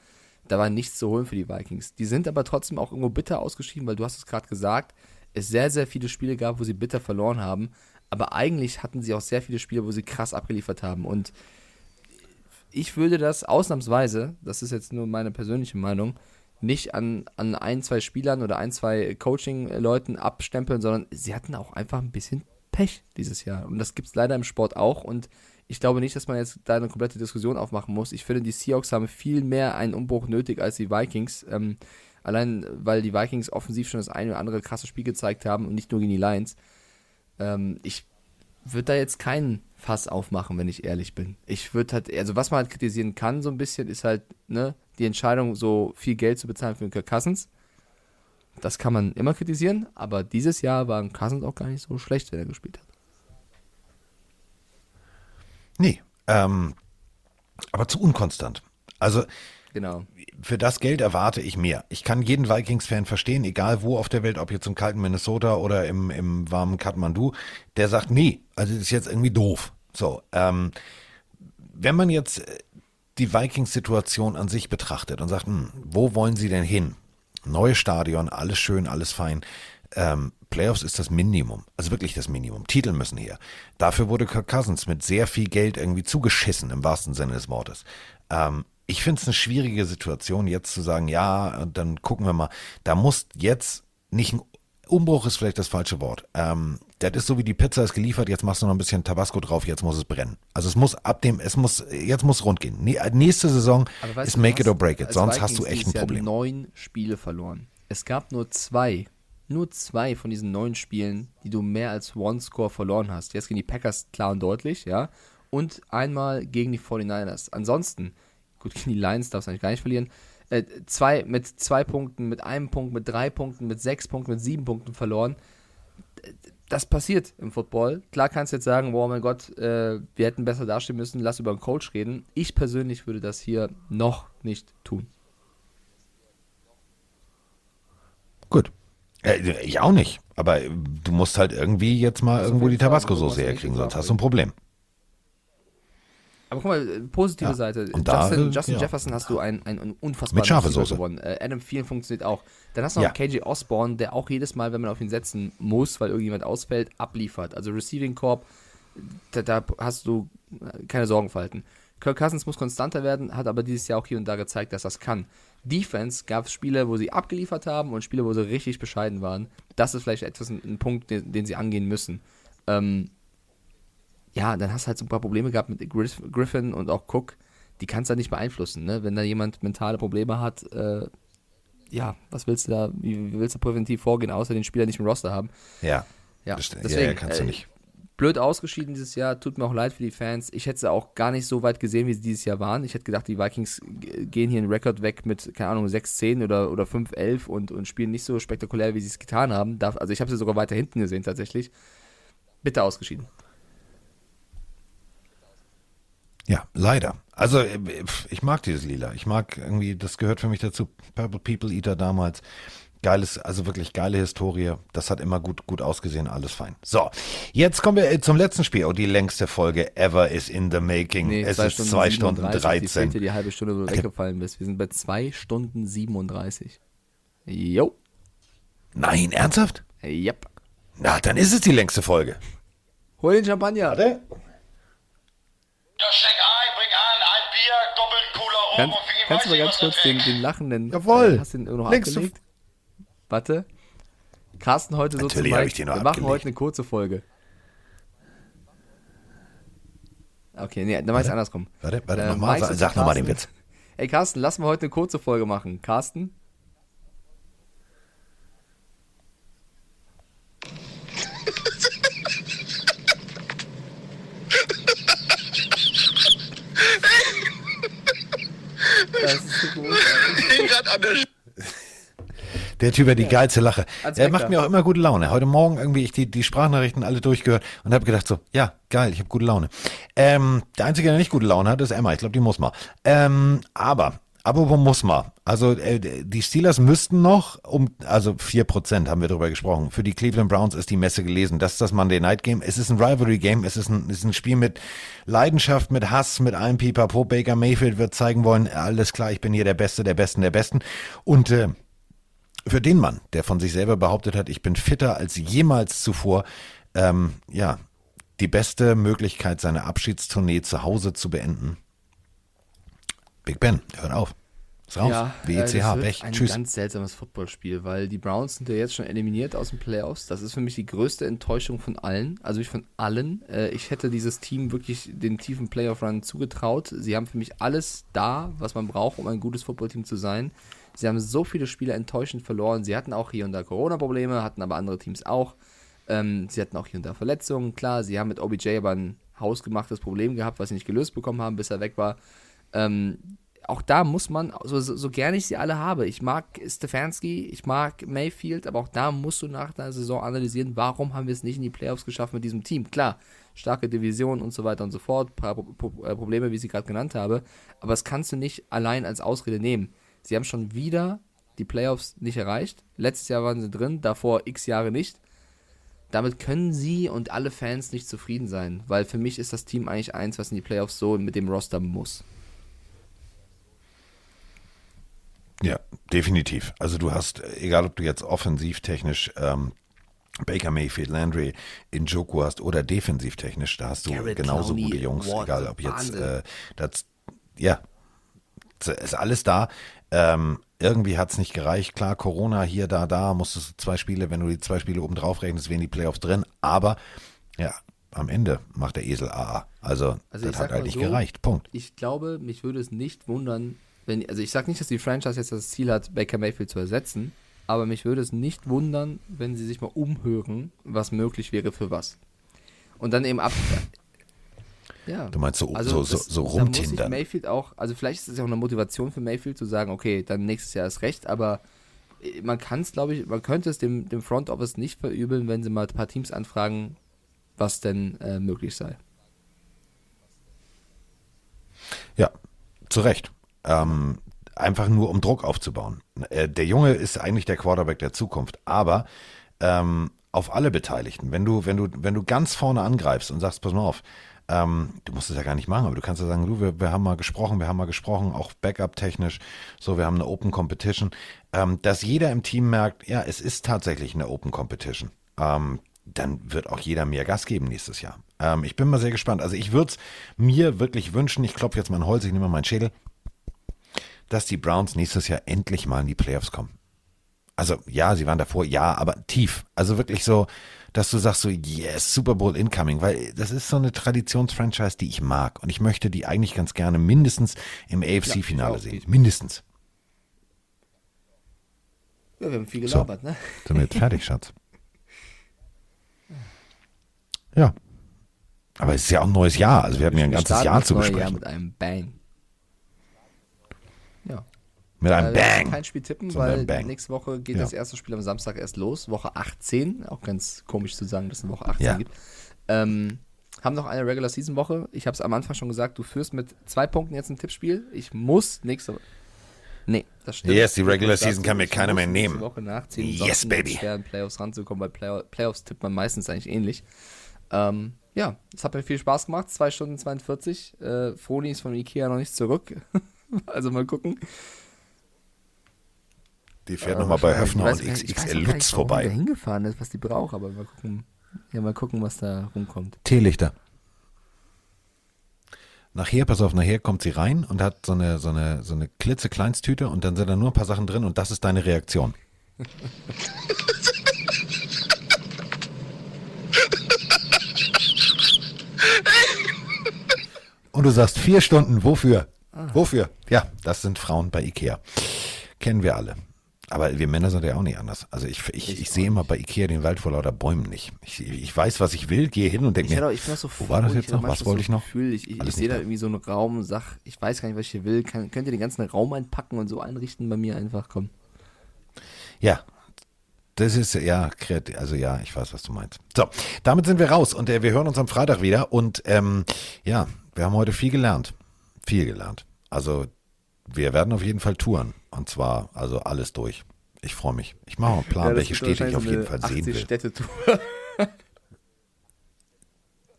da war nichts zu holen für die Vikings. Die sind aber trotzdem auch irgendwo bitter ausgeschieden, weil du hast es gerade gesagt, es sehr, sehr viele Spiele gab, wo sie bitter verloren haben. Aber eigentlich hatten sie auch sehr viele Spiele, wo sie krass abgeliefert haben. Und ich würde das ausnahmsweise, das ist jetzt nur meine persönliche Meinung, nicht an, an ein, zwei Spielern oder ein, zwei Coaching-Leuten abstempeln, sondern sie hatten auch einfach ein bisschen Pech dieses Jahr. Und das gibt es leider im Sport auch. Und ich glaube nicht, dass man jetzt da eine komplette Diskussion aufmachen muss. Ich finde, die Seahawks haben viel mehr einen Umbruch nötig als die Vikings. Ähm, allein, weil die Vikings offensiv schon das eine oder andere krasse Spiel gezeigt haben und nicht nur gegen die Lions. Ähm, ich würde da jetzt keinen Fass aufmachen, wenn ich ehrlich bin. Ich würde halt, also was man halt kritisieren kann so ein bisschen, ist halt, ne, die Entscheidung, so viel Geld zu bezahlen für den Kirk Cousins. Das kann man immer kritisieren, aber dieses Jahr war Cousins auch gar nicht so schlecht, wenn er gespielt hat. Nee, ähm, aber zu unkonstant. Also genau. für das Geld erwarte ich mehr. Ich kann jeden Vikings-Fan verstehen, egal wo auf der Welt, ob jetzt im kalten Minnesota oder im, im warmen Kathmandu, der sagt, nee, also das ist jetzt irgendwie doof. So, ähm, wenn man jetzt äh, die Vikings-Situation an sich betrachtet und sagt, hm, wo wollen sie denn hin? Neues Stadion, alles schön, alles fein. Ähm, Playoffs ist das Minimum, also wirklich das Minimum. Titel müssen her. Dafür wurde Kirk Cousins mit sehr viel Geld irgendwie zugeschissen, im wahrsten Sinne des Wortes. Ähm, ich finde es eine schwierige Situation, jetzt zu sagen, ja, dann gucken wir mal. Da muss jetzt nicht ein Umbruch ist vielleicht das falsche Wort. Ähm, das ist so wie die Pizza ist geliefert, jetzt machst du noch ein bisschen Tabasco drauf, jetzt muss es brennen. Also es muss ab dem, es muss, jetzt muss rund gehen. nächste Saison ist make it or break it, sonst hast du echt ein Problem. neun Spiele verloren. Es gab nur zwei nur zwei von diesen neun Spielen, die du mehr als One-Score verloren hast. Jetzt gegen die Packers klar und deutlich, ja. Und einmal gegen die 49ers. Ansonsten, gut, gegen die Lions darfst du eigentlich gar nicht verlieren. Äh, zwei, mit zwei Punkten, mit einem Punkt, mit drei Punkten, mit sechs Punkten, mit sieben Punkten verloren. Das passiert im Football. Klar kannst du jetzt sagen, boah, mein Gott, äh, wir hätten besser dastehen müssen, lass über einen Coach reden. Ich persönlich würde das hier noch nicht tun. Gut, äh, ich auch nicht. Aber du musst halt irgendwie jetzt mal also irgendwo die Tabasco-Soße herkriegen, sonst hast du ein Problem. Aber guck mal, äh, positive ja. Seite. Und Justin, da, Justin ja. Jefferson hast du einen, einen unfassbaren Mit scharfe Soße. gewonnen. Äh, Adam Thielen funktioniert auch. Dann hast du noch ja. KJ Osborne, der auch jedes Mal, wenn man auf ihn setzen muss, weil irgendjemand ausfällt, abliefert. Also Receiving Corp, da, da hast du keine Sorgen verhalten. Kirk Cousins muss konstanter werden, hat aber dieses Jahr auch hier und da gezeigt, dass das kann. Defense gab es Spiele, wo sie abgeliefert haben und Spiele, wo sie richtig bescheiden waren. Das ist vielleicht etwas ein, ein Punkt, den, den, sie angehen müssen. Ähm, ja, dann hast du halt so ein paar Probleme gehabt mit Griffin und auch Cook. Die kannst du halt nicht beeinflussen, ne? Wenn da jemand mentale Probleme hat, äh, ja, was willst du da, wie, willst du präventiv vorgehen, außer den Spieler nicht im Roster haben? Ja. Ja, deswegen, ja, ja kannst du nicht blöd ausgeschieden dieses Jahr. Tut mir auch leid für die Fans. Ich hätte sie auch gar nicht so weit gesehen, wie sie dieses Jahr waren. Ich hätte gedacht, die Vikings gehen hier einen Rekord weg mit, keine Ahnung, 6-10 oder, oder 5-11 und, und spielen nicht so spektakulär, wie sie es getan haben. Also ich habe sie sogar weiter hinten gesehen tatsächlich. Bitte ausgeschieden. Ja, leider. Also ich mag dieses Lila. Ich mag irgendwie, das gehört für mich dazu. Purple People Eater damals geiles, also wirklich geile Historie. Das hat immer gut, gut ausgesehen, alles fein. So, jetzt kommen wir äh, zum letzten Spiel. Und die längste Folge ever is in the making. Nee, es ist 2 Stunden 13. Die, die halbe Stunde, wo du weggefallen bist. Wir sind bei 2 Stunden 37. Jo. Nein, ernsthaft? Yep. Na, dann ist es die längste Folge. Hol den Champagner. Warte. Ja, schenk ein, bring an, ein Bier, doppelten Cooler rum Kann, und Kannst du mal ganz kurz den, den lachenden. Jawohl. Äh, hast du den noch Links abgelegt? Warte. Carsten heute Natürlich so zu ich den noch Wir abgelegt. machen heute eine kurze Folge. Okay, nee, dann mach ich anders kommen. Warte, warte, äh, nochmal, sag, sag nochmal den Witz. Ey, Carsten, lass mal heute eine kurze Folge machen. Carsten? der Typ hat die geilste Lache. Als Er macht mir auch immer gute Laune. Heute Morgen irgendwie ich die, die Sprachnachrichten alle durchgehört und habe gedacht so, ja, geil, ich habe gute Laune. Ähm, der Einzige, der nicht gute Laune hat, ist Emma. Ich glaube, die muss mal. Ähm, aber, apropos muss mal. Also äh, die Steelers müssten noch um, also 4% haben wir darüber gesprochen. Für die Cleveland Browns ist die Messe gelesen. Das ist das Monday Night Game. Es ist ein Rivalry Game. Es ist ein, ist ein Spiel mit Leidenschaft, mit Hass, mit allem Pipapo. Baker Mayfield wird zeigen wollen, alles klar, ich bin hier der Beste, der Besten, der Besten. Und äh, für den Mann, der von sich selber behauptet hat, ich bin fitter als jemals zuvor, ähm, ja, die beste Möglichkeit, seine Abschiedstournee zu Hause zu beenden. Big Ben, hört auf. Ist raus. Ja, WECH, das wird ein Tschüss. ganz seltsames Footballspiel, weil die Browns sind ja jetzt schon eliminiert aus den Playoffs. Das ist für mich die größte Enttäuschung von allen, also ich von allen. Äh, Ich hätte dieses Team wirklich den tiefen Playoff-Run zugetraut. Sie haben für mich alles da, was man braucht, um ein gutes Footballteam zu sein. Sie haben so viele Spiele enttäuschend verloren. Sie hatten auch hier und da Corona-Probleme, hatten aber andere Teams auch. Ähm, sie hatten auch hier und da Verletzungen. Klar, sie haben mit OBJ aber ein hausgemachtes Problem gehabt, was sie nicht gelöst bekommen haben, bis er weg war. Ähm, auch da muss man, so, so, gerne ich sie alle habe, ich mag Stefanski, ich mag Mayfield, aber auch da musst du nach der Saison analysieren, warum haben wir es nicht in die Playoffs geschafft mit diesem Team. Klar, starke Division und so weiter und so fort, paar äh, Probleme, wie ich sie gerade genannt habe, aber das kannst du nicht allein als Ausrede nehmen. Sie haben schon wieder die Playoffs nicht erreicht. Letztes Jahr waren sie drin, davor x Jahre nicht. Damit können sie und alle Fans nicht zufrieden sein, weil für mich ist das Team eigentlich eins, was in die Playoffs so mit dem Roster muss. Ja, definitiv. Also du hast, egal ob du jetzt offensivtechnisch ähm, Baker Mayfield, Landry, Njoku hast oder defensivtechnisch, da hast du Garrett genauso Clowney, gute Jungs, Watt, egal ob jetzt, äh, das, ja, ist alles da. Ähm, irgendwie hat es nicht gereicht. Klar, Corona hier, da, da, musstest du zwei Spiele, wenn du die zwei Spiele oben drauf rechnest, wären die Playoffs drin. Aber ja, am Ende macht der Esel AA. Also, Also das hat halt nicht so, gereicht. Punkt. Ich glaube, mich würde es nicht wundern, wenn, also ich sage nicht, dass die Franchise jetzt das Ziel hat, Baker Mayfield zu ersetzen, aber mich würde es nicht wundern, wenn sie sich mal umhören, was möglich wäre für was. Und dann eben ab. Ja. Du meinst so- so- so- so da muss sich rumtindern. Mayfield auch, also vielleicht ist es ja auch eine Motivation für Mayfield zu sagen, okay, dann nächstes Jahr ist recht, aber äh, man kann es, glaube ich, man könnte es dem, dem Front Office nicht verübeln, wenn sie mal ein paar Teams anfragen, was denn äh, möglich sei. Ja, zu Recht. Ähm, einfach nur um Druck aufzubauen. Äh, der Junge ist eigentlich der Quarterback der Zukunft, aber ähm, auf alle Beteiligten. Wenn du, wenn du, wenn du ganz vorne angreifst und sagst, pass mal auf, ähm, du musst es ja gar nicht machen, aber du kannst ja sagen, du, wir, wir haben mal gesprochen, wir haben mal gesprochen, auch Backup-technisch, so, wir haben eine Open Competition, ähm, dass jeder im Team merkt, ja, es ist tatsächlich eine Open Competition. Ähm, dann wird auch jeder mehr Gas geben nächstes Jahr. Ähm, ich bin mal sehr gespannt. Also ich würde es mir wirklich wünschen, ich klopfe jetzt mal ein Holz, ich nehme mal meinen Schädel, dass die Browns nächstes Jahr endlich mal in die Playoffs kommen. Also ja, sie waren davor, ja, aber tief. Also wirklich so, dass du sagst so, yes, Super Bowl incoming, weil das ist so eine Traditionsfranchise, die ich mag. Und ich möchte die eigentlich ganz gerne mindestens im AFC-Finale auch. sehen. Mindestens. Ja, wir haben viel So, gelabert, ne? sind wir jetzt fertig, Schatz. Ja. Aber es ist ja auch ein neues Jahr. Also wir haben ja ein ganzes Jahr zu besprechen. Jahr mit einem Bang. Mit einem Äh, Bang. Kein Spiel tippen, Sondern weil nächste Woche geht Ja. das erste Spiel am Samstag erst los. Woche 18. Auch ganz komisch zu sagen, dass es eine Woche 18 Ja. gibt. Ähm, haben noch eine Regular Season Woche. Ich habe es am Anfang schon gesagt, du führst mit zwei Punkten jetzt ein Tippspiel. Ich muss nächste Woche. Nee, das stimmt. Yes, die Regular Season kann mir keiner mehr nehmen. Woche nachziehen. Yes, baby. schwer, in Playoffs ranzukommen, weil Play Playoffs tippt man meistens eigentlich ähnlich. Ähm, ja, es hat mir viel Spaß gemacht. 2 Stunden 42. Äh, Froni ist von Ikea noch nicht zurück. also mal gucken. Die fährt Äh, nochmal bei. Höfner Ich und ich XXL Lutz vorbei. da hingefahren ist, was die braucht, aber mal gucken. Ja, mal gucken, was da rumkommt. Teelichter. Nachher, pass auf, nachher kommt sie rein und hat so eine, so eine, so eine klitzekleinstüte und dann sind da nur ein paar Sachen drin und das ist deine Reaktion. Und du sagst vier Stunden, wofür? Ah. Wofür? Ja, das sind Frauen bei Ikea. Kennen wir alle. Aber wir Männer sind ja auch nicht anders. Also ich, ich, ich, sehe immer bei Ikea den Wald vor lauter Bäumen nicht. Ich, ich weiß, was ich will, gehe hin und denke mir, auch- so wo war das jetzt noch? Was wollte so ich noch? Gefühl, ich ich, ich sehe da. irgendwie so einen Raum, sag, ich weiß gar nicht, was ich hier will. Kann, könnt ihr den ganzen Raum einpacken und so einrichten bei mir einfach, komm. Ja, das ist ja kreativ. Also ja, ich weiß, was du meinst. So, damit sind wir raus und äh, wir hören uns am Freitag wieder. Und ähm, ja, wir haben heute viel gelernt. Viel gelernt. Also wir werden auf jeden Fall touren. Und zwar also alles durch. Ich freue mich. Ich mache mal einen Plan, Ja, welche Städte ich auf jeden Fall sehen 80 will. Städtetour.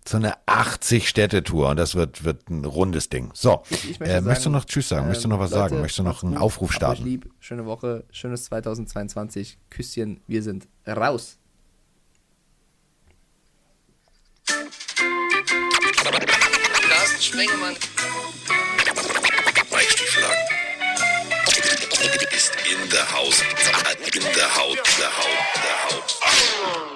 So eine 80-Städte-Tour und das wird, wird ein rundes Ding. So, Ich, ich möchte äh, möchtest du sagen, noch Tschüss sagen? möchtest du noch was ähm, sagen? Leute, Möchtest du noch einen gut, Aufruf starten? lieb, schöne Woche, schönes 2022. Küsschen, wir sind raus. Carsten Spengemann. In der Haus. In der Haut. Der Haut. Der Haut.